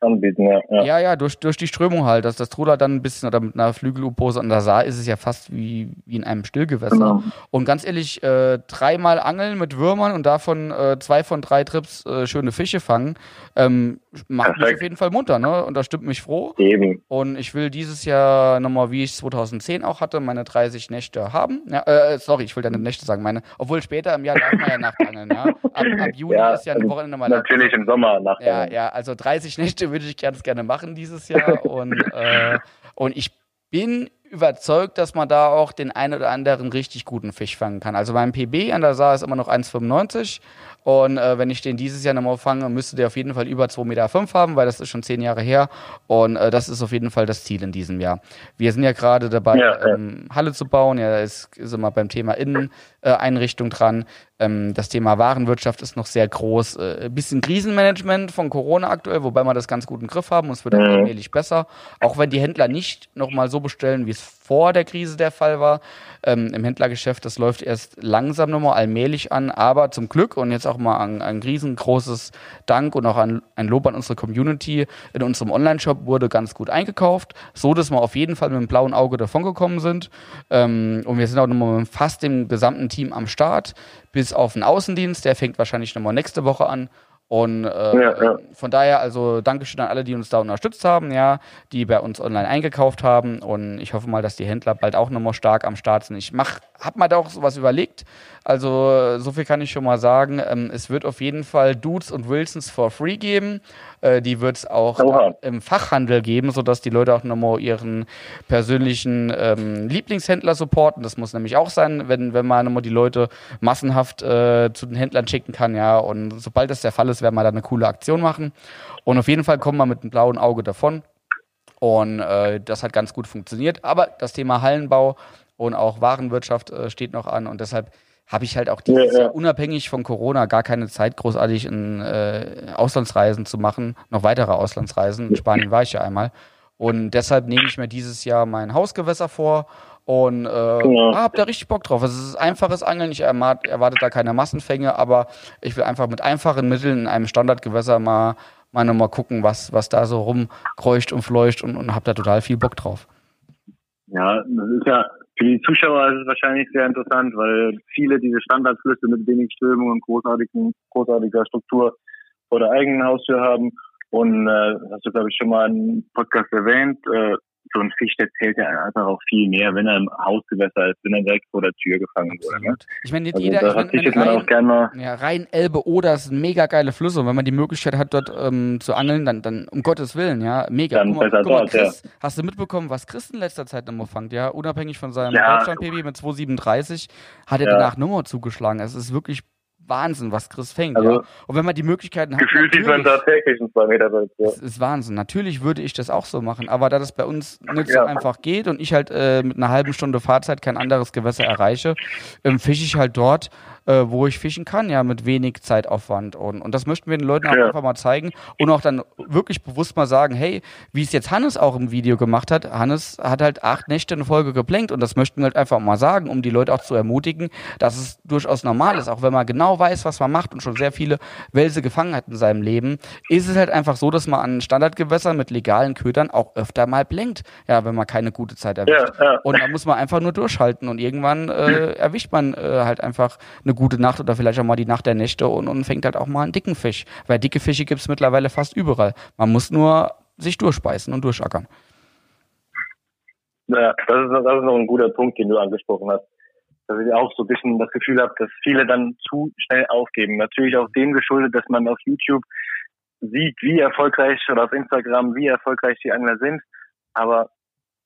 anbieten, ja. Ja, ja, ja durch, durch die Strömung halt. Dass das Trudert dann ein bisschen oder mit einer Flügelupose an der Saar ist es ja fast wie, wie in einem Stillgewässer. Genau. Und ganz ehrlich, äh, dreimal angeln mit Würmern und davon äh, zwei von drei Trips äh, schöne Fische fangen, ähm, macht Perfekt. mich auf jeden Fall munter, ne? Und das stimmt mich froh. Eben. Und ich will dieses Jahr nochmal, wie ich es 2010 auch hatte, meine 30 Nächte haben. Ja, äh, sorry, ich will deine Nächte sagen, meine. Obwohl später im Jahr darf man ja Nachtangeln, ja. *laughs* Ab, ab Juni ja, ist ja ein Wochenende mal Natürlich im Sommer Nachtangeln. Ja, ja, also 30 Nächte würde ich ganz gerne machen dieses Jahr. *laughs* und, äh, und ich bin überzeugt, dass man da auch den einen oder anderen richtig guten Fisch fangen kann. Also beim PB an der Saar ist immer noch 1,95 und äh, wenn ich den dieses Jahr nochmal fange, müsste der auf jeden Fall über 2,5 Meter haben, weil das ist schon zehn Jahre her. Und äh, das ist auf jeden Fall das Ziel in diesem Jahr. Wir sind ja gerade dabei, ja, ja. Ähm, Halle zu bauen. Ja, da ist, ist immer beim Thema Inneneinrichtung dran. Ähm, das Thema Warenwirtschaft ist noch sehr groß. Äh, ein bisschen Krisenmanagement von Corona aktuell, wobei wir das ganz gut im Griff haben und es wird mhm. allmählich besser. Auch wenn die Händler nicht nochmal so bestellen, wie es vor der Krise der Fall war. Ähm, Im Händlergeschäft, das läuft erst langsam nochmal allmählich an, aber zum Glück und jetzt auch mal ein, ein riesengroßes Dank und auch ein, ein Lob an unsere Community. In unserem Online-Shop wurde ganz gut eingekauft, so dass wir auf jeden Fall mit dem blauen Auge davongekommen sind. Ähm, und wir sind auch nochmal mit fast dem gesamten Team am Start, bis auf den Außendienst, der fängt wahrscheinlich nochmal nächste Woche an. Und äh, ja, ja. von daher, also Dankeschön an alle, die uns da unterstützt haben, ja, die bei uns online eingekauft haben. Und ich hoffe mal, dass die Händler bald auch nochmal stark am Start sind. Ich mach, hab mal da auch sowas überlegt. Also, so viel kann ich schon mal sagen. Ähm, es wird auf jeden Fall Dudes und Wilsons for free geben. Äh, die wird es auch im Fachhandel geben, sodass die Leute auch nochmal ihren persönlichen ähm, Lieblingshändler supporten. Das muss nämlich auch sein, wenn, wenn man nochmal die Leute massenhaft äh, zu den Händlern schicken kann, ja. Und sobald das der Fall ist, werden wir da eine coole Aktion machen. Und auf jeden Fall kommen wir mit einem blauen Auge davon. Und äh, das hat ganz gut funktioniert. Aber das Thema Hallenbau und auch Warenwirtschaft äh, steht noch an und deshalb habe ich halt auch dieses ja, ja. Jahr unabhängig von Corona gar keine Zeit, großartig in äh, Auslandsreisen zu machen, noch weitere Auslandsreisen. In Spanien war ich ja einmal. Und deshalb nehme ich mir dieses Jahr mein Hausgewässer vor und äh, ja. habe da richtig Bock drauf. Es ist einfaches Angeln, ich erwarte, da keine Massenfänge, aber ich will einfach mit einfachen Mitteln in einem Standardgewässer mal, mal nochmal gucken, was, was da so rumkreucht und fleucht und, und habe da total viel Bock drauf. Ja, das ist ja für die Zuschauer ist es wahrscheinlich sehr interessant, weil viele diese Standardflüsse mit wenig Strömung und großartigen, großartiger Struktur vor der eigenen Haustür haben. Und äh, hast du, glaube ich, schon mal einen Podcast erwähnt, äh, so ein Fisch, der zählt ja einfach auch viel mehr, wenn er im Hausgewässer ist, wenn er direkt vor der Tür gefangen wurde. Ne? Ich meine, nicht also jeder, ich meine, ich mein, Rhein, auch gerne ja, Rhein, Elbe, Oder ist ein mega geile Flüsse und wenn man die Möglichkeit hat, dort ähm, zu angeln, dann, dann um Gottes Willen, ja, mega. Dann guck mal, guck mal, Chris, ja. Hast du mitbekommen, was Chris in letzter Zeit nochmal fangt, ja? Unabhängig von seinem ja. Deutschland-PB mit 237 hat er ja. danach Nummer zugeschlagen. Es ist wirklich Wahnsinn, was Chris fängt. Also, ja. Und wenn man die Möglichkeiten hat. Gefühlt sieht man da täglich ein zwei Meter Welt. Ja. Das ist Wahnsinn. Natürlich würde ich das auch so machen, aber da das bei uns nicht ja. so einfach geht und ich halt äh, mit einer halben Stunde Fahrzeit kein anderes Gewässer erreiche, ähm, fische ich halt dort äh, wo ich fischen kann, ja, mit wenig Zeitaufwand. Und, und das möchten wir den Leuten auch einfach mal zeigen und auch dann wirklich bewusst mal sagen, hey, wie es jetzt Hannes auch im Video gemacht hat, Hannes hat halt acht Nächte in Folge geplankt und das möchten wir halt einfach mal sagen, um die Leute auch zu ermutigen, dass es durchaus normal ist, auch wenn man genau weiß, was man macht und schon sehr viele Wälse gefangen hat in seinem Leben, ist es halt einfach so, dass man an Standardgewässern mit legalen Ködern auch öfter mal blenkt, ja, wenn man keine gute Zeit erwischt. Ja, ja. Und da muss man einfach nur durchhalten und irgendwann äh, *clears throat* erwischt man äh, halt einfach eine gute Nacht oder vielleicht auch mal die Nacht der Nächte und, und fängt halt auch mal einen dicken Fisch. Weil dicke Fische gibt es mittlerweile fast überall. Man muss nur sich durchspeisen und durchackern. Ja, das ist, das ist noch ein guter Punkt, den du angesprochen hast. Dass ich auch so ein bisschen das Gefühl habe, dass viele dann zu schnell aufgeben. Natürlich auch dem geschuldet, dass man auf YouTube sieht, wie erfolgreich oder auf Instagram, wie erfolgreich die Angler sind. Aber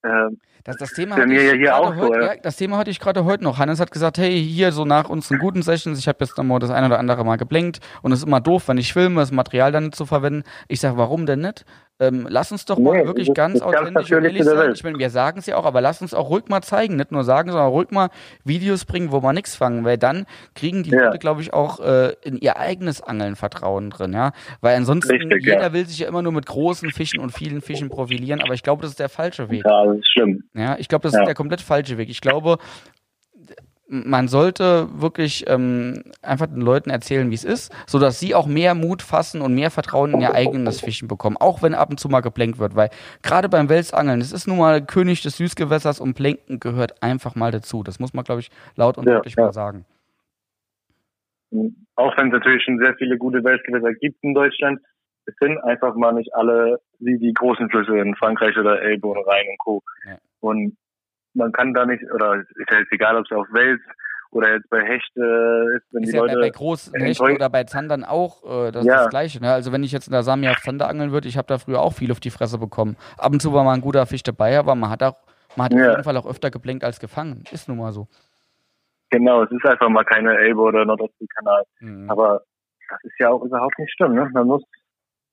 äh, das, das, Thema hatte ich ja heute, so, ja. das Thema hatte ich gerade heute noch. Hannes hat gesagt, hey, hier so nach unseren guten Sessions, ich habe jetzt nochmal das eine oder andere Mal geblinkt und es ist immer doof, wenn ich filme, das Material dann nicht zu verwenden. Ich sage, warum denn nicht? Ähm, lass uns doch nee, mal wirklich ganz authentisch und ehrlich sein. Ich meine, wir sagen es ja auch, aber lass uns auch ruhig mal zeigen. Nicht nur sagen, sondern ruhig mal Videos bringen, wo wir nichts fangen, weil dann kriegen die ja. Leute, glaube ich, auch äh, in ihr eigenes Angeln Vertrauen drin, ja. Weil ansonsten, Richtig, jeder ja. will sich ja immer nur mit großen Fischen und vielen Fischen profilieren, aber ich glaube, das ist der falsche Weg. Ja, das ist schlimm. Ja, ich glaube, das ja. ist der komplett falsche Weg. Ich glaube, man sollte wirklich ähm, einfach den Leuten erzählen, wie es ist, sodass sie auch mehr Mut fassen und mehr Vertrauen in ihr eigenes Fischen bekommen, auch wenn ab und zu mal geplenkt wird, weil gerade beim Welsangeln, es ist nun mal König des Süßgewässers und Plenken gehört einfach mal dazu. Das muss man, glaube ich, laut und deutlich ja, ja. mal sagen. Auch wenn es natürlich schon sehr viele gute Weltgewässer gibt in Deutschland, es sind einfach mal nicht alle wie die großen Flüsse in Frankreich oder Elbe und Rhein und Co. Ja. Und man kann da nicht, oder ist ja jetzt egal, ob es auf Wels oder jetzt bei Hechte ist, wenn ist die ja Leute. Bei, bei großen Hechten oder bei Zandern auch äh, das, ja. das Gleiche. Ne? Also wenn ich jetzt in der Samia auf Zander angeln würde, ich habe da früher auch viel auf die Fresse bekommen. Ab und zu war mal ein guter Fisch dabei, aber man hat auch, man hat ja. auf jeden Fall auch öfter geblenkt als gefangen. Ist nun mal so. Genau, es ist einfach mal keine Elbe oder Nordostseekanal. Mhm. Aber das ist ja auch überhaupt nicht schlimm. Ne? Man muss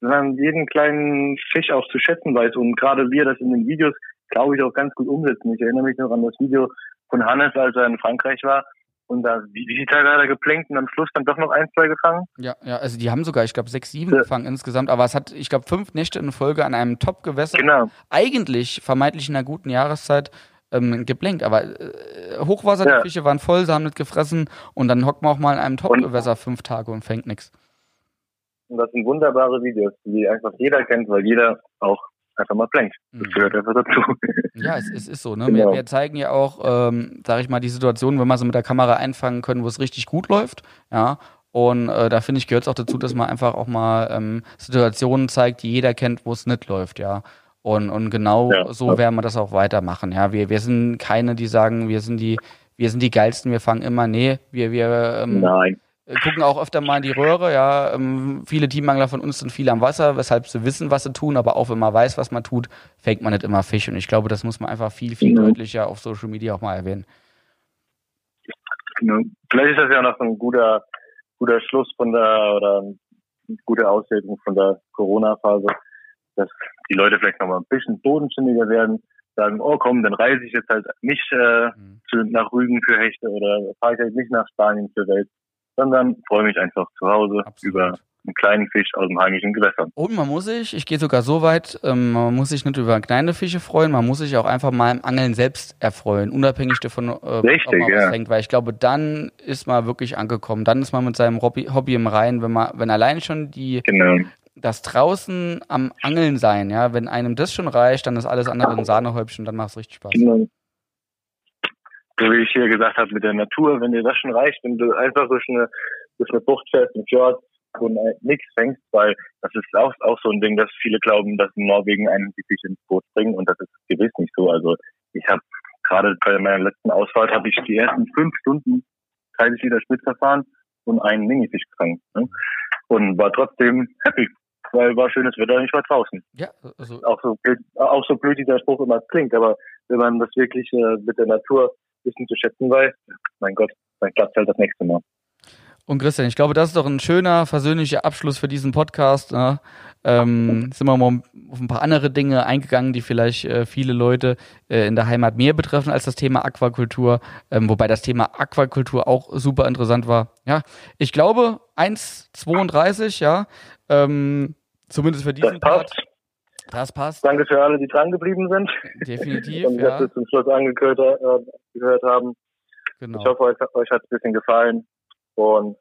wenn man jeden kleinen Fisch auch zu schätzen weiß und gerade wir das in den Videos glaube ich, auch ganz gut umsetzen. Ich erinnere mich noch an das Video von Hannes, als er in Frankreich war. Und da, wie, die Tage hat er geplenkt und am Schluss dann doch noch ein, zwei gefangen? Ja, ja, also die haben sogar, ich glaube, sechs, sieben ja. gefangen insgesamt, aber es hat, ich glaube, fünf Nächte in Folge an einem Top-Gewässer, genau. eigentlich vermeintlich in einer guten Jahreszeit, ähm, geblenkt. Aber äh, Hochwasser, ja. die Fische waren voll, sie haben nicht gefressen und dann hockt man auch mal in einem Top-Gewässer fünf Tage und fängt nichts. Und das sind wunderbare Videos, die einfach jeder kennt, weil jeder auch einfach mal blank. Das mhm. gehört einfach dazu. Ja, es, es ist so. Ne? Genau. Wir, wir, zeigen ja auch, ähm, sage ich mal, die Situation, wenn wir so mit der Kamera einfangen können, wo es richtig gut läuft. Ja. Und äh, da finde ich, gehört es auch dazu, dass man einfach auch mal ähm, Situationen zeigt, die jeder kennt, wo es nicht läuft, ja. Und, und genau ja, so ja. werden wir das auch weitermachen. Ja, wir, wir sind keine, die sagen, wir sind die, wir sind die geilsten, wir fangen immer. Nee, wir, wir ähm, Nein gucken auch öfter mal in die Röhre. Ja, ähm, viele Teammangler von uns sind viel am Wasser, weshalb sie wissen, was sie tun, aber auch wenn man weiß, was man tut, fängt man nicht immer Fisch. Und ich glaube, das muss man einfach viel, viel mhm. deutlicher auf Social Media auch mal erwähnen. Genau. Vielleicht ist das ja noch ein guter, guter Schluss von der oder eine gute Auswirkung von der Corona-Phase, dass die Leute vielleicht noch mal ein bisschen bodenständiger werden, sagen, oh komm, dann reise ich jetzt halt nicht äh, mhm. zu, nach Rügen für Hechte oder fahre ich halt nicht nach Spanien für Welt, sondern freue mich einfach zu Hause Absolut. über einen kleinen Fisch aus dem heimischen Gewässer. Und man muss sich, ich gehe sogar so weit, ähm, man muss sich nicht über kleine Fische freuen, man muss sich auch einfach mal im Angeln selbst erfreuen, unabhängig davon, äh, Richtig, ob man ja. was fängt, weil ich glaube, dann ist man wirklich angekommen, dann ist man mit seinem Hobby, Hobby im Reinen, wenn man, wenn allein schon die genau. das draußen am Angeln sein, ja, wenn einem das schon reicht, dann ist alles andere ein Sahnehäubchen, dann macht es richtig Spaß. Genau so wie ich hier gesagt habe, mit der Natur, wenn dir das schon reicht, wenn du einfach durch eine, durch eine Bucht fährst, ein Fjord, und äh, nichts fängst, weil das ist auch, auch so ein Ding, dass viele glauben, dass in Norwegen einen wirklich ins Boot bringen und das ist gewiss nicht so. Also ich habe gerade bei meiner letzten Ausfahrt habe ich die ersten fünf Stunden 30 Liter Spitzer fahren und einen Minifisch gefangen. Ne? Und war trotzdem happy, weil war schönes Wetter und ich war draußen. Ja, also auch so blöd, auch so blöd dieser Spruch immer klingt, aber wenn man das wirklich äh, mit der Natur wissen zu schätzen weiß, mein Gott, dann klappt halt das nächste Mal. Und Christian, ich glaube, das ist doch ein schöner, versöhnlicher Abschluss für diesen Podcast. Ne? Ähm, sind wir mal auf ein paar andere Dinge eingegangen, die vielleicht äh, viele Leute äh, in der Heimat mehr betreffen als das Thema Aquakultur, ähm, wobei das Thema Aquakultur auch super interessant war. Ja, ich glaube 1,32, ja, ähm, zumindest für diesen Part. Das passt. Danke für alle, die dran geblieben sind. Definitiv. *laughs* Und ja. wir zum Schluss angehört äh, haben. Genau. Ich hoffe, euch, euch hat es ein bisschen gefallen. Und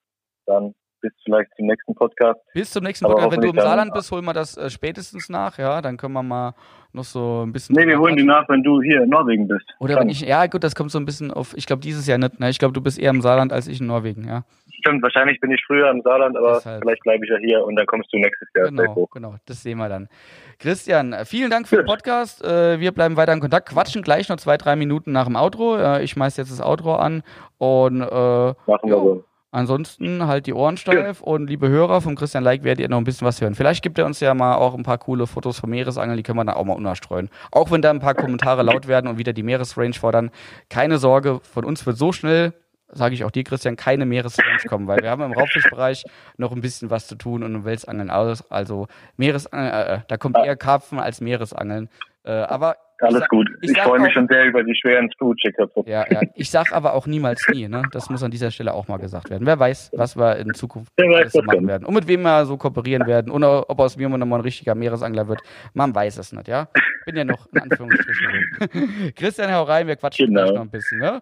dann bis vielleicht zum nächsten Podcast. Bis zum nächsten Podcast. Wenn du im Saarland bist, holen wir das äh, spätestens nach, ja. Dann können wir mal noch so ein bisschen. Nee, wir holen die nach, wenn du hier in Norwegen bist. Oder wenn ich, ja gut, das kommt so ein bisschen auf, ich glaube dieses Jahr nicht, ne? Ich glaube, du bist eher im Saarland als ich in Norwegen, ja. Stimmt, wahrscheinlich bin ich früher im Saarland, aber Deshalb. vielleicht bleibe ich ja hier und dann kommst du nächstes Jahr. Genau, genau, das sehen wir dann. Christian, vielen Dank für den Podcast. Äh, wir bleiben weiter in Kontakt, quatschen gleich noch zwei, drei Minuten nach dem Outro. Ich schmeiß jetzt das Outro an und äh, Machen wir so. Ansonsten halt die Ohren steif ja. und liebe Hörer vom Christian Like werdet ihr noch ein bisschen was hören. Vielleicht gibt er uns ja mal auch ein paar coole Fotos vom Meeresangeln, die können wir dann auch mal unterstreuen. Auch wenn da ein paar Kommentare laut werden und wieder die Meeresrange fordern. Keine Sorge, von uns wird so schnell, sage ich auch dir, Christian, keine Meeresrange kommen, weil wir haben im Raubfischbereich noch ein bisschen was zu tun und im Welsangeln aus. Also Meeresangeln, äh, äh, da kommt eher Karpfen als Meeresangeln. Äh, aber alles sag, gut. Ich, ich freue mich schon sehr über die schweren Food-Checker. Ja, ja. Ich sag aber auch niemals nie, ne? Das muss an dieser Stelle auch mal gesagt werden. Wer weiß, was wir in Zukunft weiß, machen werden. Und mit wem wir so kooperieren werden. Und ob aus mir nochmal ein richtiger Meeresangler wird. Man weiß es nicht, ja? Bin ja noch in Anführungsstrichen. *laughs* Christian, hau rein, wir quatschen genau. gleich noch ein bisschen, ne?